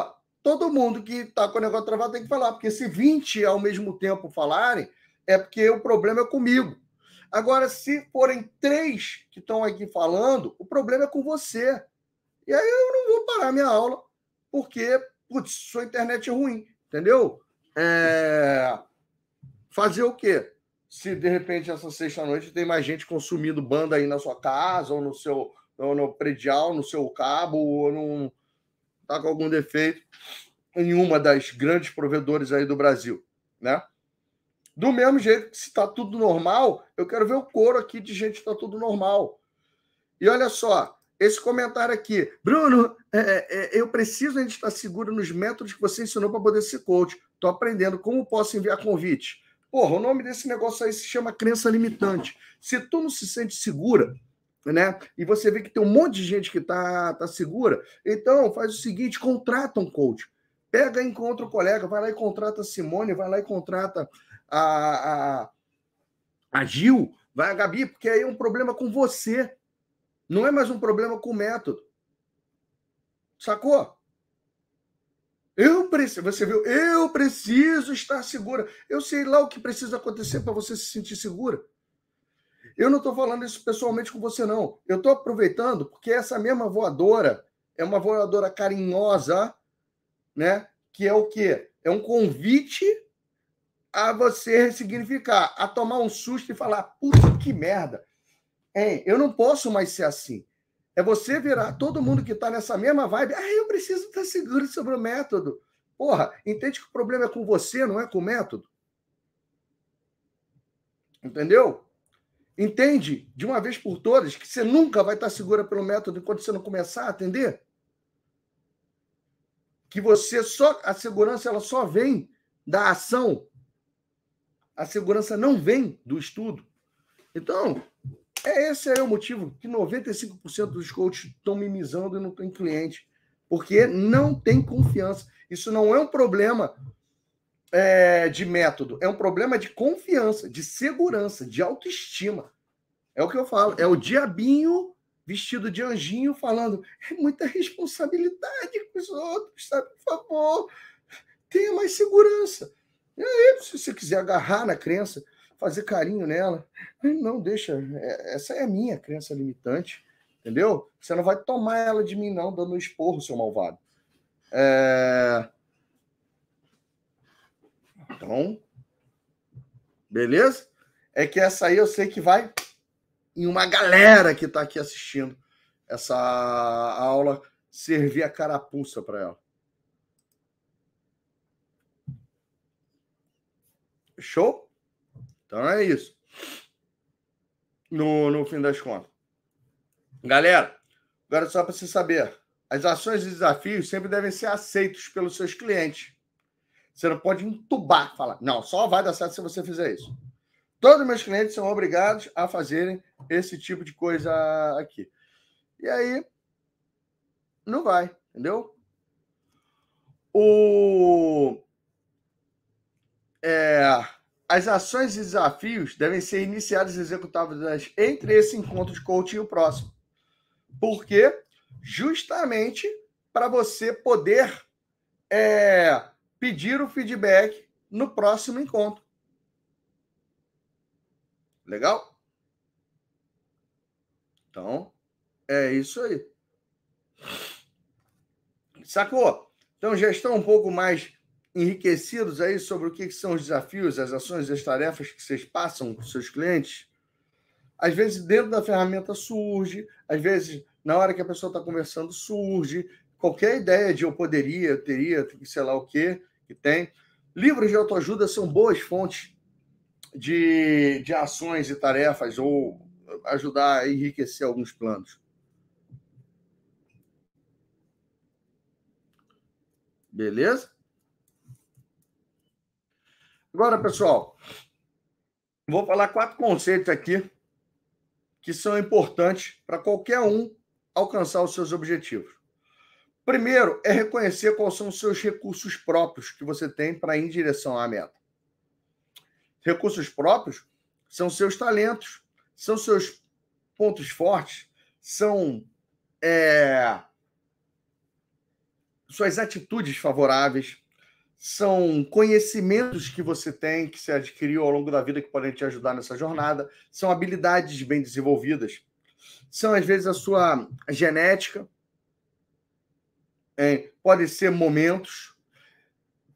todo mundo que tá com o negócio travado tem que falar, porque se 20 ao mesmo tempo falarem, é porque o problema é comigo. Agora, se forem três que estão aqui falando, o problema é com você. E aí eu não vou parar minha aula, porque, putz, sua internet é ruim, entendeu? É fazer o quê? Se de repente essa sexta-noite tem mais gente consumindo banda aí na sua casa, ou no seu ou no predial, no seu cabo, ou não tá com algum defeito em uma das grandes provedores aí do Brasil, né? Do mesmo jeito que se está tudo normal, eu quero ver o coro aqui de gente que está tudo normal. E olha só, esse comentário aqui. Bruno, é, é, é eu preciso a gente estar seguro nos métodos que você ensinou para poder ser coach. Estou aprendendo. Como posso enviar convite? Porra, o nome desse negócio aí se chama crença limitante. Se tu não se sente segura, né? E você vê que tem um monte de gente que tá, tá segura, então faz o seguinte: contrata um coach. Pega encontra o colega, vai lá e contrata a Simone, vai lá e contrata a, a, a Gil, vai a Gabi, porque aí é um problema com você. Não é mais um problema com o método. Sacou? Eu preciso, você viu? Eu preciso estar segura. Eu sei lá o que precisa acontecer para você se sentir segura. Eu não estou falando isso pessoalmente com você, não. Eu estou aproveitando porque essa mesma voadora é uma voadora carinhosa, né? Que é o quê? É um convite a você ressignificar, a tomar um susto e falar: puta que merda. Hein, eu não posso mais ser assim. É você virar todo mundo que está nessa mesma vibe. Ah, eu preciso estar seguro sobre o método. Porra, entende que o problema é com você, não é com o método? Entendeu? Entende de uma vez por todas que você nunca vai estar segura pelo método enquanto você não começar a atender? Que você só a segurança ela só vem da ação. A segurança não vem do estudo. Então, é esse é o motivo que 95% dos coaches estão mimizando e não tem cliente, porque não tem confiança. Isso não é um problema é, de método, é um problema de confiança, de segurança, de autoestima. É o que eu falo, é o diabinho vestido de anjinho falando: é muita responsabilidade com os outros, sabe? Por favor, tenha mais segurança. E aí, se você quiser agarrar na crença, fazer carinho nela, não, deixa, é, essa é a minha crença limitante, entendeu? Você não vai tomar ela de mim, não, dando um esporro, seu malvado. É... Então, beleza? É que essa aí eu sei que vai em uma galera que está aqui assistindo essa aula servir a carapuça para ela. Show? Então é isso. No, no fim das contas. Galera, agora só para você saber: as ações e desafios sempre devem ser aceitos pelos seus clientes. Você não pode entubar, falar, não, só vai dar certo se você fizer isso. Todos os meus clientes são obrigados a fazerem esse tipo de coisa aqui. E aí, não vai, entendeu? O... É... As ações e desafios devem ser iniciadas e executadas entre esse encontro de coaching e o próximo. Por quê? Justamente para você poder é, pedir o feedback no próximo encontro. Legal? Então, é isso aí. Sacou? Então já estão um pouco mais enriquecidos aí sobre o que são os desafios, as ações e as tarefas que vocês passam com seus clientes. Às vezes, dentro da ferramenta surge, às vezes, na hora que a pessoa está conversando, surge qualquer ideia de eu poderia, eu teria, sei lá o quê que tem. Livros de autoajuda são boas fontes de, de ações e tarefas ou ajudar a enriquecer alguns planos. Beleza? Agora, pessoal, vou falar quatro conceitos aqui que são importantes para qualquer um alcançar os seus objetivos. Primeiro é reconhecer quais são os seus recursos próprios que você tem para ir em direção à meta. Recursos próprios são seus talentos, são seus pontos fortes, são é, suas atitudes favoráveis, são conhecimentos que você tem, que você adquiriu ao longo da vida, que podem te ajudar nessa jornada, são habilidades bem desenvolvidas, são às vezes a sua genética, é, pode ser momentos,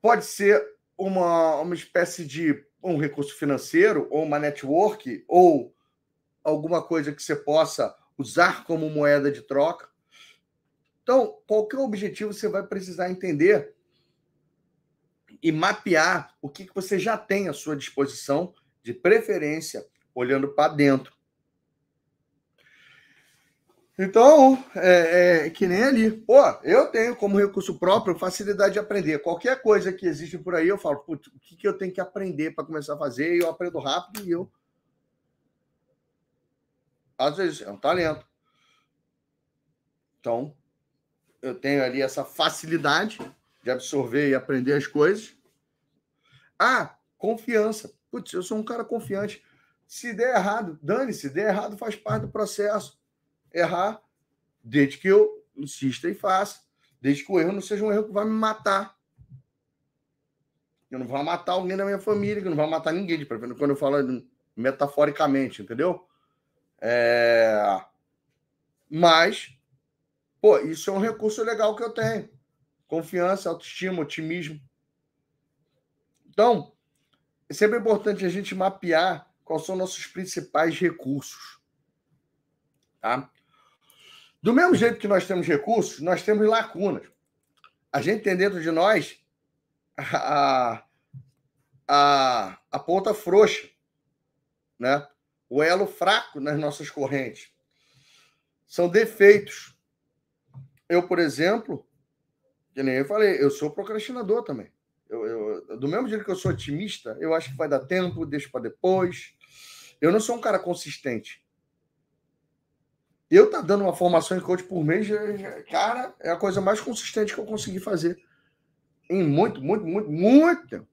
pode ser uma, uma espécie de um recurso financeiro, ou uma network, ou alguma coisa que você possa usar como moeda de troca. Então, qualquer objetivo você vai precisar entender e mapear o que, que você já tem à sua disposição, de preferência, olhando para dentro. Então, é, é, que nem ali. Pô, eu tenho como recurso próprio facilidade de aprender. Qualquer coisa que existe por aí, eu falo, putz, o que, que eu tenho que aprender para começar a fazer? E eu aprendo rápido e eu. Às vezes, é um talento. Então, eu tenho ali essa facilidade de absorver e aprender as coisas. Ah, confiança. Putz, eu sou um cara confiante. Se der errado, dane-se, der errado faz parte do processo errar, desde que eu insista e faça, desde que o erro não seja um erro que vai me matar. Eu não vou matar alguém da minha família, que não vai matar ninguém, de preferência, quando eu falo metaforicamente, entendeu? É... Mas, pô, isso é um recurso legal que eu tenho. Confiança, autoestima, otimismo. Então, é sempre importante a gente mapear quais são nossos principais recursos. Tá? Do mesmo jeito que nós temos recursos, nós temos lacunas. A gente tem dentro de nós a, a, a ponta frouxa, né? o elo fraco nas nossas correntes. São defeitos. Eu, por exemplo, que nem eu falei, eu sou procrastinador também. Eu, eu, do mesmo jeito que eu sou otimista, eu acho que vai dar tempo, deixo para depois. Eu não sou um cara consistente. Eu tá dando uma formação em coach por mês, cara, é a coisa mais consistente que eu consegui fazer em muito, muito, muito, muito tempo.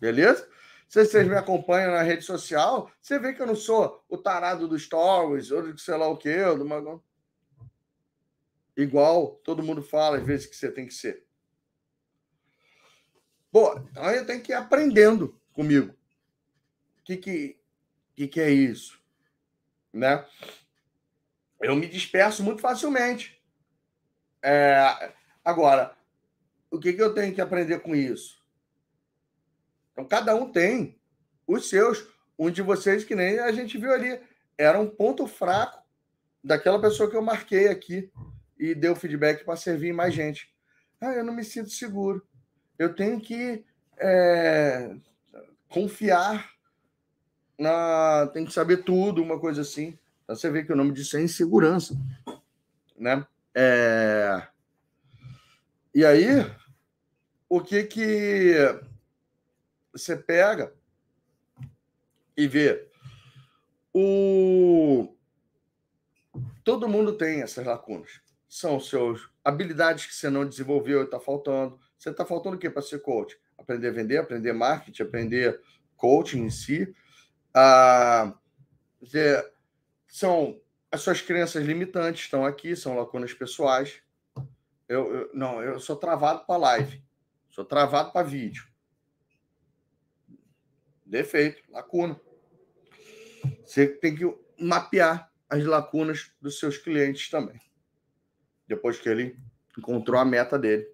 Beleza? Se vocês me acompanham na rede social, você vê que eu não sou o tarado do Stories, ou sei lá o quê, ou do igual todo mundo fala às vezes que você tem que ser. Bom, então eu tenho que ir aprendendo comigo. O que, que, que, que é isso? Né? Eu me disperso muito facilmente. É, agora, o que, que eu tenho que aprender com isso? Então, cada um tem os seus. Um de vocês, que nem a gente viu ali, era um ponto fraco daquela pessoa que eu marquei aqui e deu feedback para servir mais gente. Ah, eu não me sinto seguro. Eu tenho que é, confiar na. Tem que saber tudo, uma coisa assim. Então, você vê que o nome disso é insegurança. Né? É... E aí, o que que você pega e vê? O... Todo mundo tem essas lacunas. São seus habilidades que você não desenvolveu e está faltando. Você está faltando o quê para ser coach? Aprender a vender, aprender marketing, aprender coaching em si. Ah, são as suas crenças limitantes estão aqui, são lacunas pessoais. Eu, eu não, eu sou travado para live. Sou travado para vídeo. Defeito, lacuna. Você tem que mapear as lacunas dos seus clientes também. Depois que ele encontrou a meta dele.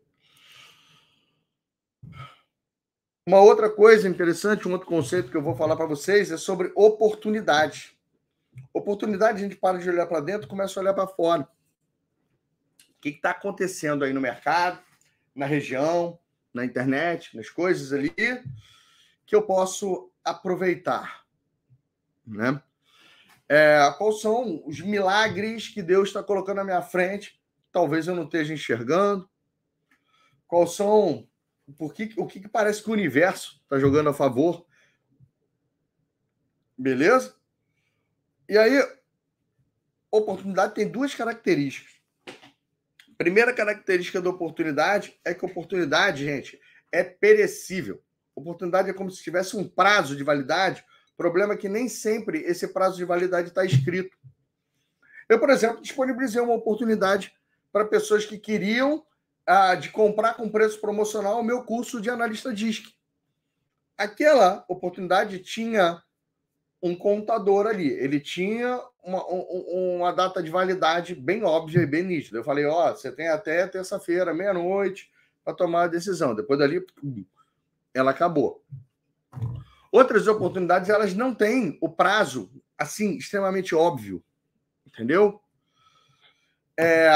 Uma outra coisa interessante, um outro conceito que eu vou falar para vocês é sobre oportunidade. Oportunidade, a gente para de olhar para dentro começa a olhar para fora. O que está acontecendo aí no mercado, na região, na internet, nas coisas ali, que eu posso aproveitar. Né? É, quais são os milagres que Deus está colocando na minha frente? Talvez eu não esteja enxergando. Quais são. Por que, o que, que parece que o universo está jogando a favor? Beleza? E aí, oportunidade tem duas características. Primeira característica da oportunidade é que oportunidade, gente, é perecível. Oportunidade é como se tivesse um prazo de validade. Problema é que nem sempre esse prazo de validade está escrito. Eu, por exemplo, disponibilizei uma oportunidade para pessoas que queriam ah, de comprar com preço promocional o meu curso de analista DISC. Aquela oportunidade tinha um contador ali. Ele tinha uma, uma data de validade bem óbvia e bem nítida. Eu falei, ó, oh, você tem até terça-feira, meia-noite, para tomar a decisão. Depois dali, ela acabou. Outras oportunidades, elas não têm o prazo, assim, extremamente óbvio. Entendeu? É,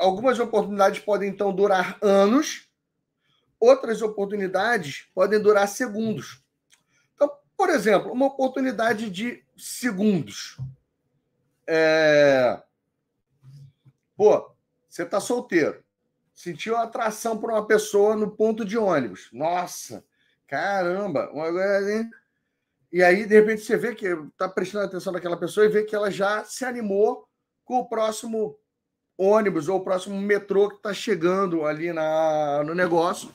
algumas oportunidades podem, então, durar anos. Outras oportunidades podem durar segundos. Por exemplo, uma oportunidade de segundos. É... Pô, você está solteiro. Sentiu atração por uma pessoa no ponto de ônibus. Nossa, caramba. E aí, de repente, você vê que está prestando atenção naquela pessoa e vê que ela já se animou com o próximo ônibus ou o próximo metrô que está chegando ali na, no negócio.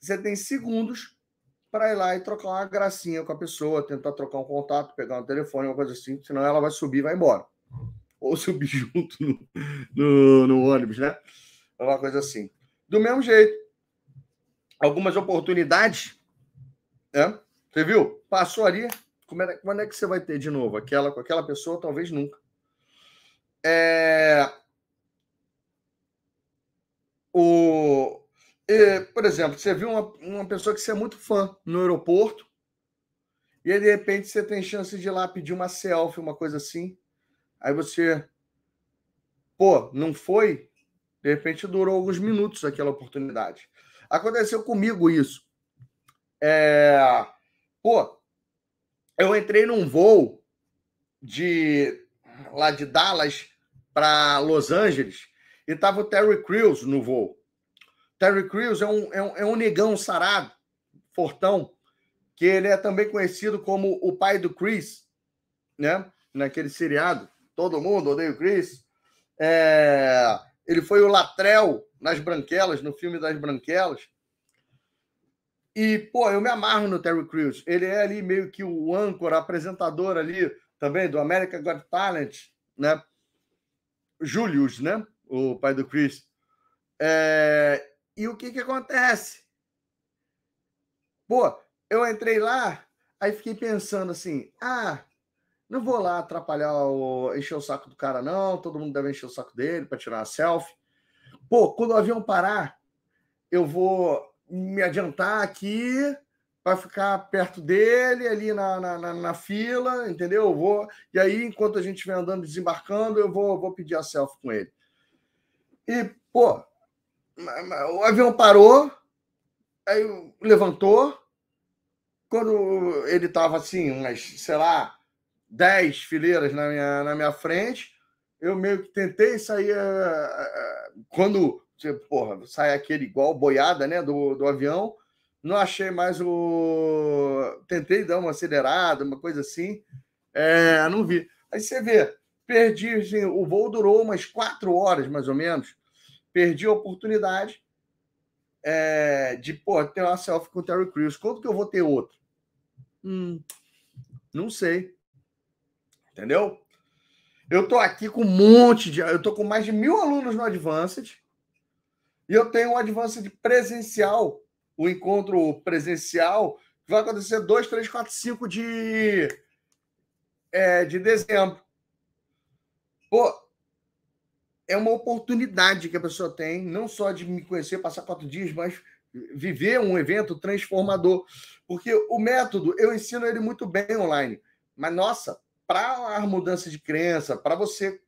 Você tem segundos para ir lá e trocar uma gracinha com a pessoa, tentar trocar um contato, pegar um telefone, uma coisa assim, senão ela vai subir e vai embora. Ou subir junto no, no, no ônibus, né? Uma coisa assim. Do mesmo jeito, algumas oportunidades, né? Você viu? Passou ali, é, quando é que você vai ter de novo? Aquela com aquela pessoa, talvez nunca. É... O, e, por exemplo, você viu uma, uma pessoa que você é muito fã no aeroporto, e aí, de repente, você tem chance de ir lá pedir uma selfie, uma coisa assim. Aí você. Pô, não foi? De repente durou alguns minutos aquela oportunidade. Aconteceu comigo isso. É... Pô, eu entrei num voo de lá de Dallas para Los Angeles e tava o Terry Crews no voo. Terry Crews é um, é um, é um negão sarado, fortão, que ele é também conhecido como o pai do Chris, né? Naquele seriado. Todo mundo odeia o Chris. É... Ele foi o Latrell nas Branquelas, no filme das Branquelas. E, pô, eu me amarro no Terry Crews. Ele é ali meio que o âncora, apresentador ali também do America Got Talent, né? Julius, né? O pai do Chris. É... E o que que acontece? Pô, eu entrei lá, aí fiquei pensando assim, ah, não vou lá atrapalhar, o... encher o saco do cara não, todo mundo deve encher o saco dele para tirar uma selfie. Pô, quando o avião parar, eu vou me adiantar aqui para ficar perto dele, ali na, na, na, fila, entendeu? Eu vou, e aí, enquanto a gente estiver andando, desembarcando, eu vou, vou pedir a selfie com ele. E, pô, o avião parou, aí levantou, quando ele estava assim, umas, sei lá, 10 fileiras na minha, na minha frente, eu meio que tentei sair. Eh, eh, quando porra, sai aquele igual boiada né, do, do avião, não achei mais o. Tentei dar uma acelerada, uma coisa assim, é, não vi. Aí você vê, perdi, assim, o voo durou umas quatro horas, mais ou menos. Perdi a oportunidade é, de pô, ter uma selfie com o Terry Crews. Quando que eu vou ter outro? Hum, não sei. Entendeu? Eu tô aqui com um monte de. Eu tô com mais de mil alunos no Advanced. E eu tenho um Advanced presencial. O encontro presencial que vai acontecer 2, 3, 4, 5 de, é, de dezembro. Pô, é uma oportunidade que a pessoa tem, não só de me conhecer, passar quatro dias, mas viver um evento transformador. Porque o método, eu ensino ele muito bem online. Mas, nossa, para a mudança de crença, para você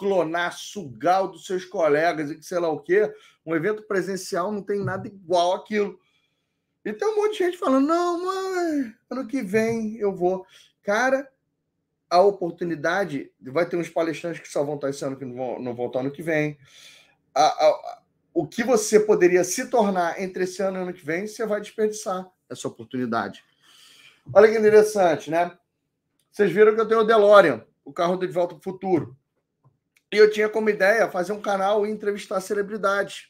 clonar, sugar dos seus colegas e que sei lá o quê, um evento presencial não tem nada igual aquilo. E tem um monte de gente falando: não, mãe, ano que vem eu vou. Cara, a oportunidade, vai ter uns palestrantes que só vão estar esse ano, que não vão, não vão estar ano que vem. A, a, o que você poderia se tornar entre esse ano e ano que vem, você vai desperdiçar essa oportunidade. Olha que interessante, né? Vocês viram que eu tenho o DeLorean, o carro de volta para o futuro. E eu tinha como ideia fazer um canal e entrevistar celebridades.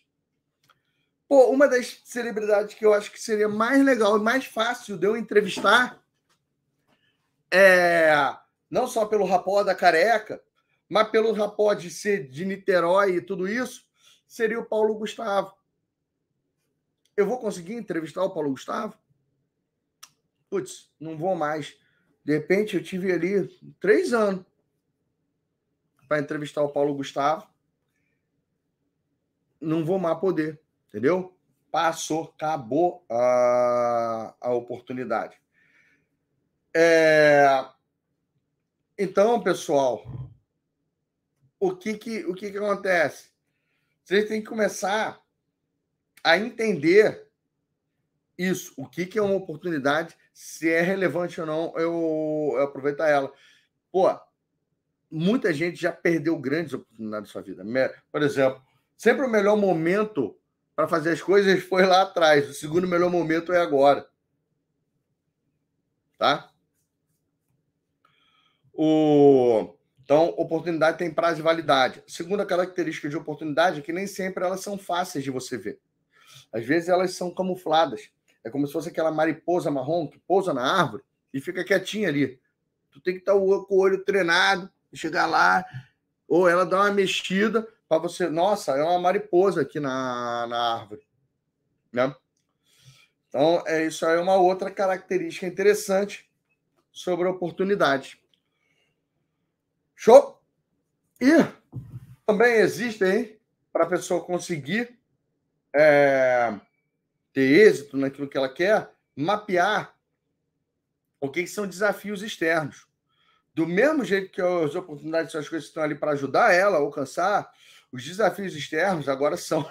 Pô, uma das celebridades que eu acho que seria mais legal e mais fácil de eu entrevistar é não só pelo rapó da careca, mas pelo rapó de ser de Niterói e tudo isso, seria o Paulo Gustavo. Eu vou conseguir entrevistar o Paulo Gustavo? Putz, não vou mais. De repente, eu tive ali três anos para entrevistar o Paulo Gustavo. Não vou mais poder, entendeu? Passou, acabou a, a oportunidade. É... Então, pessoal, o que que, o que que acontece? Vocês têm que começar a entender isso, o que que é uma oportunidade, se é relevante ou não, eu, eu aproveitar ela. Pô, muita gente já perdeu grandes oportunidades na sua vida. Por exemplo, sempre o melhor momento para fazer as coisas foi lá atrás. O segundo melhor momento é agora. Tá? O... Então, oportunidade tem prazo de validade. Segunda característica de oportunidade é que nem sempre elas são fáceis de você ver. Às vezes elas são camufladas. É como se fosse aquela mariposa marrom que pousa na árvore e fica quietinha ali. Tu tem que estar com o olho treinado, chegar lá, ou ela dá uma mexida para você. Nossa, é uma mariposa aqui na, na árvore. Né? Então, é, isso aí é uma outra característica interessante sobre a oportunidade. Show? E também existe aí, para a pessoa conseguir é, ter êxito naquilo que ela quer, mapear o que, que são desafios externos. Do mesmo jeito que as oportunidades são as coisas que estão ali para ajudar ela a alcançar, os desafios externos agora são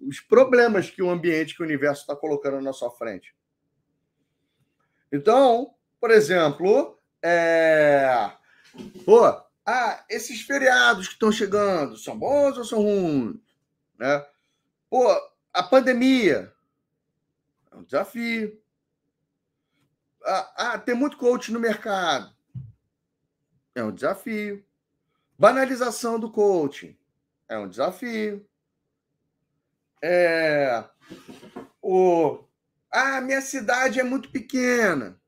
os problemas que o ambiente, que o universo está colocando na sua frente. Então, por exemplo, é... Pô, ah, esses feriados que estão chegando são bons ou são ruins? Né? Pô, a pandemia é um desafio. Ah, ah, tem muito coach no mercado. É um desafio. Banalização do coaching é um desafio. É, o, ah, minha cidade é muito pequena.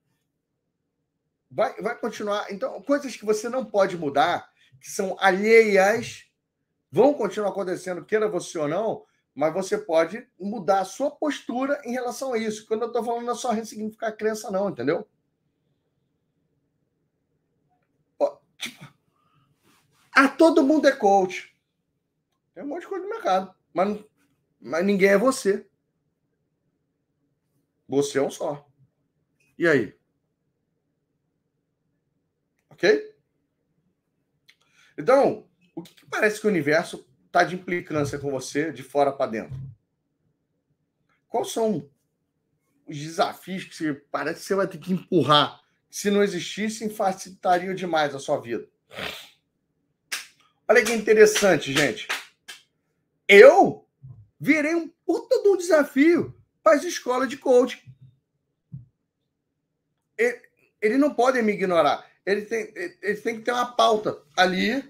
Vai, vai continuar. Então, coisas que você não pode mudar, que são alheias, vão continuar acontecendo, queira você ou não, mas você pode mudar a sua postura em relação a isso. Quando eu estou falando, não é só ressignificar a crença, não, entendeu? Pô, tipo, ah, todo mundo é coach. Tem um monte de coisa no mercado, mas, mas ninguém é você. Você é um só. E aí? Ok? Então, o que, que parece que o universo está de implicância com você de fora para dentro? Quais são os desafios que você, parece que você vai ter que empurrar? Se não existissem, facilitariam demais a sua vida. Olha que interessante, gente. Eu virei um puta de um desafio para as escolas de coaching. Eles não podem me ignorar. Eles têm que ter uma pauta ali. O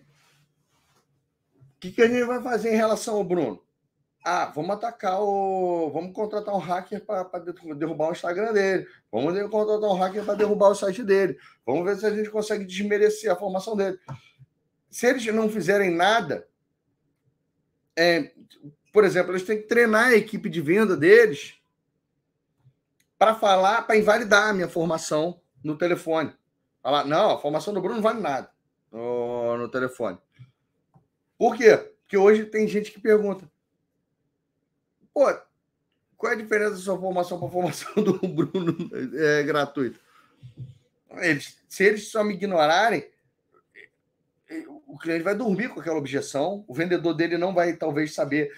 que, que a gente vai fazer em relação ao Bruno? Ah, vamos atacar o. Vamos contratar um hacker para derrubar o Instagram dele. Vamos contratar um hacker para derrubar o site dele. Vamos ver se a gente consegue desmerecer a formação dele. Se eles não fizerem nada, é, por exemplo, eles têm que treinar a equipe de venda deles para falar, para invalidar a minha formação no telefone. Falar, não, a formação do Bruno não vale nada no, no telefone. Por quê? Porque hoje tem gente que pergunta: pô, qual é a diferença da sua formação para a formação do Bruno é, gratuita? Eles, se eles só me ignorarem, o cliente vai dormir com aquela objeção, o vendedor dele não vai, talvez, saber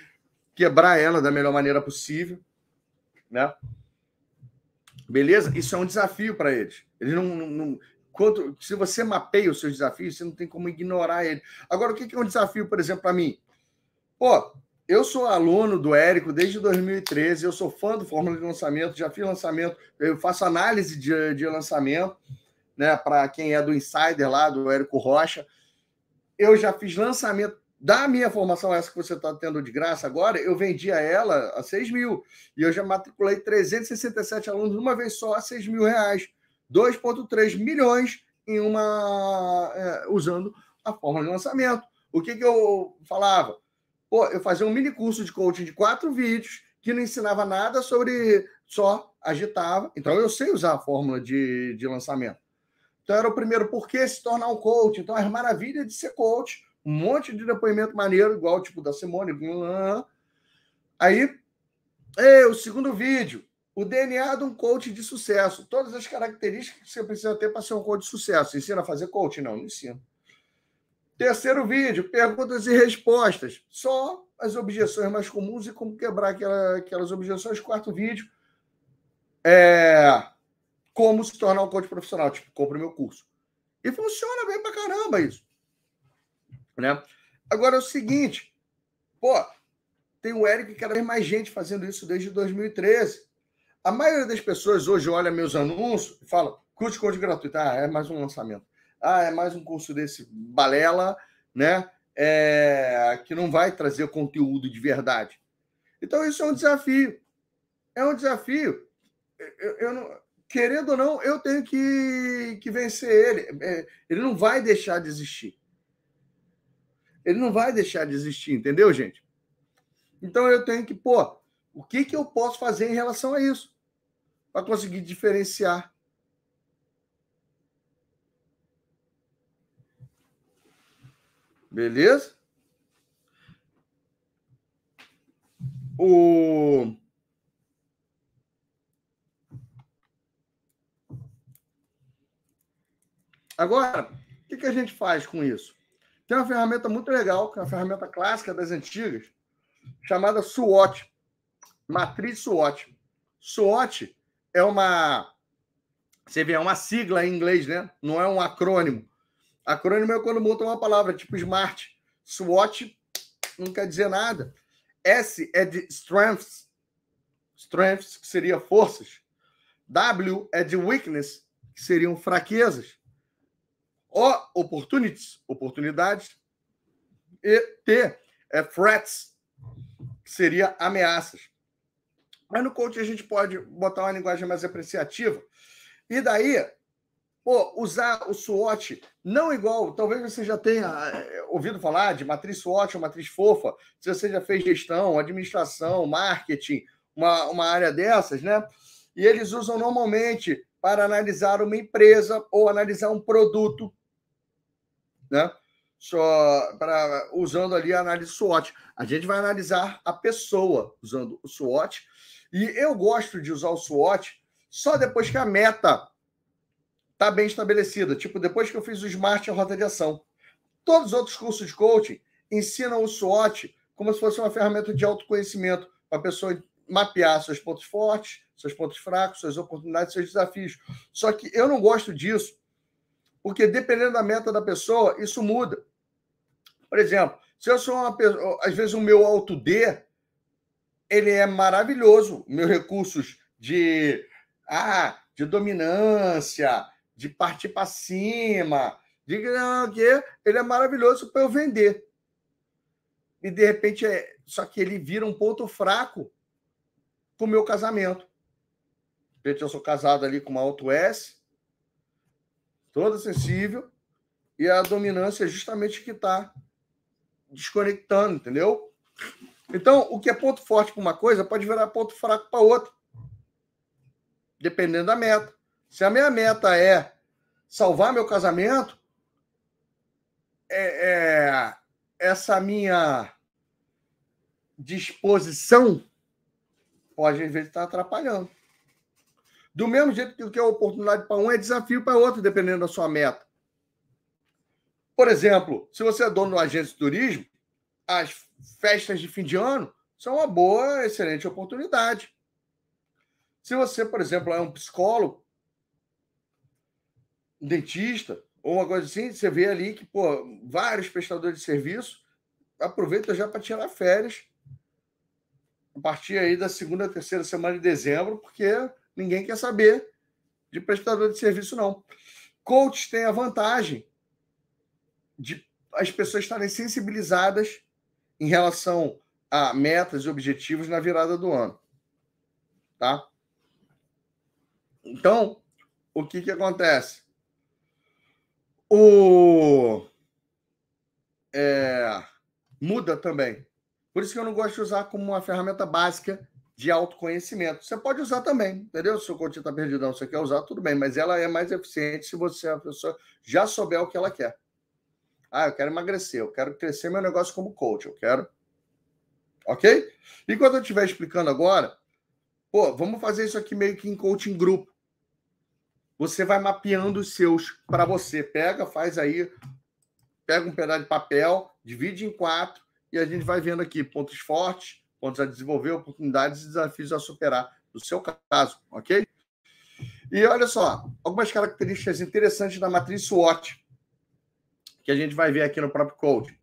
quebrar ela da melhor maneira possível, né? Beleza? Isso é um desafio para eles. Eles não, não, quanto, se você mapeia os seus desafios, você não tem como ignorar ele. Agora, o que é um desafio, por exemplo, para mim? Pô, eu sou aluno do Érico desde 2013, eu sou fã do Fórmula de Lançamento, já fiz lançamento, eu faço análise de, de lançamento, né, para quem é do Insider lá, do Érico Rocha. Eu já fiz lançamento da minha formação, essa que você está tendo de graça agora, eu vendia ela a 6 mil. E eu já matriculei 367 alunos uma vez só a 6 mil reais. 2,3 milhões em uma. É, usando a forma de lançamento. O que, que eu falava? Pô, eu fazia um mini curso de coaching de quatro vídeos que não ensinava nada sobre. só agitava. Então eu sei usar a fórmula de, de lançamento. Então era o primeiro por que se tornar um coach. Então as maravilhas de ser coach um monte de depoimento maneiro, igual tipo da Simone. Aí, é, o segundo vídeo, o DNA de um coach de sucesso. Todas as características que você precisa ter para ser um coach de sucesso. Ensina a fazer coach? Não, não ensina. Terceiro vídeo, perguntas e respostas. Só as objeções mais comuns e como quebrar aquela, aquelas objeções. Quarto vídeo, é como se tornar um coach profissional. Tipo, compre meu curso. E funciona bem pra caramba isso. Né? Agora é o seguinte, pô, tem o Eric cada vez mais gente fazendo isso desde 2013. A maioria das pessoas hoje olha meus anúncios e fala, curte código gratuito. Ah, é mais um lançamento. Ah, é mais um curso desse balela, né? É, que não vai trazer conteúdo de verdade. Então, isso é um desafio. É um desafio. Eu, eu não, querendo ou não, eu tenho que, que vencer ele. É, ele não vai deixar de existir. Ele não vai deixar de existir, entendeu, gente? Então eu tenho que, pô, o que, que eu posso fazer em relação a isso? Para conseguir diferenciar. Beleza? O. Agora, o que, que a gente faz com isso? Tem uma ferramenta muito legal, que é uma ferramenta clássica das antigas, chamada SWOT, matriz SWOT. SWOT é uma Você vê, é uma sigla em inglês, né? Não é um acrônimo. Acrônimo é quando monta uma palavra, tipo SMART. SWOT não quer dizer nada. S é de strengths, strengths, que seria forças. W é de weakness, que seriam fraquezas. O, opportunities, oportunidades. E T é threats, que seria ameaças. Mas no coach a gente pode botar uma linguagem mais apreciativa. E daí, pô, usar o SWOT não igual, talvez você já tenha eh, ouvido falar de matriz SWOT ou matriz fofa, se você já fez gestão, administração, marketing, uma, uma área dessas, né? E eles usam normalmente para analisar uma empresa ou analisar um produto, né? Só para usando ali a análise SWOT. A gente vai analisar a pessoa usando o SWOT. E eu gosto de usar o SWOT só depois que a meta está bem estabelecida. Tipo, depois que eu fiz o Smart a Rota de Ação. Todos os outros cursos de coaching ensinam o SWOT como se fosse uma ferramenta de autoconhecimento para a pessoa mapear seus pontos fortes, seus pontos fracos, suas oportunidades, seus desafios. Só que eu não gosto disso, porque dependendo da meta da pessoa, isso muda. Por exemplo, se eu sou uma pessoa, às vezes o meu alto D, ele é maravilhoso, meus recursos de ah, de dominância, de partir para cima, de que ele é maravilhoso para eu vender. E de repente é, só que ele vira um ponto fraco para o meu casamento. De repente eu sou casado ali com uma Auto S, toda sensível, e a dominância é justamente que está desconectando, entendeu? Então, o que é ponto forte para uma coisa pode virar ponto fraco para outra, dependendo da meta. Se a minha meta é salvar meu casamento, é, é, essa minha disposição pode, às vezes, estar atrapalhando. Do mesmo jeito que o que é oportunidade para um é desafio para outro, dependendo da sua meta. Por exemplo, se você é dono de uma agência de turismo, as festas de fim de ano são uma boa, excelente oportunidade. Se você, por exemplo, é um psicólogo, dentista ou uma coisa assim, você vê ali que, pô, vários prestadores de serviço aproveita já para tirar férias a partir aí da segunda, terceira semana de dezembro, porque ninguém quer saber de prestador de serviço, não. Coaches têm a vantagem de as pessoas estarem sensibilizadas em relação a metas e objetivos na virada do ano. Tá? Então, o que, que acontece? O é, muda também. Por isso que eu não gosto de usar como uma ferramenta básica de autoconhecimento. Você pode usar também, entendeu? Se o coach está perdidão, você quer usar, tudo bem, mas ela é mais eficiente se você, a pessoa, já souber o que ela quer. Ah, eu quero emagrecer, eu quero crescer meu negócio como coach, eu quero. Ok? E quando eu estiver explicando agora, pô, vamos fazer isso aqui meio que em coaching grupo você vai mapeando os seus para você. Pega, faz aí, pega um pedaço de papel, divide em quatro e a gente vai vendo aqui pontos fortes, pontos a desenvolver, oportunidades e desafios a superar, no seu caso, ok? E olha só, algumas características interessantes da matriz SWOT, que a gente vai ver aqui no próprio code.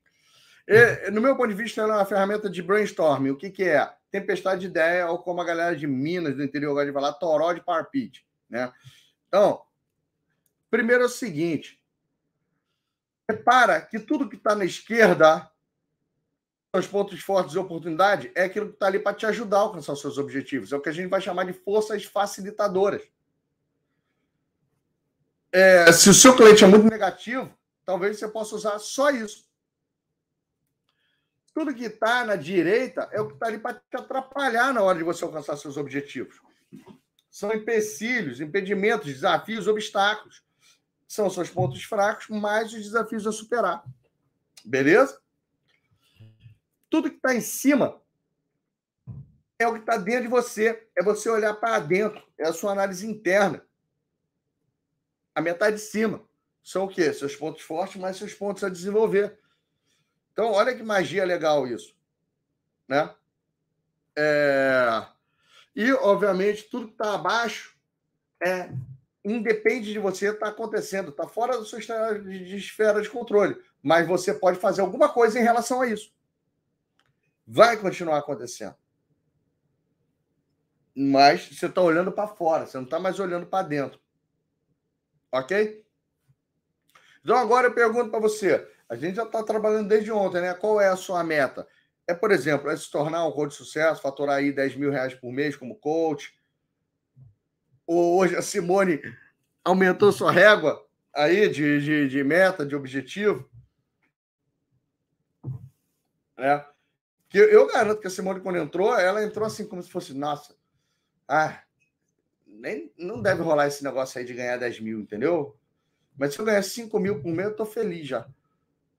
E, no meu ponto de vista, ela é uma ferramenta de brainstorming. O que, que é? Tempestade de ideia, ou como a galera de Minas, do interior, gosta de falar, toró de power né? Então, primeiro é o seguinte: repara que tudo que está na esquerda, os pontos fortes e oportunidade, é aquilo que está ali para te ajudar a alcançar os seus objetivos. É o que a gente vai chamar de forças facilitadoras. É, se o seu cliente é muito negativo, talvez você possa usar só isso. Tudo que está na direita é o que está ali para te atrapalhar na hora de você alcançar seus objetivos são empecilhos, impedimentos, desafios, obstáculos. São seus pontos fracos, mais os desafios a superar. Beleza? Tudo que está em cima é o que está dentro de você. É você olhar para dentro. É a sua análise interna. A metade de cima são o quê? Seus pontos fortes, mais seus pontos a desenvolver. Então, olha que magia legal isso. Né? É... E, obviamente, tudo que está abaixo é independe de você, está acontecendo, está fora da sua esfera de, esfera de controle. Mas você pode fazer alguma coisa em relação a isso. Vai continuar acontecendo. Mas você está olhando para fora, você não está mais olhando para dentro. Ok? Então agora eu pergunto para você. A gente já está trabalhando desde ontem, né? Qual é a sua meta? É, por exemplo, é se tornar um coach de sucesso, faturar aí 10 mil reais por mês como coach, hoje a Simone aumentou sua régua aí de, de, de meta, de objetivo. É. Que eu garanto que a Simone, quando entrou, ela entrou assim como se fosse, nossa, ah, nem, não deve rolar esse negócio aí de ganhar 10 mil, entendeu? Mas se eu ganhar 5 mil por mês, eu tô feliz já.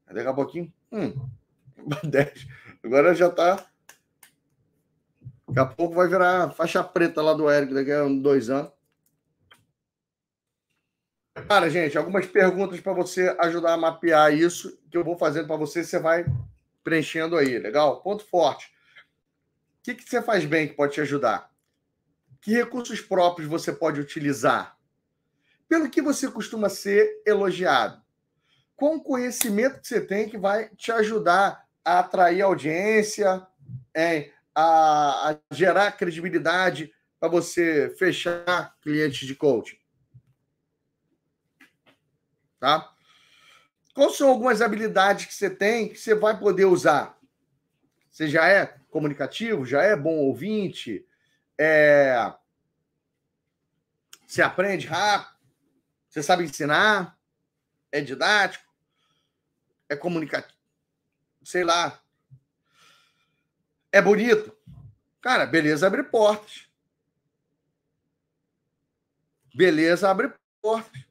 Daqui a pouquinho, hum, 10. Agora já tá. Daqui a pouco vai virar faixa preta lá do Eric daqui a dois anos. Cara, gente, algumas perguntas para você ajudar a mapear isso que eu vou fazendo para você, você vai preenchendo aí, legal? Ponto forte. O que, que você faz bem que pode te ajudar? Que recursos próprios você pode utilizar? Pelo que você costuma ser elogiado? Qual conhecimento que você tem que vai te ajudar a atrair audiência, a, a gerar credibilidade para você fechar clientes de coaching? Tá? Quais são algumas habilidades que você tem que você vai poder usar? Você já é comunicativo, já é bom ouvinte, é... você aprende rápido, você sabe ensinar, é didático, é comunicativo, sei lá, é bonito. Cara, beleza abre portas. Beleza abre portas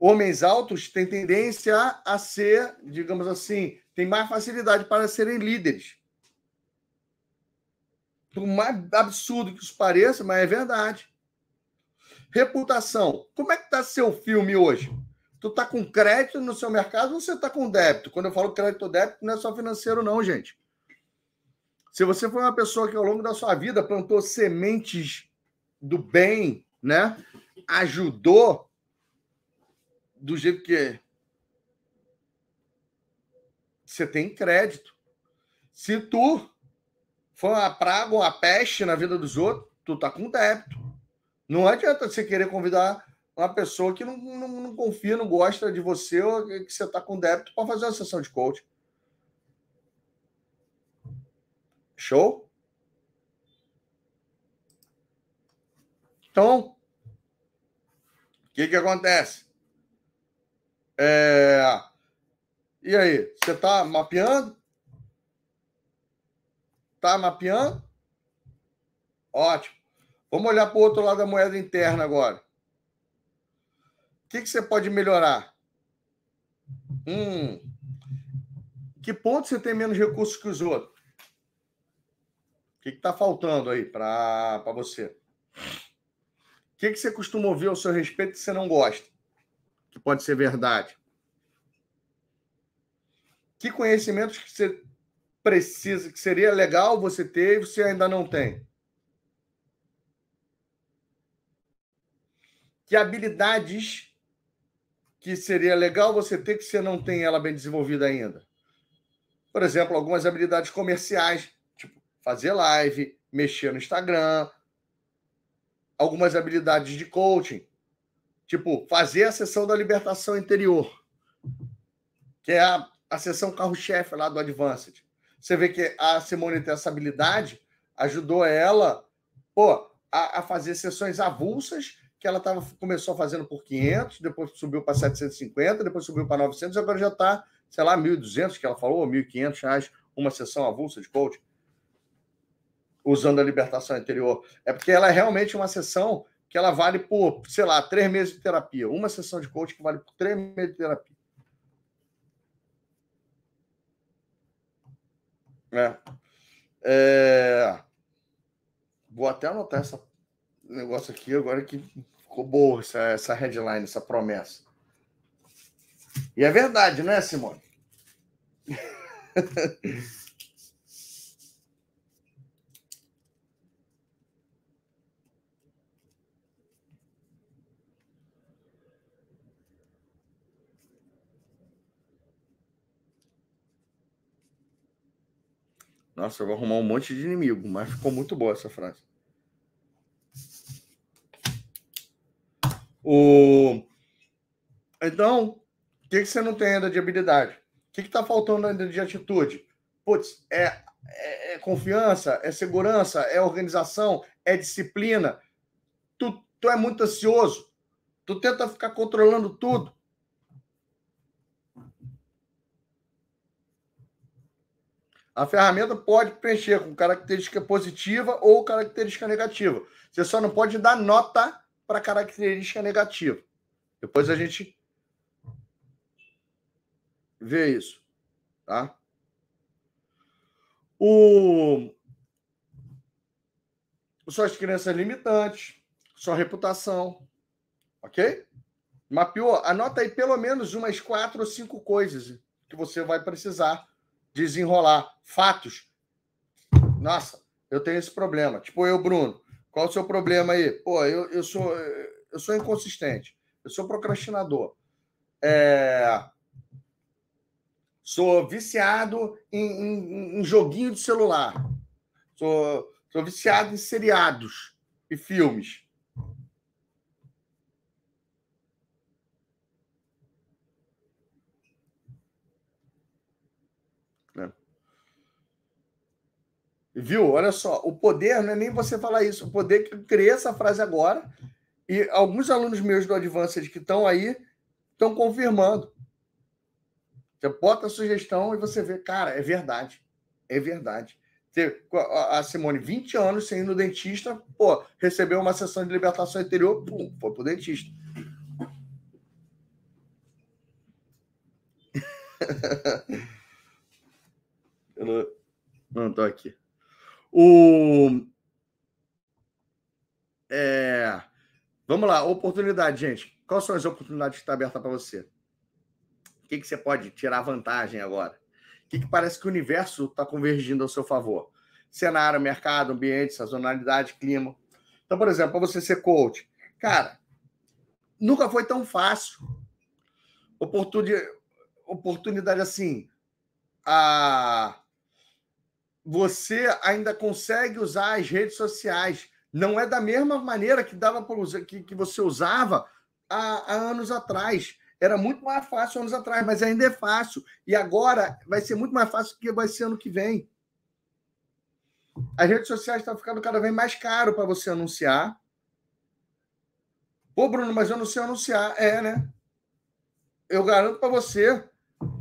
homens altos têm tendência a ser, digamos assim, tem mais facilidade para serem líderes. Por mais absurdo que isso pareça, mas é verdade. Reputação. Como é que está seu filme hoje? Tu está com crédito no seu mercado ou você está com débito? Quando eu falo crédito ou débito, não é só financeiro, não, gente. Se você foi uma pessoa que ao longo da sua vida plantou sementes do bem, né? Ajudou do jeito que é. Você tem crédito. Se tu for uma praga ou uma peste na vida dos outros, tu tá com débito. Não adianta você querer convidar uma pessoa que não, não, não confia, não gosta de você ou que você tá com débito para fazer uma sessão de coaching. Show? Então, o que, que acontece? É... E aí, você está mapeando? Está mapeando? Ótimo. Vamos olhar para o outro lado da moeda interna agora. O que, que você pode melhorar? Hum. Que ponto você tem menos recursos que os outros? O que está faltando aí para você? O que, que você costuma ouvir ao seu respeito que você não gosta? Que pode ser verdade? Que conhecimentos que você precisa, que seria legal você ter e você ainda não tem? Que habilidades que seria legal você ter que você não tem ela bem desenvolvida ainda? Por exemplo, algumas habilidades comerciais, tipo fazer live, mexer no Instagram, algumas habilidades de coaching, Tipo, fazer a sessão da libertação interior, que é a, a sessão carro-chefe lá do Advanced. Você vê que a Simone tem essa habilidade, ajudou ela pô, a, a fazer sessões avulsas, que ela tava, começou fazendo por 500, depois subiu para 750, depois subiu para 900, agora já está, sei lá, 1.200, que ela falou, 1.500 reais, uma sessão avulsa de coaching, usando a libertação interior. É porque ela é realmente uma sessão que ela vale por, sei lá, três meses de terapia. Uma sessão de coaching que vale por três meses de terapia. É. é... Vou até anotar esse negócio aqui agora que ficou boa essa, essa headline, essa promessa. E é verdade, né, Simone? Nossa, eu vou arrumar um monte de inimigo, mas ficou muito boa essa frase. O... Então, o que, que você não tem ainda de habilidade? O que está faltando ainda de atitude? Putz, é, é, é, confiança, é segurança, é organização, é disciplina. Tu, tu é muito ansioso. Tu tenta ficar controlando tudo. A ferramenta pode preencher com característica positiva ou característica negativa. Você só não pode dar nota para característica negativa. Depois a gente vê isso, tá? O suas crenças limitantes, sua reputação, ok? Mapeou? Anota aí pelo menos umas quatro ou cinco coisas que você vai precisar desenrolar. Fatos. Nossa, eu tenho esse problema. Tipo eu, Bruno. Qual o seu problema aí? Pô, eu, eu, sou, eu sou inconsistente. Eu sou procrastinador. É... Sou viciado em, em, em, joguinho de celular. Sou, sou viciado em seriados e filmes. Viu? Olha só, o poder não é nem você falar isso, o poder que eu criei essa frase agora, e alguns alunos meus do Advanced que estão aí estão confirmando. Você bota a sugestão e você vê, cara, é verdade. É verdade. A Simone, 20 anos sem ir no dentista, pô, recebeu uma sessão de libertação interior, pum, foi pro dentista. Eu não tô aqui. O... É... Vamos lá, oportunidade, gente. Quais são as oportunidades que estão abertas para você? O que, que você pode tirar vantagem agora? O que, que parece que o universo está convergindo ao seu favor? Cenário, mercado, ambiente, sazonalidade, clima. Então, por exemplo, para você ser coach, cara, nunca foi tão fácil. Oportunidade, oportunidade assim, a você ainda consegue usar as redes sociais. Não é da mesma maneira que dava usar, que, que você usava há, há anos atrás. Era muito mais fácil anos atrás, mas ainda é fácil. E agora vai ser muito mais fácil que vai ser ano que vem. As redes sociais estão ficando cada vez mais caro para você anunciar. Pô, Bruno, mas eu não sei anunciar. É, né? Eu garanto para você,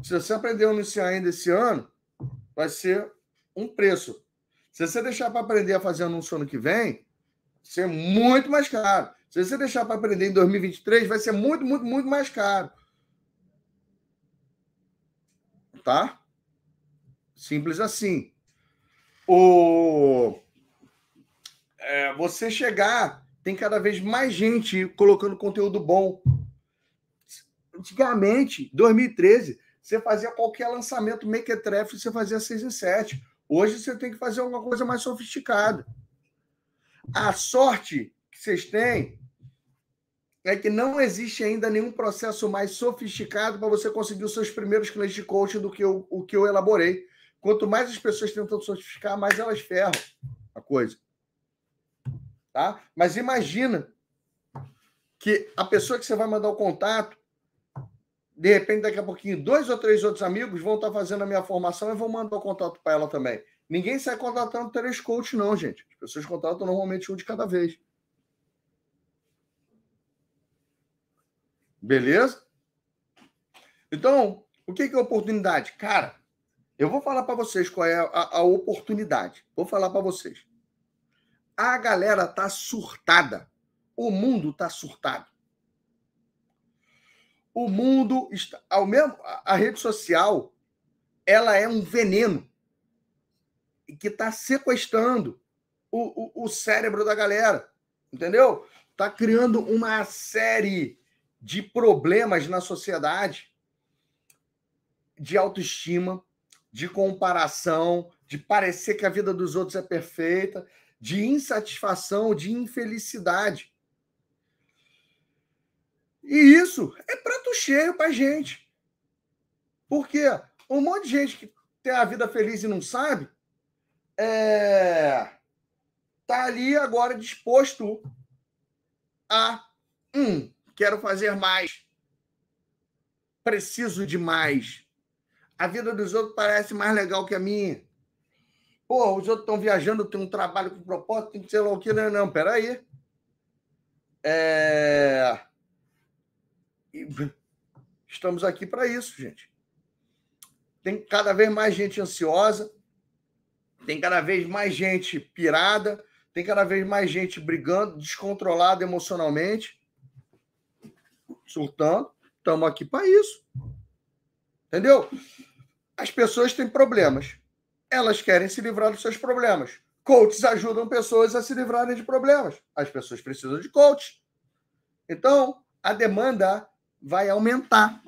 se você aprender a anunciar ainda esse ano, vai ser um preço. Se você deixar para aprender a fazer anúncio ano que vem, ser muito mais caro. Se você deixar para aprender em 2023, vai ser muito, muito, muito mais caro. Tá? Simples assim. O... É, você chegar, tem cada vez mais gente colocando conteúdo bom. Antigamente, 2013, você fazia qualquer lançamento Makertref, você fazia 6 em 7. Hoje você tem que fazer alguma coisa mais sofisticada. A sorte que vocês têm é que não existe ainda nenhum processo mais sofisticado para você conseguir os seus primeiros clientes de coaching do que eu, o que eu elaborei. Quanto mais as pessoas tentam sofisticar, mais elas ferram a coisa. Tá? Mas imagina que a pessoa que você vai mandar o contato de repente, daqui a pouquinho, dois ou três outros amigos vão estar fazendo a minha formação e vão mandar o contato para ela também. Ninguém sai contratando três coaches, não, gente. As pessoas contratam normalmente um de cada vez. Beleza? Então, o que é oportunidade? Cara, eu vou falar para vocês qual é a, a oportunidade. Vou falar para vocês. A galera tá surtada. O mundo tá surtado o mundo está ao mesmo a rede social ela é um veneno que está sequestrando o, o, o, cérebro da galera, entendeu? Está criando uma série de problemas na sociedade de autoestima, de comparação, de parecer que a vida dos outros é perfeita, de insatisfação, de infelicidade. E isso é prato cheio para gente. Porque um monte de gente que tem a vida feliz e não sabe, é, tá ali agora disposto a um, quero fazer mais, preciso de mais. A vida dos outros parece mais legal que a minha. Pô, os outros estão viajando, tem um trabalho com propósito, tem que ser lá. Não, não, peraí. É... Estamos aqui para isso, gente. Tem cada vez mais gente ansiosa, tem cada vez mais gente pirada, tem cada vez mais gente brigando, descontrolada emocionalmente, surtando. Estamos aqui para isso. Entendeu? As pessoas têm problemas. Elas querem se livrar dos seus problemas. Coaches ajudam pessoas a se livrarem de problemas. As pessoas precisam de coach. Então, a demanda vai aumentar.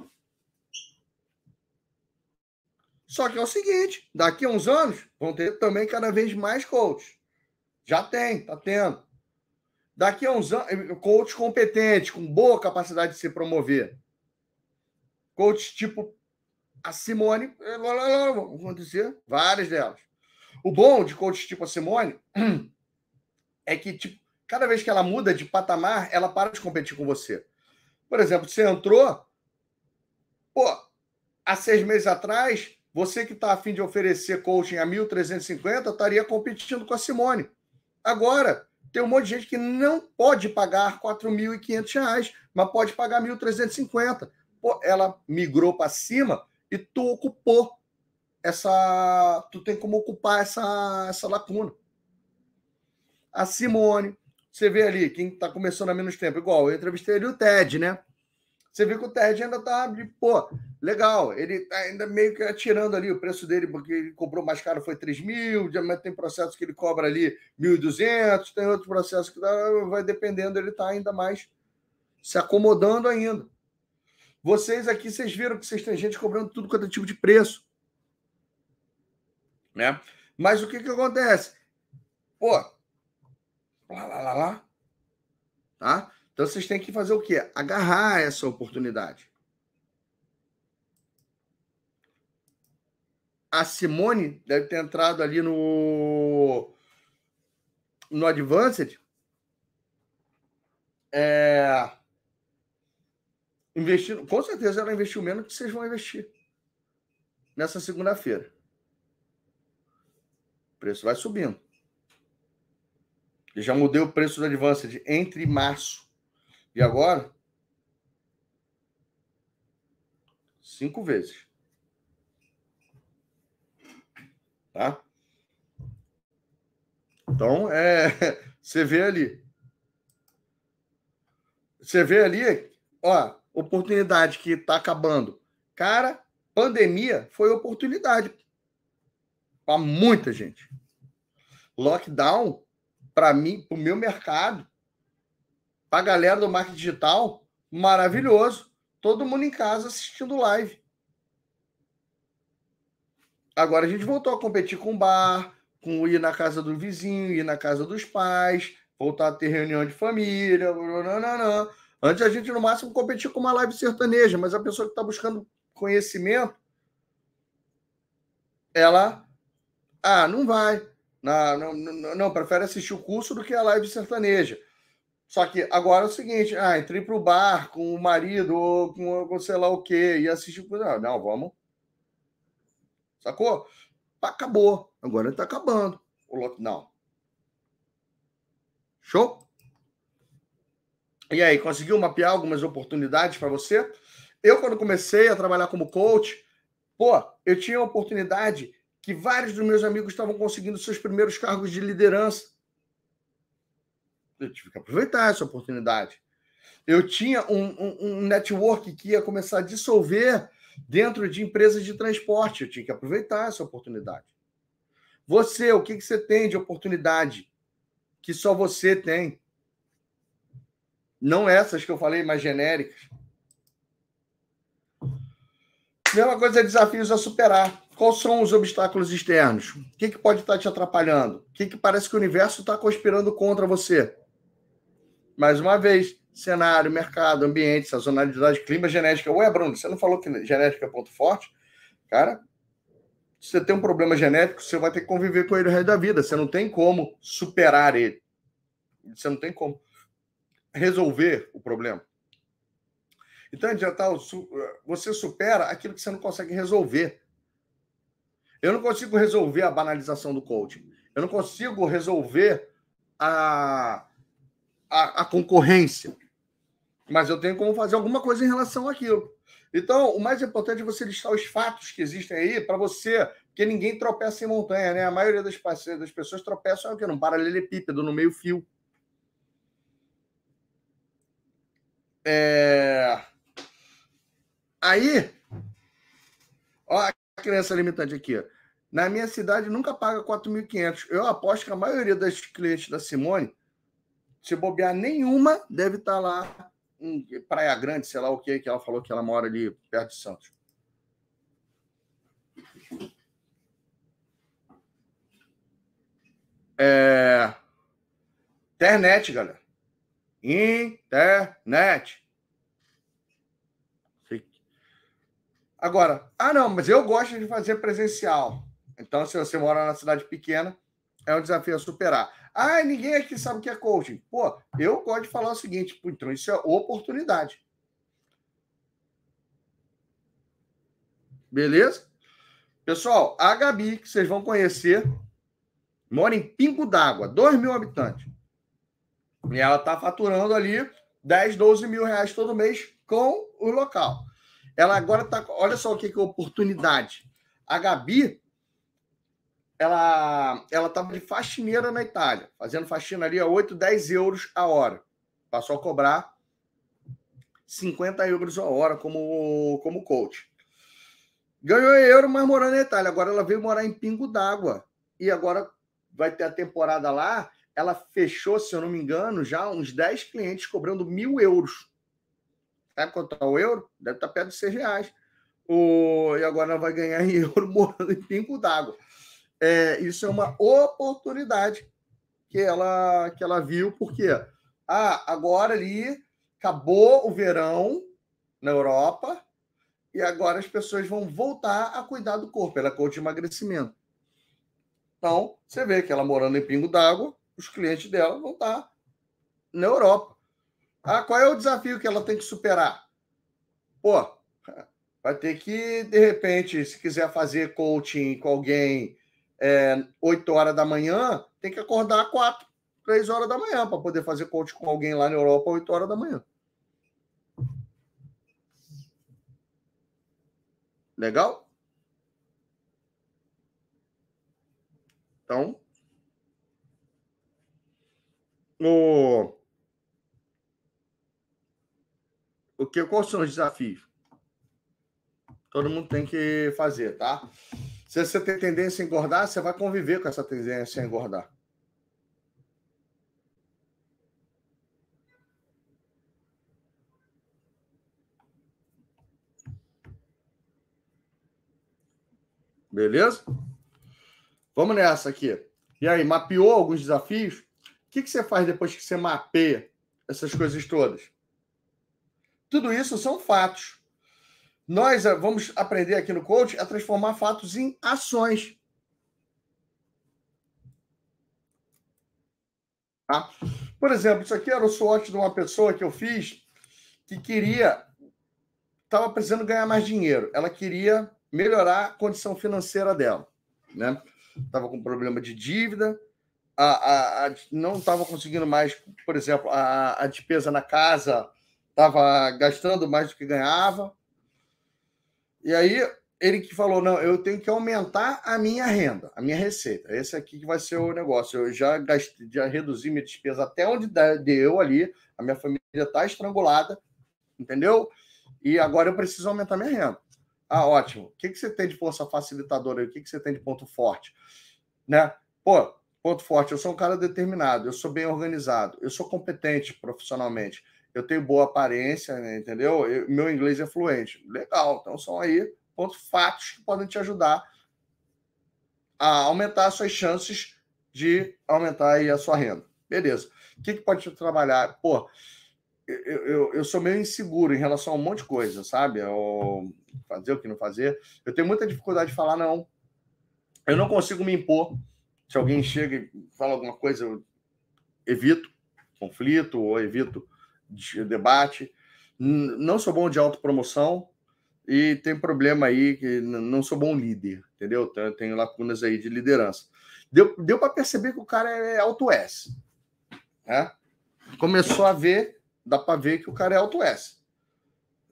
Só que é o seguinte: daqui a uns anos vão ter também cada vez mais coaches. Já tem, tá tendo. Daqui a uns anos, coach competente, com boa capacidade de se promover. Coach tipo a Simone, vão acontecer várias delas. O bom de coach tipo a Simone é que tipo, cada vez que ela muda de patamar, ela para de competir com você. Por exemplo, você entrou, pô, há seis meses atrás, você que está afim de oferecer coaching a 1.350 estaria competindo com a Simone. Agora, tem um monte de gente que não pode pagar R$ 4.500, mas pode pagar 1.350. Ela migrou para cima e tu ocupou essa. Tu tem como ocupar essa, essa lacuna. A Simone, você vê ali, quem está começando há menos tempo, igual, eu entrevistei ali o Ted, né? Você vê que o Ted ainda tá de, pô, legal, ele tá ainda meio que atirando ali o preço dele, porque ele cobrou mais caro, foi 3 mil, mas tem processos que ele cobra ali 1.200, tem outros processos que vai dependendo, ele tá ainda mais se acomodando ainda. Vocês aqui, vocês viram que vocês têm gente cobrando tudo quanto é tipo de preço. Né? Mas o que que acontece? Pô, lá, lá, lá, lá. Tá? Então vocês têm que fazer o quê? Agarrar essa oportunidade. A Simone deve ter entrado ali no no Advanced. É, investindo, com certeza ela investiu menos que vocês vão investir nessa segunda-feira. O preço vai subindo. Eu já mudei o preço do Advanced entre março e agora. Cinco vezes. Tá? Então, é, você vê ali. Você vê ali, ó, oportunidade que está acabando. Cara, pandemia foi oportunidade para muita gente. Lockdown, para mim, para o meu mercado, para a galera do marketing digital, maravilhoso. Todo mundo em casa assistindo live. Agora a gente voltou a competir com bar, com ir na casa do vizinho, ir na casa dos pais, voltar a ter reunião de família. Antes a gente, no máximo, competia com uma live sertaneja, mas a pessoa que está buscando conhecimento, ela. Ah, não vai. Não, não, não, prefere assistir o curso do que a live sertaneja. Só que agora é o seguinte: ah, entrei para o bar com o marido ou com, com sei lá o quê, e assistir. Não, não, vamos. Sacou? Acabou. Agora está acabando o lockdown. Show? E aí, conseguiu mapear algumas oportunidades para você? Eu, quando comecei a trabalhar como coach, pô, eu tinha a oportunidade que vários dos meus amigos estavam conseguindo seus primeiros cargos de liderança. Eu tive que aproveitar essa oportunidade. Eu tinha um, um, um network que ia começar a dissolver dentro de empresas de transporte. Eu tinha que aproveitar essa oportunidade. Você, o que, que você tem de oportunidade que só você tem? Não essas que eu falei, mais genéricas. Mesma coisa é desafios a superar. Quais são os obstáculos externos? O que, que pode estar te atrapalhando? O que, que parece que o universo está conspirando contra você? Mais uma vez, cenário, mercado, ambiente, sazonalidade, clima, genética. Ué, Bruno, você não falou que genética é ponto forte? Cara, você tem um problema genético, você vai ter que conviver com ele o resto da vida. Você não tem como superar ele. Você não tem como resolver o problema. Então, adiantar, você supera aquilo que você não consegue resolver. Eu não consigo resolver a banalização do coaching. Eu não consigo resolver a, a, a concorrência. Mas eu tenho como fazer alguma coisa em relação àquilo. Então, o mais importante é você listar os fatos que existem aí para você, porque ninguém tropeça em montanha, né? A maioria das, das pessoas tropeçam aqui, num paralelepípedo, no meio-fio. É... Aí, ó a criança limitante aqui. Na minha cidade nunca paga 4.500. Eu aposto que a maioria das clientes da Simone, se bobear nenhuma, deve estar lá em Praia Grande, sei lá o que, que ela falou que ela mora ali perto de Santos. É... Internet, galera. Internet. Agora, ah, não, mas eu gosto de fazer presencial. Então, se você mora na cidade pequena, é um desafio a superar. Ah, ninguém aqui sabe o que é coaching. Pô, eu gosto de falar o seguinte, então isso é oportunidade. Beleza? Pessoal, a Gabi, que vocês vão conhecer, mora em Pingo d'Água, 2 mil habitantes. E ela está faturando ali 10, 12 mil reais todo mês com o local. Ela agora está. Olha só o que é oportunidade. A Gabi ela ela estava de faxineira na Itália, fazendo faxina ali a 8, 10 euros a hora. Passou a cobrar 50 euros a hora como, como coach. Ganhou euro, mas morou na Itália. Agora ela veio morar em Pingo d'Água. E agora vai ter a temporada lá. Ela fechou, se eu não me engano, já uns 10 clientes cobrando mil euros. Sabe quanto é o euro? Deve estar perto de 6 reais. O... E agora ela vai ganhar em euro morando em Pingo d'Água é, isso é uma oportunidade que ela, que ela viu, porque ah, agora ali acabou o verão na Europa e agora as pessoas vão voltar a cuidar do corpo. Ela é coach de emagrecimento. Então, você vê que ela morando em Pingo d'Água, os clientes dela vão estar na Europa. Ah, qual é o desafio que ela tem que superar? Pô, vai ter que, de repente, se quiser fazer coaching com alguém é, 8 horas da manhã, tem que acordar às 4, 3 horas da manhã para poder fazer coach com alguém lá na Europa 8 horas da manhã. Legal? Então, o, o que quais são os desafios? Todo mundo tem que fazer, tá? Se você tem tendência a engordar, você vai conviver com essa tendência a engordar. Beleza? Vamos nessa aqui. E aí, mapeou alguns desafios? O que, que você faz depois que você mapeia essas coisas todas? Tudo isso são fatos. Nós eh, vamos aprender aqui no coach a transformar fatos em ações. Tá? Por exemplo, isso aqui era o SWOT de uma pessoa que eu fiz que queria, estava precisando ganhar mais dinheiro. Ela queria melhorar a condição financeira dela, né? Estava com problema de dívida, a, a, a não estava conseguindo mais, por exemplo, a, a despesa na casa estava gastando mais do que ganhava. E aí ele que falou: não, eu tenho que aumentar a minha renda, a minha receita. Esse aqui que vai ser o negócio. Eu já gastei, já reduzi minha despesa até onde deu ali. A minha família está estrangulada, entendeu? E agora eu preciso aumentar minha renda. Ah, ótimo. O que, que você tem de força facilitadora? O que, que você tem de ponto forte? Né? Pô, ponto forte, eu sou um cara determinado, eu sou bem organizado, eu sou competente profissionalmente eu tenho boa aparência, né, entendeu? Eu, meu inglês é fluente. Legal, então são aí pontos fatos que podem te ajudar a aumentar as suas chances de aumentar aí a sua renda. Beleza. O que, que pode te trabalhar? Pô, eu, eu, eu, sou meio inseguro em relação a um monte de coisa, sabe? fazer o que não fazer. Eu tenho muita dificuldade de falar não. Eu não consigo me impor. Se alguém chega e fala alguma coisa, eu evito conflito ou evito debate. Não sou bom de autopromoção e tem problema aí que não sou bom líder, entendeu? Tenho lacunas aí de liderança. Deu, deu para perceber que o cara é alto S. Né? Começou a ver, dá para ver que o cara é alto S.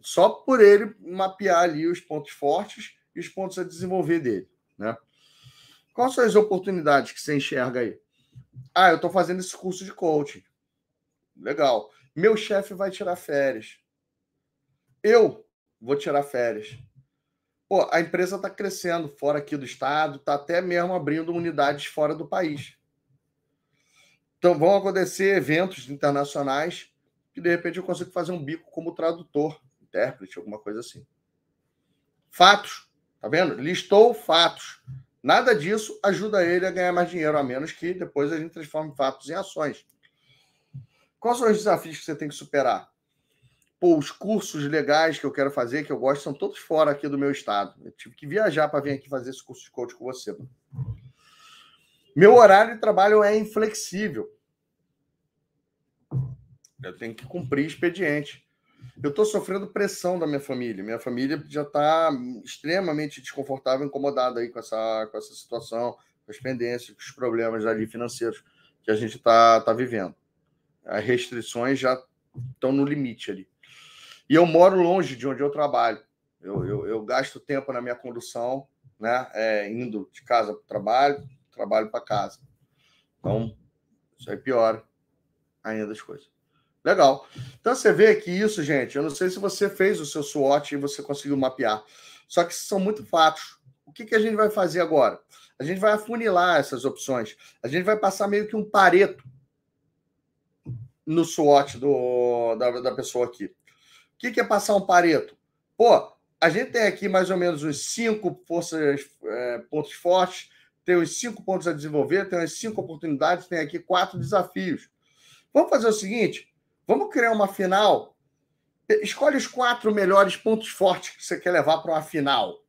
Só por ele mapear ali os pontos fortes e os pontos a desenvolver dele. Né? Quais são as oportunidades que você enxerga aí? Ah, eu estou fazendo esse curso de coaching. Legal. Meu chefe vai tirar férias. Eu vou tirar férias. Pô, a empresa está crescendo fora aqui do estado, está até mesmo abrindo unidades fora do país. Então vão acontecer eventos internacionais que de repente eu consigo fazer um bico como tradutor, intérprete, alguma coisa assim. Fatos, tá vendo? Listou fatos. Nada disso ajuda ele a ganhar mais dinheiro, a menos que depois a gente transforme fatos em ações. Quais são os desafios que você tem que superar? Pô, os cursos legais que eu quero fazer, que eu gosto, são todos fora aqui do meu estado. Eu tive que viajar para vir aqui fazer esse curso de coach com você. Meu horário de trabalho é inflexível. Eu tenho que cumprir expediente. Eu estou sofrendo pressão da minha família. Minha família já está extremamente desconfortável, incomodada aí com essa, com essa situação, com as pendências, com os problemas ali financeiros que a gente está tá vivendo. As restrições já estão no limite ali. E eu moro longe de onde eu trabalho. Eu, eu, eu gasto tempo na minha condução, né? É, indo de casa para o trabalho, trabalho para casa. Então, isso aí piora ainda as coisas. Legal. Então você vê que isso, gente, eu não sei se você fez o seu SWOT e você conseguiu mapear. Só que são muito fatos. O que, que a gente vai fazer agora? A gente vai afunilar essas opções. A gente vai passar meio que um pareto no SWOT do, da, da pessoa aqui que, que é passar um Pareto? Pô, a gente tem aqui mais ou menos uns cinco forças, é, pontos fortes, tem os cinco pontos a desenvolver, tem as cinco oportunidades, tem aqui quatro desafios. Vamos fazer o seguinte: vamos criar uma final. Escolhe os quatro melhores pontos fortes que você quer levar para uma final.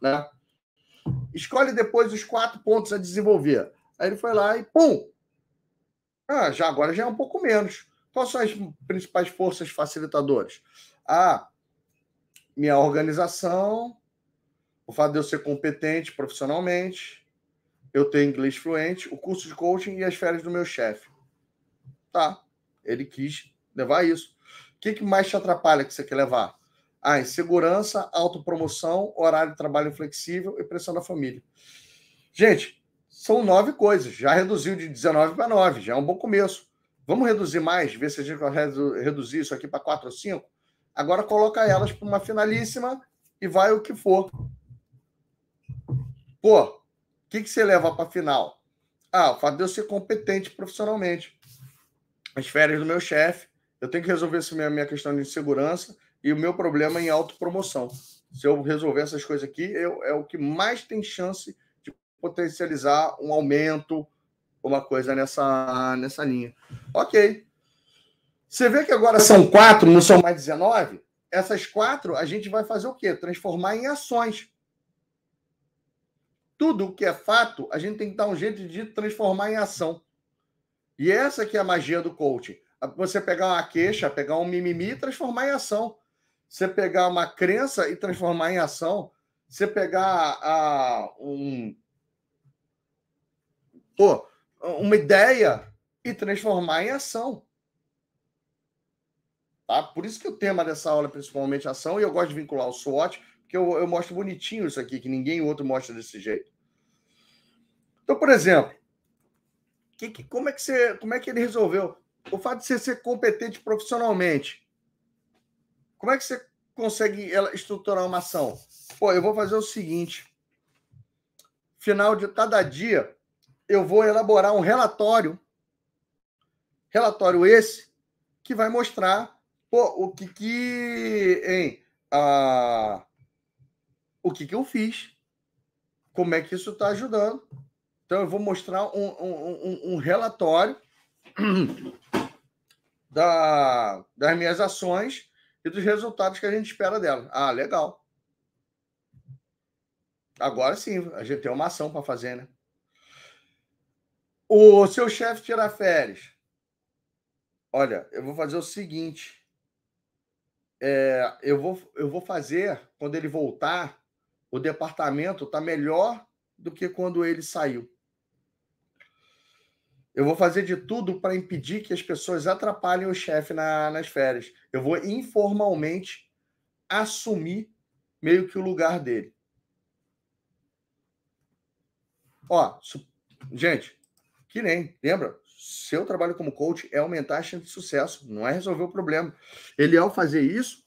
Né? Escolhe depois os quatro pontos a desenvolver. Aí ele foi lá e pum! Ah, já agora já é um pouco menos. Quais são as principais forças facilitadoras? A minha organização, o fato de eu ser competente profissionalmente, eu ter inglês fluente, o curso de coaching e as férias do meu chefe. Tá, ele quis levar isso. O que, que mais te atrapalha que você quer levar? Ah, insegurança, autopromoção, horário de trabalho flexível e pressão da família. Gente, são nove coisas. Já reduziu de 19 para 9, já é um bom começo. Vamos reduzir mais, ver se a gente consegue reduzir isso aqui para quatro ou cinco. Agora coloca elas para uma finalíssima e vai o que for. Pô, o que, que você leva para final? Ah, o fato de eu ser competente profissionalmente. As férias do meu chefe, eu tenho que resolver essa minha, minha questão de insegurança e o meu problema em autopromoção. Se eu resolver essas coisas aqui, eu, é o que mais tem chance potencializar um aumento, uma coisa nessa, nessa linha. Ok. Você vê que agora são quatro, não são mais 19? Essas quatro a gente vai fazer o quê? Transformar em ações. Tudo que é fato, a gente tem que dar um jeito de transformar em ação. E essa que é a magia do coaching. Você pegar uma queixa, pegar um mimimi e transformar em ação. Você pegar uma crença e transformar em ação. Você pegar a, um. Pô, uma ideia e transformar em ação. Tá? Por isso que o tema dessa aula é principalmente ação, e eu gosto de vincular o SWOT, porque eu, eu mostro bonitinho isso aqui, que ninguém outro mostra desse jeito. Então, por exemplo, que, que, como, é que você, como é que ele resolveu? O fato de você ser competente profissionalmente. Como é que você consegue estruturar uma ação? Pô, eu vou fazer o seguinte: final de cada dia, eu vou elaborar um relatório, relatório esse, que vai mostrar pô, o que que, hein, a, o que que eu fiz, como é que isso está ajudando. Então, eu vou mostrar um, um, um relatório da, das minhas ações e dos resultados que a gente espera dela. Ah, legal. Agora sim, a gente tem uma ação para fazer, né? O seu chefe tira férias. Olha, eu vou fazer o seguinte. É, eu, vou, eu vou fazer, quando ele voltar, o departamento está melhor do que quando ele saiu. Eu vou fazer de tudo para impedir que as pessoas atrapalhem o chefe na, nas férias. Eu vou informalmente assumir meio que o lugar dele. Ó, gente, que nem, lembra? Seu trabalho como coach é aumentar a chance de sucesso, não é resolver o problema. Ele, ao fazer isso,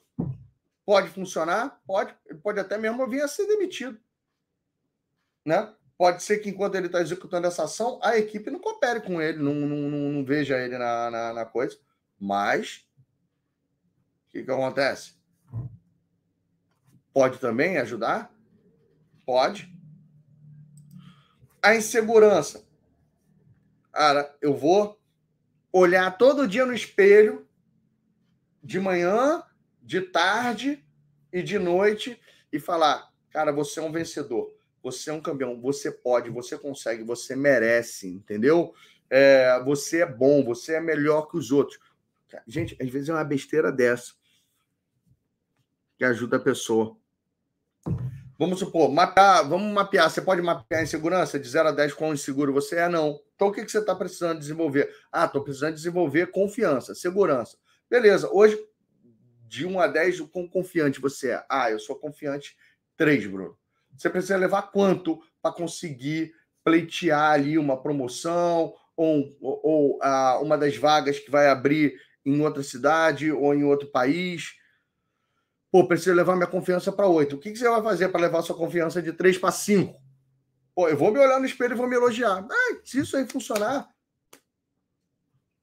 pode funcionar, pode, pode até mesmo vir a ser demitido. Né? Pode ser que enquanto ele está executando essa ação, a equipe não coopere com ele, não, não, não, não veja ele na, na, na, coisa. Mas, o que, que acontece? Pode também ajudar? Pode. A insegurança. Cara, eu vou olhar todo dia no espelho, de manhã, de tarde e de noite, e falar: cara, você é um vencedor você é um campeão, você pode, você consegue, você merece, entendeu? É, você é bom, você é melhor que os outros. Gente, às vezes é uma besteira dessa que ajuda a pessoa. Vamos supor, mapear, vamos mapear. Você pode mapear em segurança de 0 a 10 quão inseguro você é? Não. Então o que, que você está precisando desenvolver? Ah, estou precisando desenvolver confiança, segurança. Beleza, hoje, de 1 a 10, o quão confiante você é? Ah, eu sou confiante 3, Bruno. Você precisa levar quanto para conseguir pleitear ali uma promoção ou, ou, ou uma das vagas que vai abrir em outra cidade ou em outro país? Pô, preciso levar minha confiança para oito. O que, que você vai fazer para levar sua confiança de três para cinco? Pô, eu vou me olhar no espelho e vou me elogiar. Ah, se isso aí funcionar,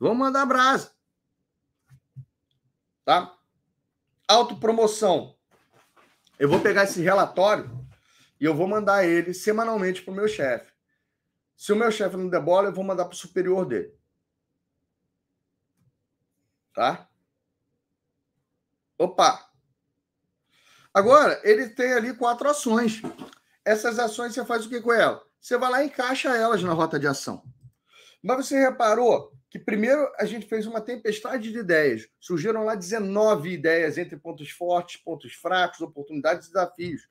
vamos mandar brasa. Tá? Autopromoção. Eu vou pegar esse relatório e eu vou mandar ele semanalmente para o meu chefe. Se o meu chefe não der bola, eu vou mandar para o superior dele. Tá? Opa! Agora, ele tem ali quatro ações. Essas ações você faz o que com ela? Você vai lá e encaixa elas na rota de ação. Mas você reparou que primeiro a gente fez uma tempestade de ideias. Surgiram lá 19 ideias entre pontos fortes, pontos fracos, oportunidades e desafios.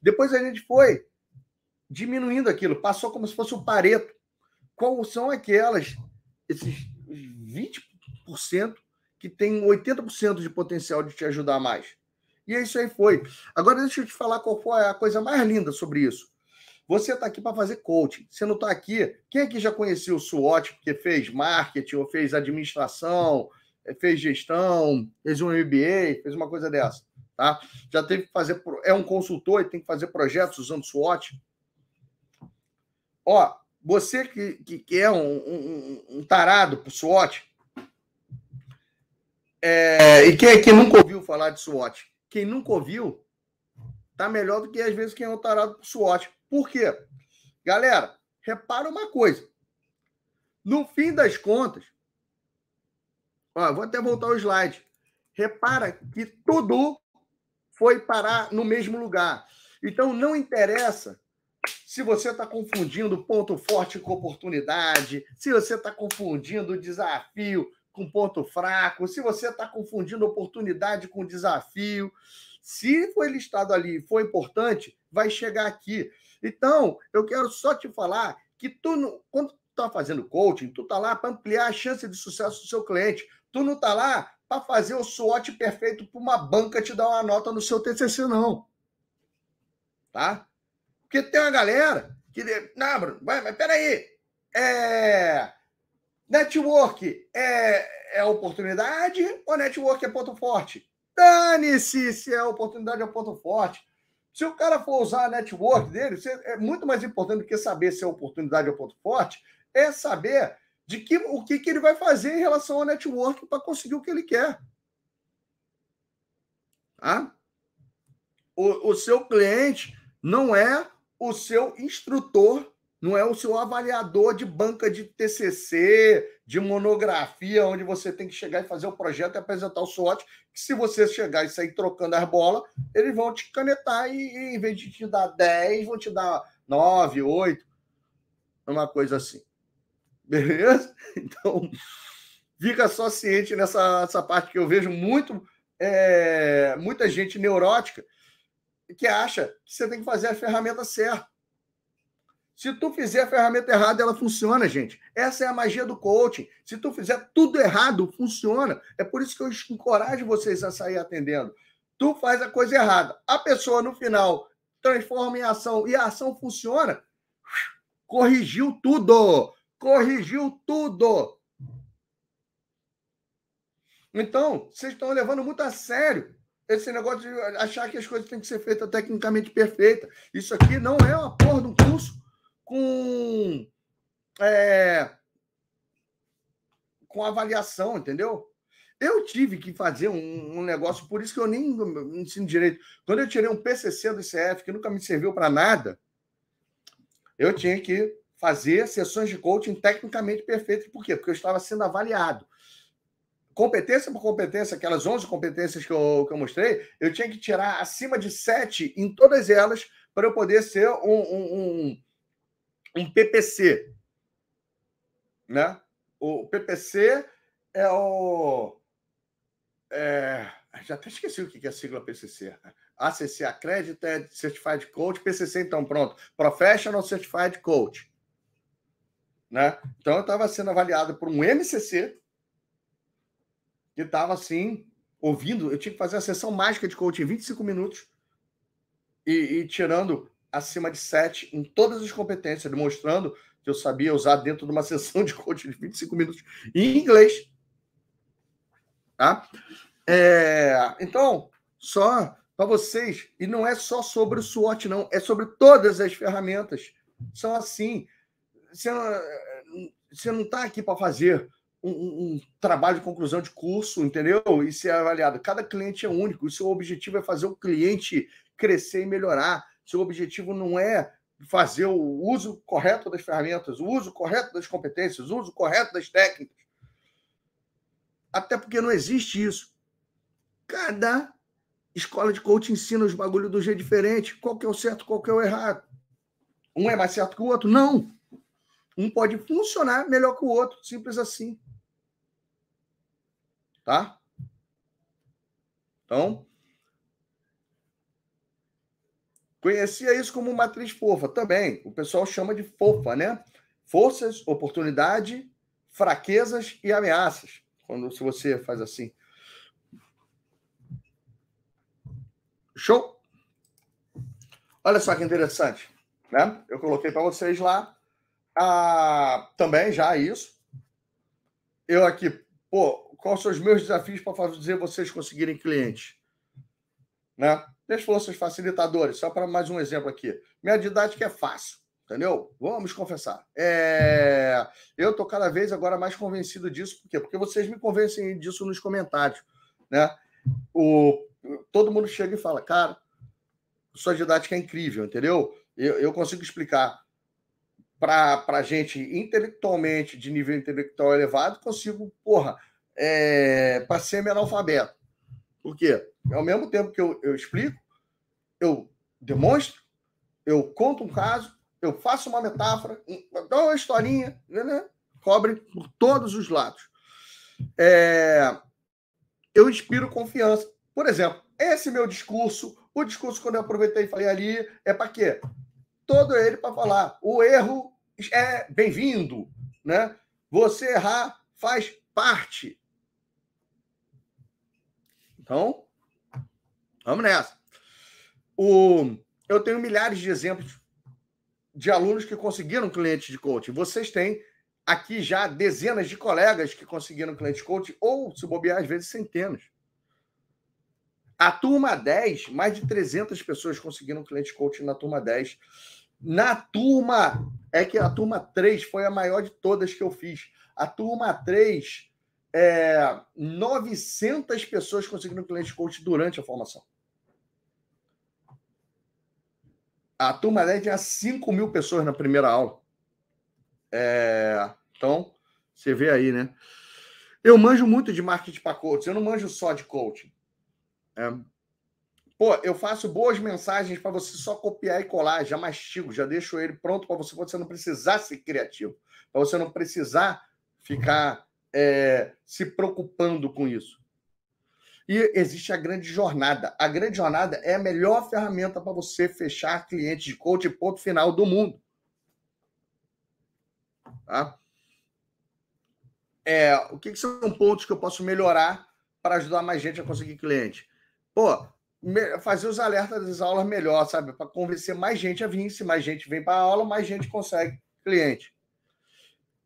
Depois a gente foi diminuindo aquilo, passou como se fosse um pareto. Quais são aquelas, esses 20% que tem 80% de potencial de te ajudar mais? E é isso aí foi. Agora deixa eu te falar qual foi a coisa mais linda sobre isso. Você está aqui para fazer coaching. Você não está aqui. Quem aqui já conheceu o SWOT, porque fez marketing, ou fez administração, eh, fez gestão, fez um MBA, fez uma coisa dessa? Tá? Já teve que fazer. É um consultor e tem que fazer projetos usando SWOT. Ó, você que, que, que é um, um, um tarado por SWOT, é, e quem aqui nunca ouviu falar de SWOT? Quem nunca ouviu, tá melhor do que às vezes quem é um tarado por SWOT. Por quê? Galera, repara uma coisa. No fim das contas, ó, vou até voltar o slide. Repara que tudo foi parar no mesmo lugar. Então, não interessa se você está confundindo ponto forte com oportunidade, se você está confundindo desafio com ponto fraco, se você está confundindo oportunidade com desafio. Se foi listado ali foi importante, vai chegar aqui. Então, eu quero só te falar que tu, quando tu está fazendo coaching, tu está lá para ampliar a chance de sucesso do seu cliente. Tu não está lá para fazer o SWOT perfeito para uma banca te dar uma nota no seu TCC, não. Tá? Porque tem uma galera que... Não, Bruno, mas peraí. É... Network é, é oportunidade ou network é ponto forte? Dane-se se é oportunidade ou ponto forte. Se o cara for usar a network dele, é muito mais importante do que saber se é oportunidade ou ponto forte, é saber de que, o que, que ele vai fazer em relação ao network para conseguir o que ele quer. Tá? O, o seu cliente não é o seu instrutor, não é o seu avaliador de banca de TCC, de monografia, onde você tem que chegar e fazer o projeto e apresentar o SWOT, que se você chegar e sair trocando as bolas, eles vão te canetar e, e em vez de te dar 10, vão te dar 9, 8, uma coisa assim. Beleza? Então, fica só ciente nessa, nessa parte que eu vejo muito é, muita gente neurótica que acha que você tem que fazer a ferramenta certa. Se tu fizer a ferramenta errada, ela funciona, gente. Essa é a magia do coaching. Se tu fizer tudo errado, funciona. É por isso que eu encorajo vocês a sair atendendo. Tu faz a coisa errada. A pessoa, no final, transforma em ação e a ação funciona. Corrigiu tudo. Corrigiu tudo. Então, vocês estão levando muito a sério esse negócio de achar que as coisas têm que ser feitas tecnicamente perfeitas. Isso aqui não é uma porra de um curso com, é, com avaliação, entendeu? Eu tive que fazer um, um, negócio, por isso que eu nem ensino direito. Quando eu tirei um PCC do ICF, que nunca me serviu para nada, eu tinha que fazer sessões de coaching tecnicamente perfeitas. Por quê? Porque eu estava sendo avaliado competência por competência, aquelas 11 competências que eu, que eu mostrei, eu tinha que tirar acima de 7 em todas elas para eu poder ser um, um, um, PPC. Né? O PPC é o. É, já até esqueci o que é a sigla PCC. ACC Accredited Certified Coach, PCC, então, pronto. Professional Certified Coach. Né? Então, eu estava sendo avaliado por um MCC, que estava assim, ouvindo. Eu tinha que fazer a sessão mágica de coaching em 25 minutos e, e tirando acima de 7 em todas as competências, demonstrando que eu sabia usar dentro de uma sessão de coaching de 25 minutos em inglês. Tá? É, então, só para vocês, e não é só sobre o SWOT, não, é sobre todas as ferramentas. São assim. Você não está aqui para fazer um, um, trabalho de conclusão de curso, entendeu? E ser avaliado. Cada cliente é único. O seu objetivo é fazer o cliente crescer e melhorar. Seu objetivo não é fazer o uso correto das ferramentas, o uso correto das competências, o uso correto das técnicas. Até porque não existe isso. Cada escola de coaching ensina os bagulhos do jeito diferente. Qual que é o certo, qual que é o errado? Um é mais certo que o outro? Não. Um pode funcionar melhor que o outro, simples assim. Tá? Então, conhecia isso como matriz fofa também. O pessoal chama de fofa, né? Forças, oportunidade, fraquezas e ameaças. Quando se você faz assim. Show? Olha só que interessante, né? Eu coloquei para vocês lá ah, também já isso. Eu aqui, pô, quais são os meus desafios para fazer vocês conseguirem clientes? Né? As forças facilitadoras, só para mais um exemplo aqui. Minha didática é fácil, entendeu? Vamos confessar. É... Eu estou cada vez agora mais convencido disso, por quê? Porque vocês me convencem disso nos comentários. Né? O... Todo mundo chega e fala, cara, sua didática é incrível, entendeu? Eu, eu consigo explicar para gente intelectualmente, de nível intelectual elevado, consigo, porra, é, para ser analfabeto. Por quê? Ao mesmo tempo que eu, eu explico, eu demonstro, eu conto um caso, eu faço uma metáfora, dou uma historinha, né? cobre por todos os lados. É, eu inspiro confiança. Por exemplo, esse meu discurso, o discurso quando eu aproveitei e falei ali, é para quê? Todo ele para falar. O erro é bem-vindo, né? Você errar faz parte então, vamos nessa. O, eu tenho milhares de exemplos de alunos que conseguiram clientes de coaching. Vocês têm aqui já dezenas de colegas que conseguiram cliente de coaching, ou, se bobear, às vezes centenas. A turma 10, mais de 300 pessoas conseguiram cliente de coaching na turma 10. Na turma, é que a turma 3 foi a maior de todas que eu fiz. A turma 3 é, 900 pessoas conseguiram cliente coach durante a formação. A turma 10 tinha 5 mil pessoas na primeira aula. É, então, Você vê aí, né? Eu manjo muito de marketing para coach, eu não manjo só de coaching. É. Pô, eu faço boas mensagens para você só copiar e colar, já mastigo, já deixo ele pronto para você, você não precisar ser criativo, para você não precisar ficar é, se preocupando com isso. E existe a grande jornada. A grande jornada é a melhor ferramenta para você fechar clientes de coach ponto final do mundo. Tá? É, o que, que são pontos que eu posso melhorar para ajudar mais gente a conseguir cliente? Pô, fazer os alertas das aulas melhor, sabe? Para convencer mais gente a vir. Se mais gente vem para a aula, mais gente consegue cliente.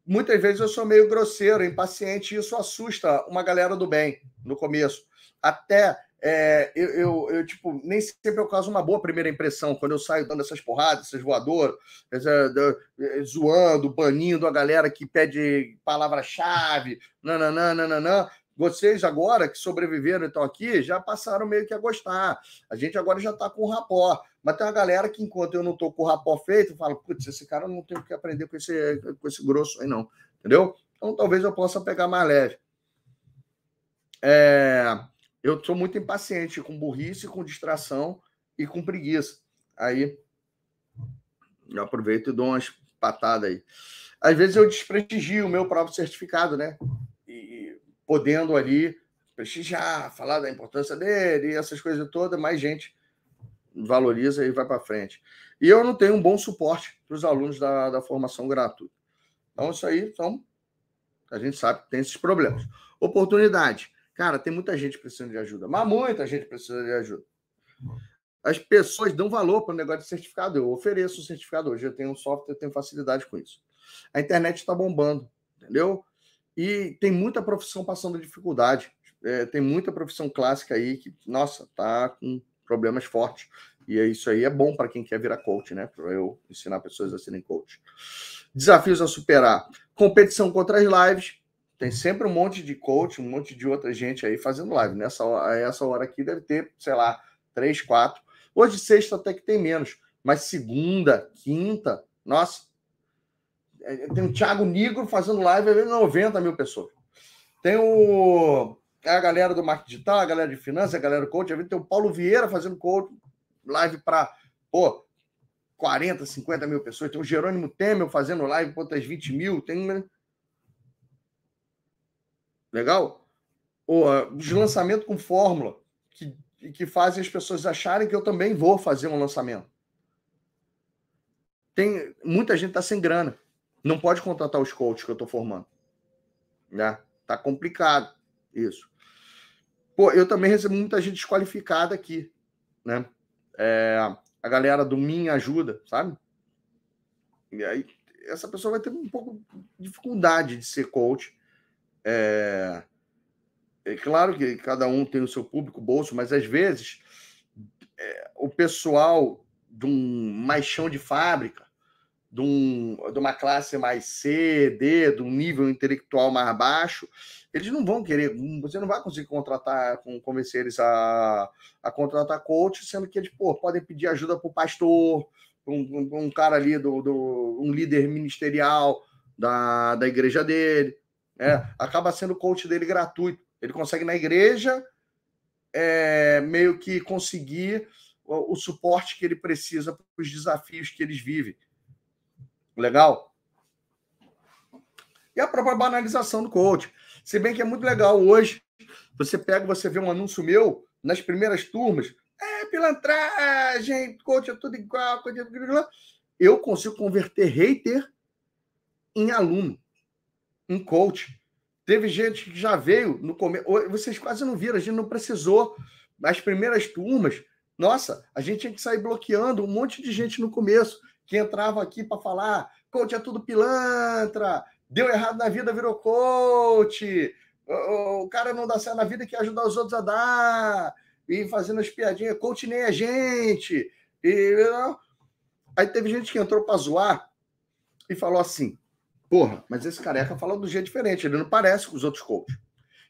Muitas vezes eu sou meio grosseiro, impaciente, e isso assusta uma galera do bem no começo. Até é, eu, eu, eu, tipo, nem sempre eu causo uma boa primeira impressão quando eu saio dando essas porradas, essas voadoras, é, zoando, banindo a galera que pede palavra-chave, nananã, nananã. Vocês agora que sobreviveram estão aqui já passaram meio que a gostar. A gente agora já está com o rapó. Mas tem uma galera que, enquanto eu não estou com o rapó feito, fala: putz, esse cara não tem o que aprender com esse, com esse grosso aí, não. Entendeu? Então talvez eu possa pegar mais leve. É, eu sou muito impaciente com burrice, com distração e com preguiça. Aí eu aproveito e dou umas patadas aí. Às vezes eu desprestigio o meu próprio certificado, né? podendo ali prestigiar, falar da importância dele e essas coisas todas, mais gente valoriza e vai para frente. E eu não tenho um bom suporte para os alunos da, da formação gratuita. Então, isso aí são. A gente sabe que tem esses problemas. Oportunidade. Cara, tem muita gente precisando de ajuda, mas muita gente precisa de ajuda. As pessoas dão valor para o negócio de certificado. Eu ofereço o certificado hoje, eu tenho um software, eu tenho facilidade com isso. A internet está bombando, entendeu? E tem muita profissão passando dificuldade. É, tem muita profissão clássica aí que, nossa, tá com problemas fortes. E é isso aí é bom para quem quer virar coach, né? Para eu ensinar pessoas a serem coach. Desafios a superar. Competição contra as lives. Tem sempre um monte de coach, um monte de outra gente aí fazendo live. Nessa hora, essa hora aqui deve ter, sei lá, três, quatro. Hoje, sexta até que tem menos. Mas segunda, quinta, nossa, é, tem o Thiago Nigro fazendo live, 90 mil pessoas. Tem o, a galera do marketing digital, a galera de finanças, a galera do coach. Tem o Paulo Vieira fazendo coach, live para, pô, 40, 50 mil pessoas. Tem o Jerônimo Temer fazendo live para outras 20 mil. Tem. Legal? O, os lançamentos com fórmula, que, que fazem as pessoas acharem que eu também vou fazer um lançamento. Tem, muita gente está sem grana não pode contratar os coaches que eu estou formando. Né? Tá complicado isso. Pô, eu também recebo muita gente desqualificada aqui, né? É, a galera do Minha Ajuda, sabe? E aí, essa pessoa vai ter um pouco de dificuldade de ser coach. É, é claro que cada um tem o seu público bolso, mas às vezes é, o pessoal de um mais chão de fábrica de, um, de uma classe mais C, D, de um nível intelectual mais baixo, eles não vão querer, você não vai conseguir contratar, convencer eles a, a contratar coach, sendo que eles pô, podem pedir ajuda para o pastor, um, um, cara ali, do, do, um líder ministerial da, da igreja dele. É, acaba sendo o coach dele gratuito. Ele consegue na igreja é, meio que conseguir o, o suporte que ele precisa para os desafios que eles vivem. Legal? E a própria banalização do coach. Se bem que é muito legal hoje, você pega, você vê um anúncio meu nas primeiras turmas, é pilantragem, coach é tudo igual, coach é tudo igual. Eu consigo converter hater em aluno, em coach. Teve gente que já veio no começo. Vocês quase não viram, a gente não precisou. Nas primeiras turmas, nossa, a gente tinha que sair bloqueando um monte de gente no começo que entrava aqui para falar, coach é tudo pilantra, deu errado na vida, virou coach, o, cara não dá certo na vida quer ajudar os outros a dar, e fazendo as piadinhas, coach nem a gente. E, aí teve gente que entrou para zoar e falou assim: porra, mas esse careca fala do jeito diferente, ele não parece com os outros coaches.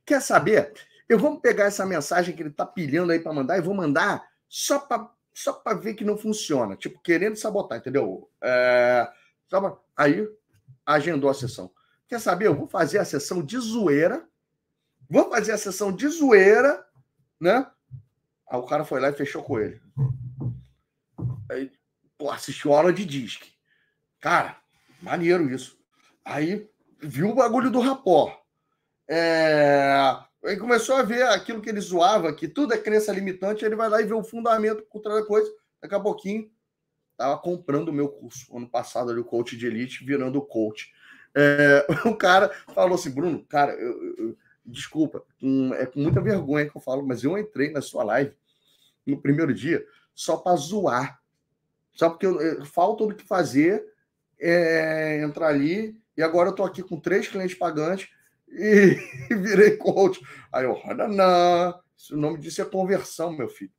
Quer saber? Eu vou pegar essa mensagem que ele está pilhando aí para mandar e vou mandar só para só para ver que não funciona, tipo, querendo sabotar, entendeu? É, aí agendou a sessão. quer saber? Eu vou fazer a sessão de zoeira, vou fazer a sessão de zoeira, né? Aí o cara foi lá e fechou com ele. Aí, pô, assistiu aula de disque. Cara, maneiro isso. Aí viu o bagulho do rapó. É... Começou a ver aquilo que ele zoava, que tudo é crença limitante, ele vai lá e vê o fundamento trás da coisa. Daqui a pouquinho, estava comprando o meu curso. Ano passado, ali, o coach de elite, virando coach. É... o cara falou assim, Bruno, cara, eu, eu, desculpa, é com muita vergonha que eu falo, mas eu entrei na sua live no primeiro dia só para zoar. Só porque eu, falta o que fazer, é, entrar ali, e agora eu estou aqui com três clientes pagantes e, virei coach. Aí eu, não, o nome disso é conversão, meu filho.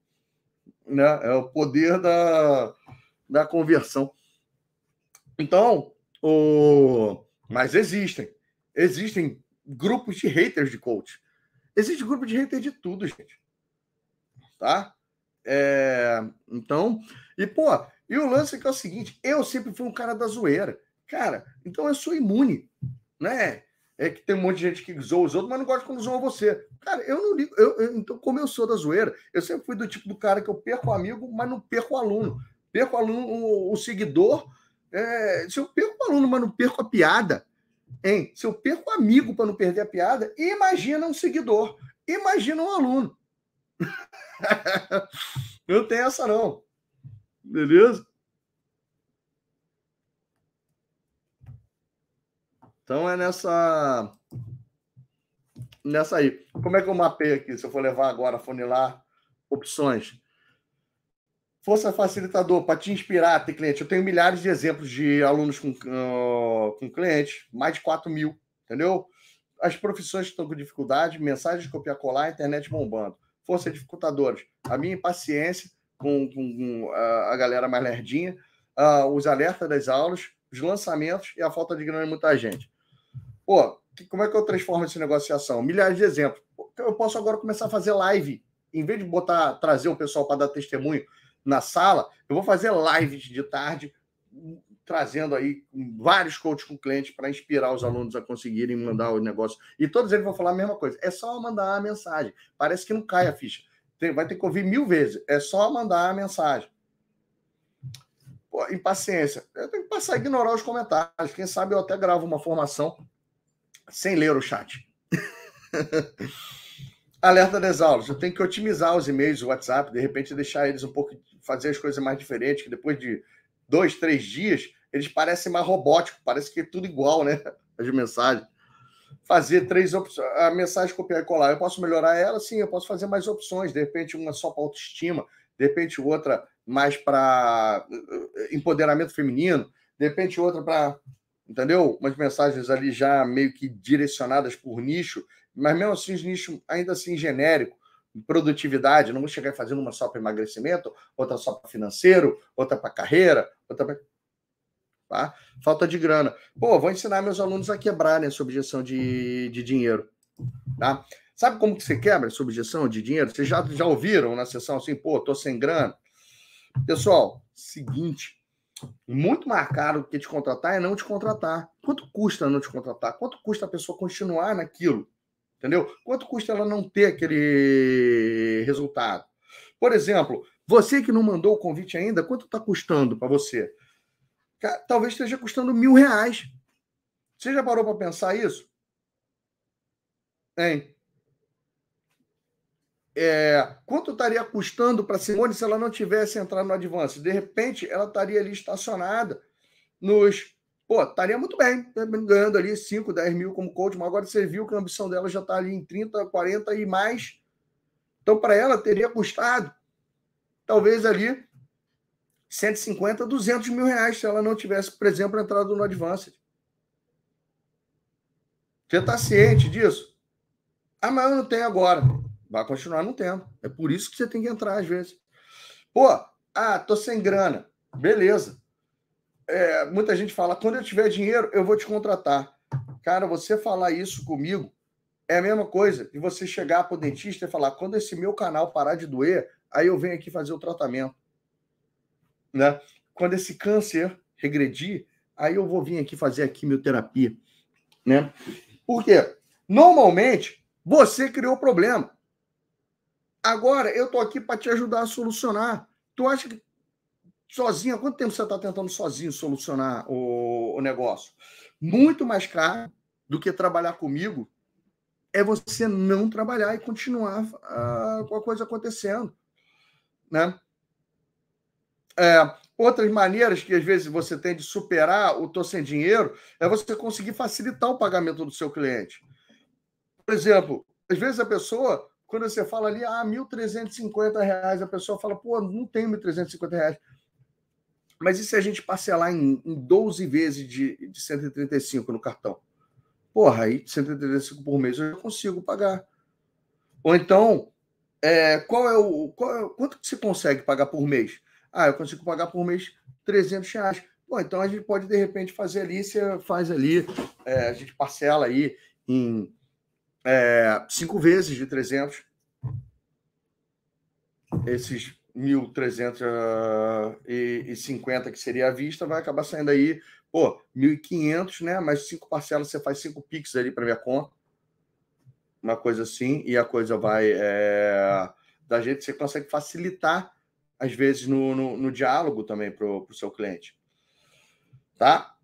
Né? É o poder da, da conversão. Então, o... mas existem. Existem grupos de haters de coach. Existe grupo de haters de tudo, gente. Tá? É... Então, e pô, e o lance é que é o seguinte: eu sempre fui um cara da zoeira. Cara, então eu sou imune, né? É que tem um monte de gente que zoa os outros, mas não gosta quando zoa você. Cara, eu não ligo. Eu, eu, então, como eu sou da zoeira, eu sempre fui do tipo do cara que eu perco o amigo, mas não perco o aluno. Perco o aluno, o, o seguidor. É, se eu perco o aluno, mas não perco a piada, hein? Se eu perco o amigo para não perder a piada, imagina um seguidor. Imagina um aluno. não tem essa, não. Beleza? Então é nessa. Nessa aí. Como é que eu mapei aqui? Se eu for levar agora, funilar opções. Força facilitador, para te inspirar, ter cliente. Eu tenho milhares de exemplos de alunos com, uh, com clientes, mais de 4 mil, entendeu? As profissões que estão com dificuldade, mensagens de copiar colar, internet bombando. Força dificultadores, a minha impaciência com, com, a, a galera mais lerdinha, uh, os alertas das aulas, os lançamentos e a falta de grana de muita gente. Pô, como é que eu transformo esse negócio em ação? Milhares de exemplos. Eu posso agora começar a fazer live. Em vez de botar, trazer o pessoal para dar testemunho na sala, eu vou fazer lives de tarde, trazendo aí vários coaches com clientes para inspirar os alunos a conseguirem mandar o negócio. E todos eles vão falar a mesma coisa. É só mandar a mensagem. Parece que não cai a ficha. Tem, vai ter que ouvir mil vezes. É só mandar a mensagem. Pô, impaciência. Eu tenho que passar a ignorar os comentários. Quem sabe eu até gravo uma formação sem ler o chat. Alerta das aulas. Eu tenho que otimizar os e-mails, o WhatsApp, de repente deixar eles um pouco, fazer as coisas mais diferentes, que depois de dois, três dias, eles parecem mais robóticos, parece que é tudo igual, né? As mensagens. Fazer três opções, a mensagem copiar e colar. Eu posso melhorar ela? Sim, eu posso fazer mais opções. De repente, uma só para autoestima, de repente, outra mais para eh, empoderamento feminino, de repente, outra para entendeu? Umas mensagens ali já meio que direcionadas por nicho, mas mesmo assim, os nichos ainda assim genérico, produtividade, não vou chegar fazendo uma só para emagrecimento, outra só para financeiro, outra para carreira, outra para. Tá? Falta de grana. Pô, vou ensinar meus alunos a quebrarem essa objeção de, de dinheiro. Tá? Sabe como que você quebra essa objeção de dinheiro? Vocês já, já ouviram na sessão assim, pô, tô sem grana? Pessoal, seguinte, muito mais caro que te contratar é não te contratar. Quanto custa não te contratar? Quanto custa a pessoa continuar naquilo? Entendeu? Quanto custa ela não ter aquele resultado? Por exemplo, você que não mandou o convite ainda, quanto está custando para você? Talvez esteja custando mil reais. Você já parou para pensar isso? Hein? É, quanto estaria custando para Simone se ela não tivesse entrado no Advance? De repente, ela estaria ali estacionada nos. Pô, estaria muito bem, ganhando ali 5, 10 mil como coach, mas agora você viu que a ambição dela já está ali em 30, 40 e mais. Então, para ela, teria custado talvez ali 150, 200 mil reais se ela não tivesse, por exemplo, entrado no Advanced. Você está ciente disso? Ah, mas eu não tenho agora. Vai continuar não tendo. É por isso que você tem que entrar às vezes. Pô, ah, tô sem grana. Beleza. É, muita gente fala, quando eu tiver dinheiro, eu vou te contratar. Cara, você falar isso comigo é a mesma coisa que você chegar para o dentista e falar, quando esse meu canal parar de doer, aí eu venho aqui fazer o tratamento. Né? Quando esse câncer regredir, aí eu vou vir aqui fazer a quimioterapia. Né? Por quê? Normalmente, você criou o problema. Agora, eu estou aqui para te ajudar a solucionar. Tu acha que sozinho, há quanto tempo você está tentando sozinho solucionar o, o negócio? Muito mais caro do que trabalhar comigo é você não trabalhar e continuar uh, com a coisa acontecendo. Né? É, outras maneiras que às vezes você tem de superar o tô sem dinheiro é você conseguir facilitar o pagamento do seu cliente. Por exemplo, às vezes a pessoa, quando você fala ali, ah, R$ 1.350, a pessoa fala, pô, não tenho R$ 1.350. Mas e se a gente parcelar em, em 12 vezes de, de 135 no cartão? Porra, aí 135 por mês eu consigo pagar. Ou então, é, qual é o qual é, quanto que você consegue pagar por mês? Ah, eu consigo pagar por mês 300 reais. Bom, então a gente pode de repente fazer ali, você faz ali, é, a gente parcela aí em é, cinco vezes de 300. Esses 1.350 que seria a vista vai acabar saindo aí Pô, 1.500, né? Mais cinco parcelas, você faz cinco Pix ali para minha conta. Uma coisa assim, e a coisa vai é, da gente, você consegue facilitar, às vezes, no, no, no diálogo também para o seu cliente. Tá?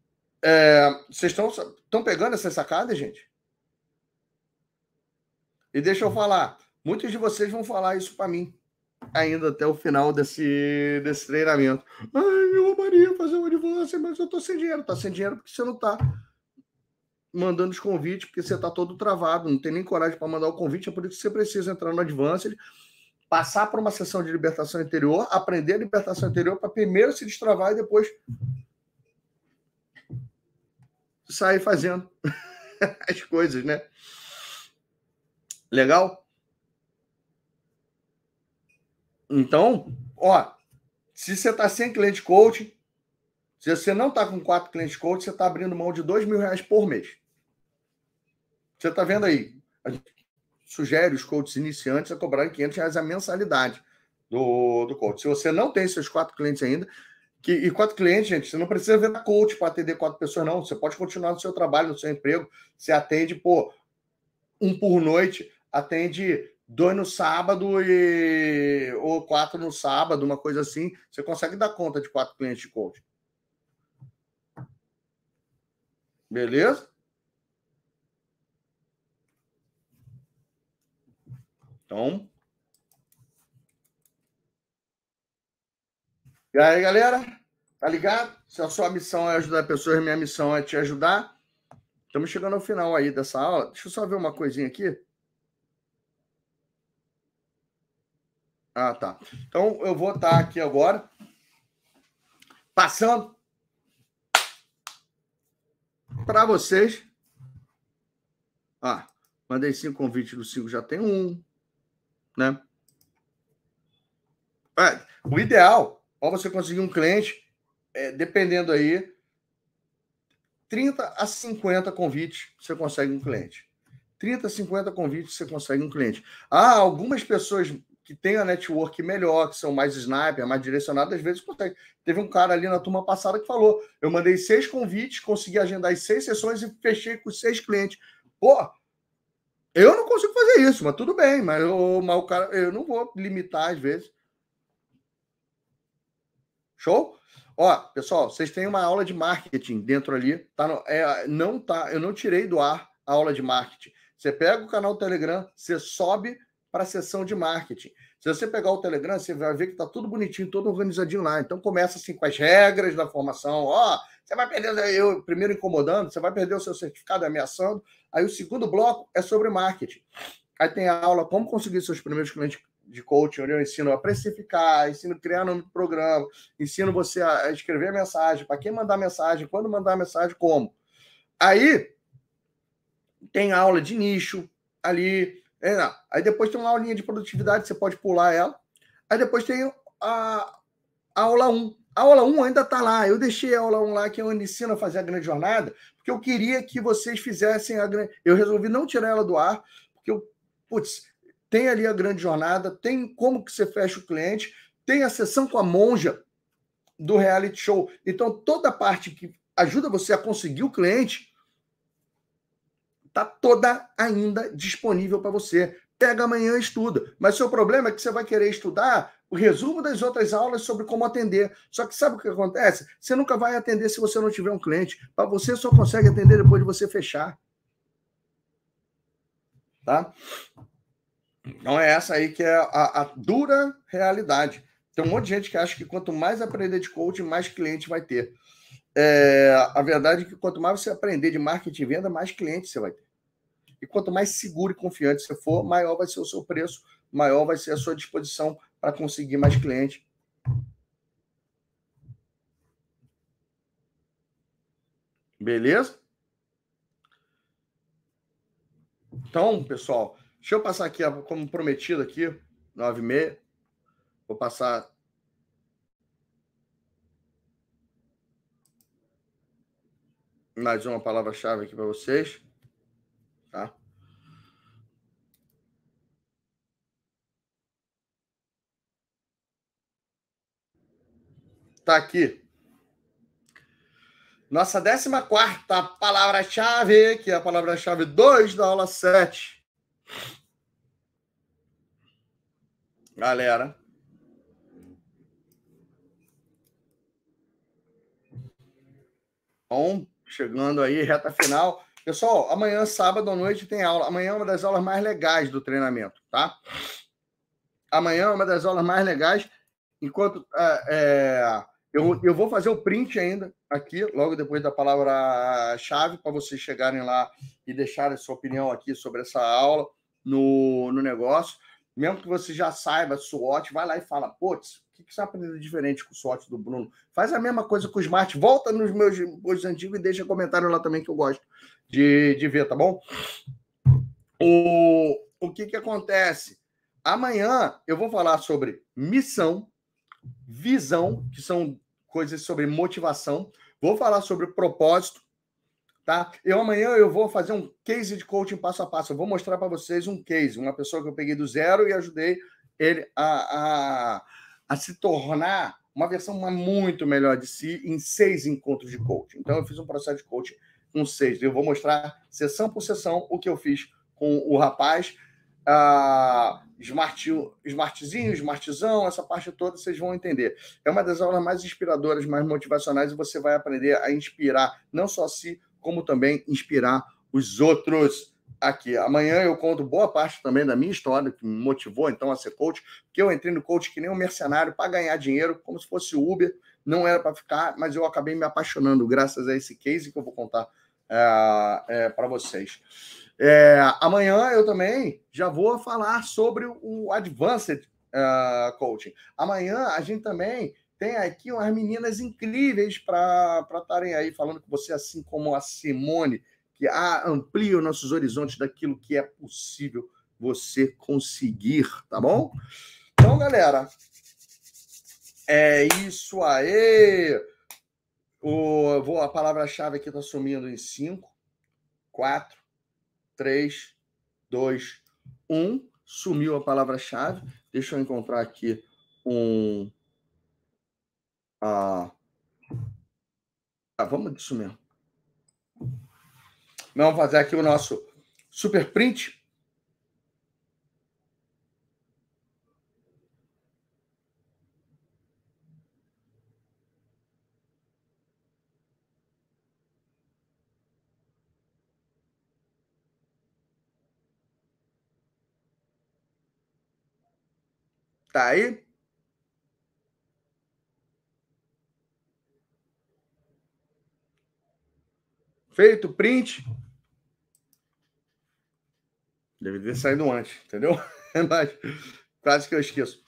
É, vocês estão pegando essa sacada, gente? E deixa eu falar, muitos de vocês vão falar isso para mim ainda até o final desse, desse treinamento. Ai, eu amaria fazer um advance, mas eu tô sem dinheiro. Tá sem dinheiro porque você não tá mandando os convites, porque você tá todo travado, não tem nem coragem para mandar o convite, é por isso que você precisa entrar no Advance, passar por uma sessão de libertação interior, aprender a libertação interior para primeiro se destravar e depois sair fazendo as coisas, né? Legal? Então, ó, se você está sem cliente coaching, se você não está com quatro clientes coaching, você está abrindo mão de dois mil reais por mês. Você está vendo aí? A gente sugere os coaches iniciantes a cobrarem 500 reais a mensalidade do, do coach. Se você não tem seus quatro clientes ainda, que, e quatro clientes, gente, você não precisa ver coach para atender quatro pessoas, não. Você pode continuar no seu trabalho, no seu emprego. Você atende, pô, um por noite, atende dois no sábado e ou quatro no sábado, uma coisa assim, você consegue dar conta de quatro clientes de coaching. Beleza? Então. E aí, galera? Tá ligado? Se a sua missão é ajudar pessoas, minha missão é te ajudar. Estamos chegando ao final aí dessa aula. Deixa eu só ver uma coisinha aqui. Ah, tá. Então eu vou estar aqui agora passando para vocês. Ah, mandei cinco convites do cinco, já tem um, né? É, o ideal para você conseguir um cliente, é, dependendo aí, 30 a 50 convites você consegue um cliente. 30 a 50 convites você consegue um cliente. Ah, algumas pessoas que tem a network melhor, que são mais sniper, mais direcionados, às vezes consegue. Teve um cara ali na turma passada que falou: eu mandei seis convites, consegui agendar as seis sessões e fechei com seis clientes. Pô, eu não consigo fazer isso, mas tudo bem, mas, eu, mas o cara, eu não vou limitar às vezes. Show? Ó, pessoal, vocês têm uma aula de marketing dentro ali. Tá no, é, não tá, eu não tirei do ar a aula de marketing. Você pega o canal Telegram, você sobe para a sessão de marketing. Se você pegar o Telegram, você vai ver que está tudo bonitinho, todo organizadinho lá. Então começa assim com as regras da formação. Ó, oh, você vai perder, eu primeiro incomodando, você vai perder o seu certificado ameaçando. Aí o segundo bloco é sobre marketing. Aí tem a aula como conseguir seus primeiros clientes de coaching, onde eu ensino a precificar, ensino a criar nome do programa, ensino você a escrever mensagem, para quem mandar mensagem, quando mandar mensagem, como. Aí tem aula de nicho ali, é, aí depois tem uma aulinha de produtividade, você pode pular ela. Aí depois tem a, a aula 1. A aula 1 ainda está lá. Eu deixei a aula 1 lá, que eu ensino a fazer a grande jornada, porque eu queria que vocês fizessem a grande. Eu resolvi não tirar ela do ar, porque eu, putz, tem ali a grande jornada, tem como que você fecha o cliente, tem a sessão com a monja do reality show. Então, toda a parte que ajuda você a conseguir o cliente tá toda ainda disponível para você. Pega amanhã e estuda. Mas seu problema é que você vai querer estudar o resumo das outras aulas sobre como atender. Só que sabe o que acontece? Você nunca vai atender se você não tiver um cliente. Para você só consegue atender depois de você fechar. Tá? Então é essa aí que é a, a dura realidade. Tem um monte de gente que acha que quanto mais aprender de coaching, mais cliente vai ter. É, a verdade é que quanto mais você aprender de marketing e venda, mais clientes você vai ter. E quanto mais seguro e confiante você for, maior vai ser o seu preço, maior vai ser a sua disposição para conseguir mais clientes. Beleza? Então, pessoal, deixa eu passar aqui, como prometido aqui, nove e meia. Vou passar mais uma palavra-chave aqui para vocês. Tá? Tá aqui. Nossa 14 palavra-chave, que é a palavra-chave 2 da aula 7. Galera, Bom, chegando aí, reta final. Pessoal, amanhã, sábado à noite, tem aula. Amanhã é uma das aulas mais legais do treinamento, tá? Amanhã é uma das aulas mais legais. Enquanto é, é, eu, eu vou fazer o print ainda aqui, logo depois da palavra-chave, para vocês chegarem lá e deixarem sua opinião aqui sobre essa aula no, no negócio. Mesmo que você já saiba SWOT, vai lá e fala, putz, o que você está aprendendo diferente com o SWOT do Bruno? Faz a mesma coisa com o Smart. Volta nos meus posts antigos e deixa comentário lá também que eu gosto de, de ver, tá bom? O, o que, que acontece? Amanhã eu vou falar sobre missão, visão, que são coisas sobre motivação. Vou falar sobre propósito, tá? Eu amanhã eu vou fazer um case de coaching passo a passo. Eu vou mostrar para vocês um case, uma pessoa que eu peguei do zero e ajudei ele a, a a se tornar uma versão muito melhor de si em seis encontros de coaching. Então, eu fiz um processo de coaching com seis. Eu vou mostrar sessão por sessão o que eu fiz com o rapaz. Smart, smartzinho, smartzão, essa parte toda vocês vão entender. É uma das aulas mais inspiradoras, mais motivacionais e você vai aprender a inspirar não só a si, como também inspirar os outros aqui. Amanhã eu conto boa parte também da minha história, que me motivou então a ser coach, porque eu entrei no coach que nem um mercenário para ganhar dinheiro, como se fosse Uber, não era para ficar, mas eu acabei me apaixonando graças a esse case que eu vou contar é, é, para vocês. É, amanhã eu também já vou falar sobre o Advanced uh, Coaching. Amanhã a gente também tem aqui umas meninas incríveis para estarem aí falando com você, assim como a Simone que amplia os nossos horizontes daquilo que é possível você conseguir, tá bom? Então, galera, é isso aí. O, vou, a palavra-chave aqui está sumindo em 5, 4, 3, 2, 1. Sumiu a palavra-chave. Deixa eu encontrar aqui um. Ah, ah vamos disso mesmo. Vamos fazer aqui o nosso super print. Tá aí? Feito print. Deve ter saído antes, entendeu? Mas quase que eu esqueço.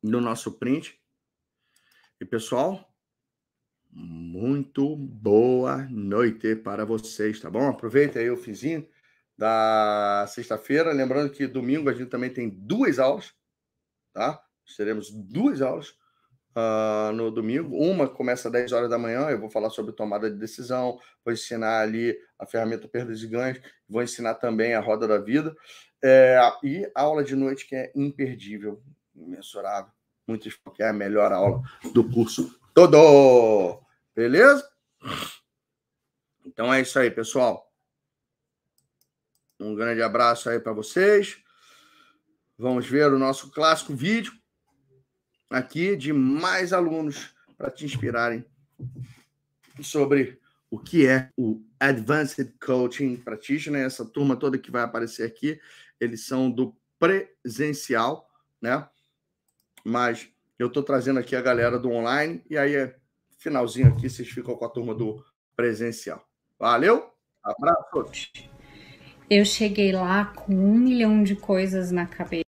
No nosso print. E pessoal, muito boa noite para vocês, tá bom? Aproveita aí o fizinho da sexta-feira. Lembrando que domingo a gente também tem duas aulas, tá? Teremos duas aulas uh, no domingo. Uma começa às 10 horas da manhã, eu vou falar sobre tomada de decisão, vou ensinar ali a ferramenta perdas e ganhos, vou ensinar também a roda da vida. É, e a aula de noite que é imperdível, imensurável, muito que é a melhor aula do curso todo. Beleza? Então é isso aí, pessoal. Um grande abraço aí para vocês. Vamos ver o nosso clássico vídeo aqui de mais alunos para te inspirarem sobre o que é o Advanced Coaching Practitioner. Essa turma toda que vai aparecer aqui, eles são do presencial, né? Mas eu estou trazendo aqui a galera do online e aí, finalzinho aqui, vocês ficam com a turma do presencial. Valeu? Abraço. Eu cheguei lá com um milhão de coisas na cabeça.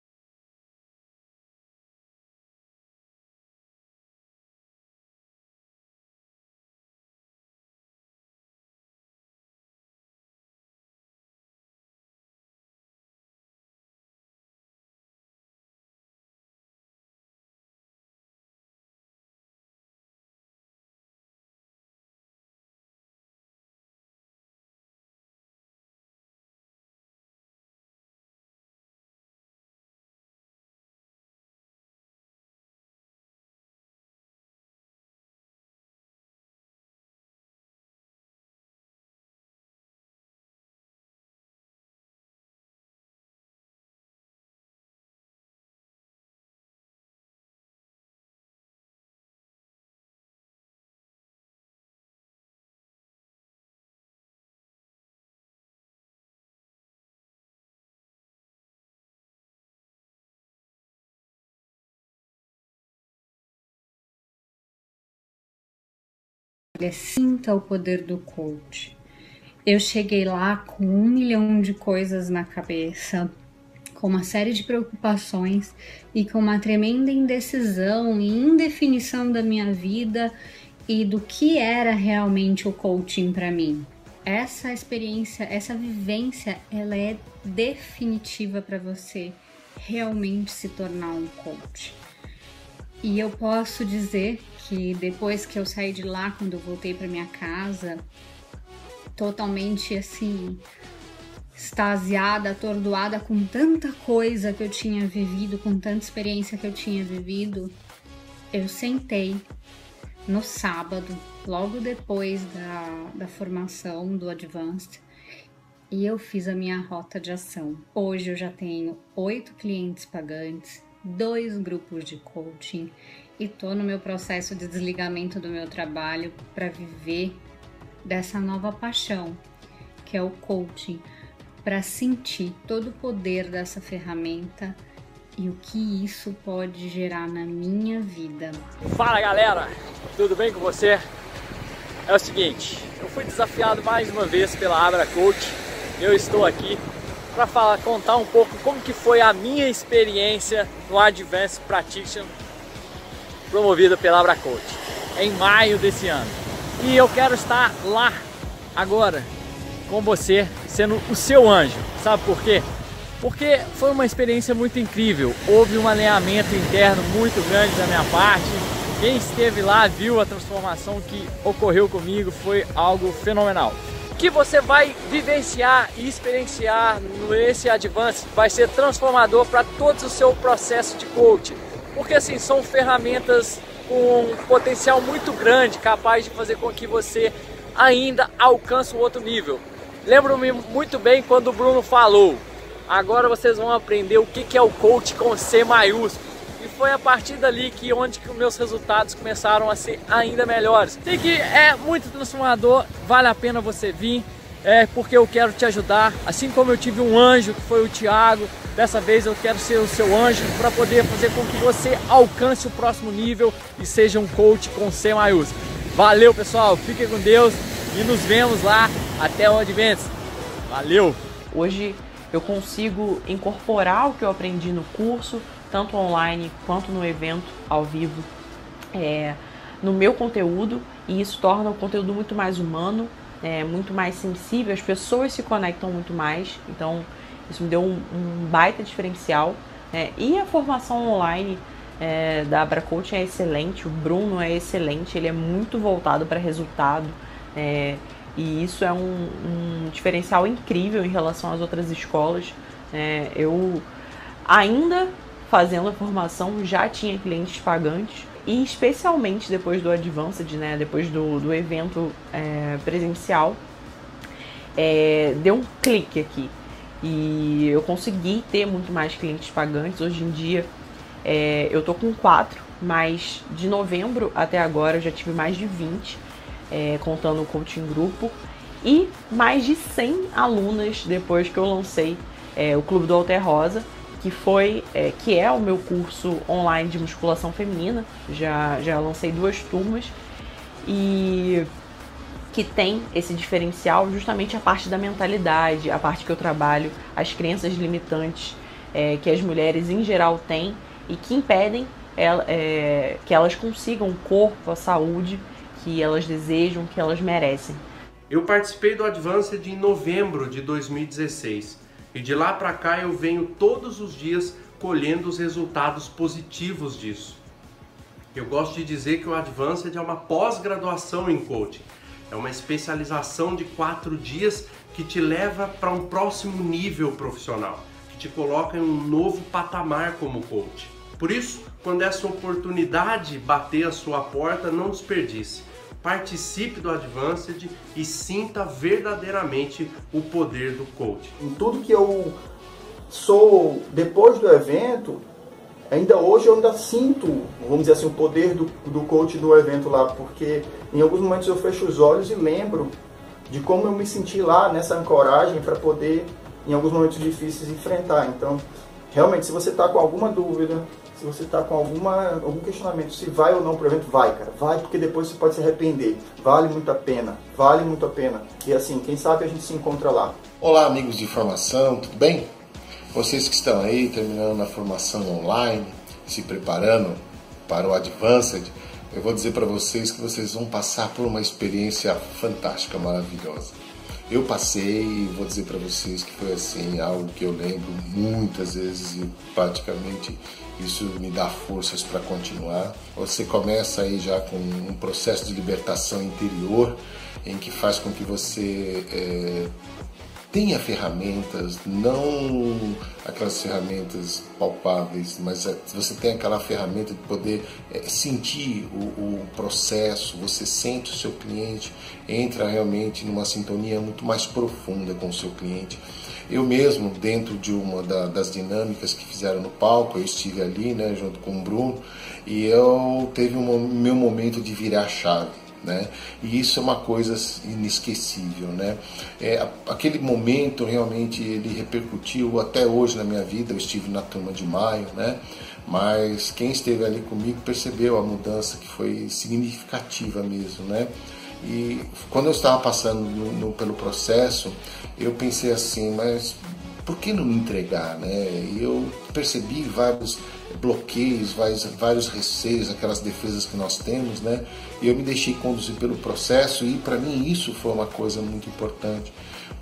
Sinta o poder do coach. Eu cheguei lá com um milhão de coisas na cabeça, com uma série de preocupações e com uma tremenda indecisão e indefinição da minha vida e do que era realmente o coaching para mim. Essa experiência, essa vivência, ela é definitiva para você realmente se tornar um coach. E eu posso dizer que depois que eu saí de lá, quando eu voltei para minha casa, totalmente assim, extasiada, atordoada com tanta coisa que eu tinha vivido, com tanta experiência que eu tinha vivido, eu sentei no sábado, logo depois da, da formação do Advanced, e eu fiz a minha rota de ação. Hoje eu já tenho oito clientes pagantes, dois grupos de coaching e tô no meu processo de desligamento do meu trabalho para viver dessa nova paixão, que é o coaching, para sentir todo o poder dessa ferramenta e o que isso pode gerar na minha vida. Fala galera, tudo bem com você? É o seguinte, eu fui desafiado mais uma vez pela Abra Coach. Eu estou aqui para falar, contar um pouco como que foi a minha experiência no Advanced Practitioner promovida pela Abracoach em maio desse ano. E eu quero estar lá agora com você, sendo o seu anjo. Sabe por quê? Porque foi uma experiência muito incrível. Houve um alinhamento interno muito grande da minha parte. Quem esteve lá viu a transformação que ocorreu comigo, foi algo fenomenal. Que você vai vivenciar e experienciar nesse Advance vai ser transformador para todo o seu processo de coaching porque assim são ferramentas com um potencial muito grande, capaz de fazer com que você ainda alcance um outro nível. Lembro-me muito bem quando o Bruno falou, agora vocês vão aprender o que é o coach com C maiúsculo. E foi a partir dali que onde que meus resultados começaram a ser ainda melhores. Sei que é muito transformador, vale a pena você vir é porque eu quero te ajudar. Assim como eu tive um anjo que foi o Tiago, dessa vez eu quero ser o seu anjo para poder fazer com que você alcance o próximo nível e seja um coach com C maiúsculo. Valeu pessoal, fiquem com Deus e nos vemos lá até o Advents. Valeu! Hoje eu consigo incorporar o que eu aprendi no curso, tanto online quanto no evento ao vivo, é, no meu conteúdo e isso torna o conteúdo muito mais humano é, muito mais sensível, as pessoas se conectam muito mais, então isso me deu um, um baita diferencial. É, e a formação online é, da Abracoach é excelente, o Bruno é excelente, ele é muito voltado para resultado. É, e isso é um, um, diferencial incrível em relação às outras escolas. É, eu ainda fazendo a formação já tinha clientes pagantes e especialmente depois do Advanced, né, depois do, do evento é, presencial, é, deu um clique aqui. E eu consegui ter muito mais clientes pagantes. Hoje em dia é, eu tô com quatro, mas de novembro até agora eu já tive mais de 20, é, contando o coaching grupo, e mais de 100 alunas depois que eu lancei é, o Clube do Alter Rosa, que foi é, que é o meu curso online de musculação feminina. Já, já lancei duas turmas e que tem esse diferencial justamente a parte da mentalidade, a parte que eu trabalho, as crenças limitantes é, que as mulheres em geral têm e que impedem é, que elas consigam o corpo, a saúde que elas desejam, que elas merecem. Eu participei do Advanced em novembro de 2016 e de lá para cá eu venho todos os dias colhendo os resultados positivos disso. Eu gosto de dizer que o Advanced é uma pós-graduação em coaching. É uma especialização de quatro dias que te leva para um próximo nível profissional, que te coloca em um novo patamar como coach. Por isso, quando essa oportunidade bater a sua porta, não desperdice. Participe do Advanced e sinta verdadeiramente o poder do coach. Em tudo que eu sou depois do evento, ainda hoje eu ainda sinto, vamos dizer assim, o poder do, do coach do evento lá, porque em alguns momentos eu fecho os olhos e lembro de como eu me senti lá nessa ancoragem para poder, em alguns momentos difíceis, enfrentar. Então, realmente, se você está com alguma dúvida, se você está com alguma, algum questionamento se vai ou não para o evento, vai, cara. Vai, porque depois você pode se arrepender. Vale muito a pena. Vale muito a pena. E assim, quem sabe a gente se encontra lá. Olá, amigos de formação, tudo bem? Vocês que estão aí terminando a formação online, se preparando para o Advanced, eu vou dizer para vocês que vocês vão passar por uma experiência fantástica, maravilhosa. Eu passei e vou dizer para vocês que foi assim algo que eu lembro muitas vezes e praticamente isso me dá forças para continuar. Você começa aí já com um processo de libertação interior em que faz com que você é, tenha ferramentas, não aquelas ferramentas palpáveis, mas é, você tem aquela ferramenta de poder é, sentir o, o, processo, você sente o seu cliente, entra realmente numa sintonia muito mais profunda com o seu cliente. Eu mesmo, dentro de uma da, das dinâmicas que fizeram no palco, eu estive ali, né, junto com o Bruno, e eu teve um meu momento de virar chave né? E isso é uma coisa inesquecível, né? É, aquele momento realmente ele repercutiu até hoje na minha vida. Eu estive na turma de maio, né? Mas quem esteve ali comigo percebeu a mudança que foi significativa mesmo, né? E quando eu estava passando no, no, pelo processo, eu pensei assim, mas por que não me entregar, né? E eu percebi vários bloqueios, vários, vários receios, aquelas defesas que nós temos, né? E eu me deixei conduzir pelo processo e para mim isso foi uma coisa muito importante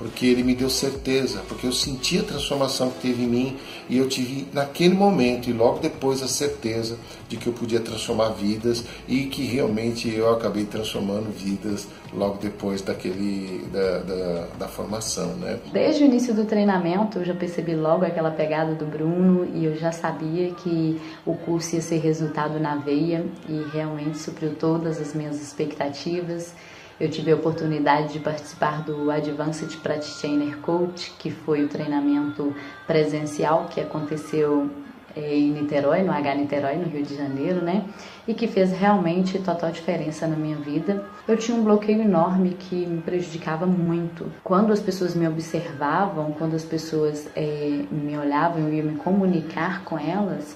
porque ele me deu certeza, porque eu senti a transformação que teve em mim e eu tive naquele momento e logo depois a certeza de que eu podia transformar vidas e que realmente eu acabei transformando vidas logo depois daquele da, da, da formação, né? Desde o início do treinamento eu já percebi logo aquela pegada do Bruno e eu já sabia que o curso ia ser resultado na veia e realmente supriu todas as minhas expectativas. Eu tive a oportunidade de participar do Advanced Practitioner Coach, que foi o treinamento presencial que aconteceu eh, em Niterói, no H Niterói, no Rio de Janeiro, né? E que fez realmente total diferença na minha vida. Eu tinha um bloqueio enorme que me prejudicava muito. Quando as pessoas me observavam, quando as pessoas é, me olhavam, eu ia me comunicar com elas,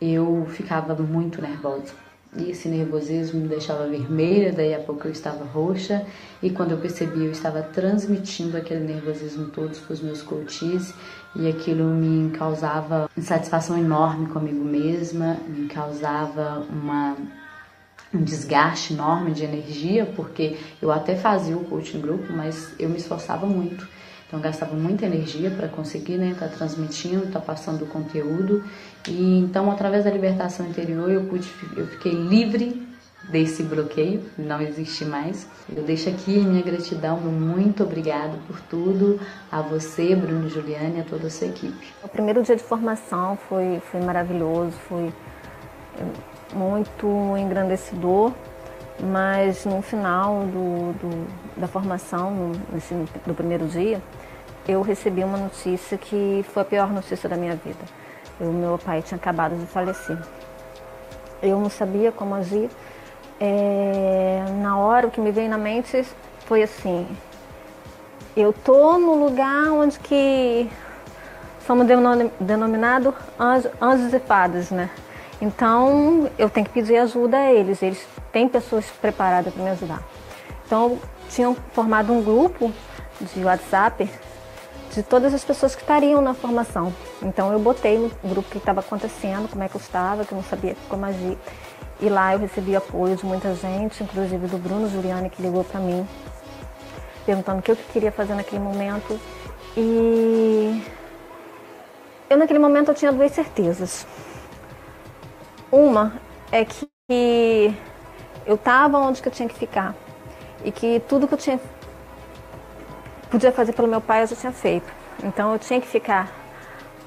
eu ficava muito nervosa e esse nervosismo me deixava vermelha, daí a pouco eu estava roxa, e quando eu percebi, eu estava transmitindo aquele nervosismo todo para os meus coaches, e aquilo me causava insatisfação enorme comigo mesma, me causava uma um desgaste enorme de energia, porque eu até fazia o coaching grupo, mas eu me esforçava muito. Então gastava muita energia para conseguir estar né, tá transmitindo, estar tá passando o conteúdo. E então através da libertação interior eu pude, eu fiquei livre desse bloqueio, não existe mais. Eu deixo aqui minha gratidão, muito obrigado por tudo, a você, Bruno Juliane, a toda a sua equipe. O primeiro dia de formação foi, foi maravilhoso, foi muito engrandecedor mas no final do, do, da formação, no, do primeiro dia, eu recebi uma notícia que foi a pior notícia da minha vida. O meu pai tinha acabado de falecer. Eu não sabia como agir. É, na hora, o que me veio na mente foi assim: eu tô no lugar onde que somos denominados anjos, e fadas, né? Então eu tenho que pedir ajuda a eles. Eles têm pessoas preparadas para me ajudar. Então tinham formado um grupo de WhatsApp de todas as pessoas que estariam na formação. Então eu botei no grupo que estava acontecendo, como é que eu estava, que eu não sabia como agir. E lá eu recebi apoio de muita gente, inclusive do Bruno Juliane que ligou para mim, perguntando o que eu queria fazer naquele momento. E eu naquele momento eu tinha duas certezas. Uma é que eu estava onde que eu tinha que ficar e que tudo que eu tinha podia fazer pelo meu pai, eu já tinha feito. Então eu tinha que ficar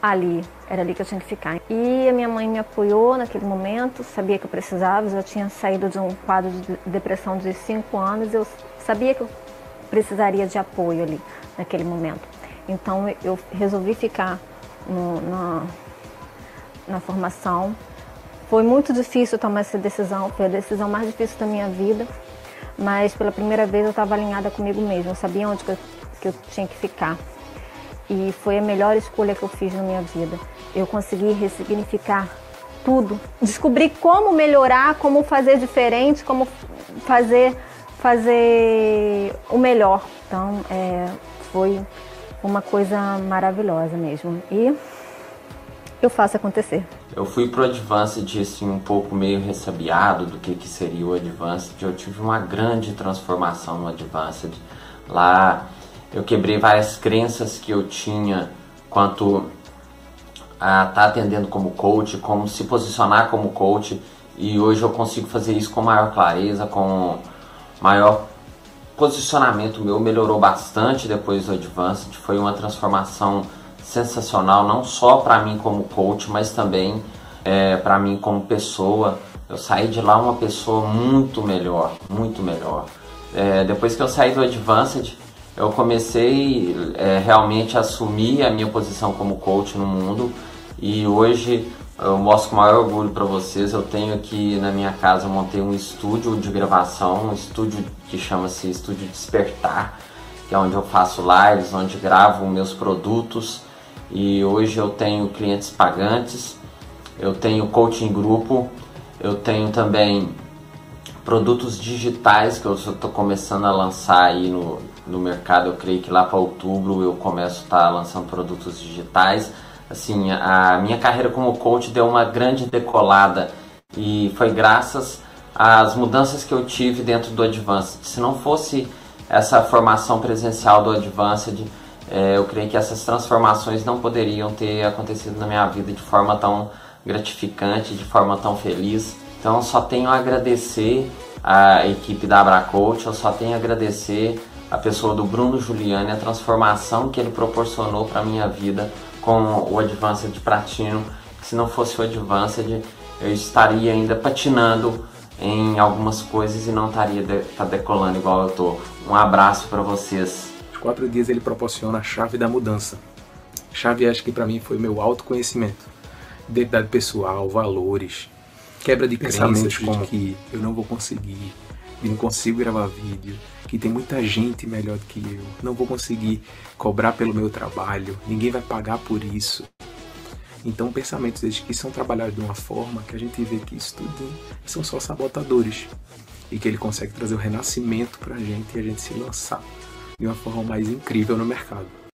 ali, era ali que eu tinha que ficar. E a minha mãe me apoiou naquele momento, sabia que eu precisava, eu já tinha saído de um quadro de depressão de cinco anos, eu sabia que eu precisaria de apoio ali naquele momento. Então eu resolvi ficar no, na, na formação. Foi muito difícil tomar essa decisão, foi a decisão mais difícil da minha vida, mas pela primeira vez eu estava alinhada comigo mesma, eu sabia onde eu que eu tinha que ficar. E foi a melhor escolha que eu fiz na minha vida. Eu consegui ressignificar tudo, descobri como melhorar, como fazer diferente, como fazer fazer o melhor. Então, é, foi uma coisa maravilhosa mesmo. E eu faço acontecer. Eu fui pro Advanced assim um pouco meio ressabiado do que, que seria o Advanced. Eu tive uma grande transformação no Advanced. Lá eu quebrei várias crenças que eu tinha quanto a estar tá atendendo como coach, como se posicionar como coach, e hoje eu consigo fazer isso com maior clareza, com maior posicionamento meu melhorou bastante depois do Advanced, foi uma transformação sensacional, não só para mim como coach, mas também é, para mim como pessoa. Eu saí de lá uma pessoa muito melhor, muito melhor. É, depois que eu saí do Advanced, eu comecei é, realmente a assumir a minha posição como coach no mundo e hoje eu mostro com maior orgulho para vocês. Eu tenho aqui na minha casa, eu montei um estúdio de gravação, um estúdio que chama-se Estúdio Despertar, que é onde eu faço lives, onde gravo meus produtos e hoje eu tenho clientes pagantes, eu tenho coaching grupo, eu tenho também produtos digitais que eu estou começando a lançar aí no, no mercado. Eu creio que lá para outubro eu começo a estar tá lançando produtos digitais. Assim, a minha carreira como coach deu uma grande decolada e foi graças às mudanças que eu tive dentro do Advanced. Se não fosse essa formação presencial do Advanced, é, eu creio que essas transformações não poderiam ter acontecido na minha vida de forma tão gratificante, de forma tão feliz. Então, só tenho a agradecer a equipe da Abracoach, eu só tenho a agradecer a pessoa do Bruno Giuliani, a transformação que ele proporcionou para minha vida com o Advanced Platino. Se não fosse o Advanced, eu estaria ainda patinando em algumas coisas e não estaria de, tá decolando igual eu tô. Um abraço para vocês. Os quatro dias ele proporciona a chave da mudança. Chave acho que para mim foi meu autoconhecimento, identidade pessoal, valores, quebra de pensamentos como de que eu não vou conseguir, e não consigo gravar vídeo, que tem muita gente melhor do que eu, não vou conseguir cobrar pelo meu trabalho, ninguém vai pagar por isso. Então, pensamentos desde que são trabalhados de uma forma que a gente vê que isso tudo são só sabotadores e que ele consegue trazer o renascimento para a gente e a gente se lançar de uma forma mais incrível no mercado.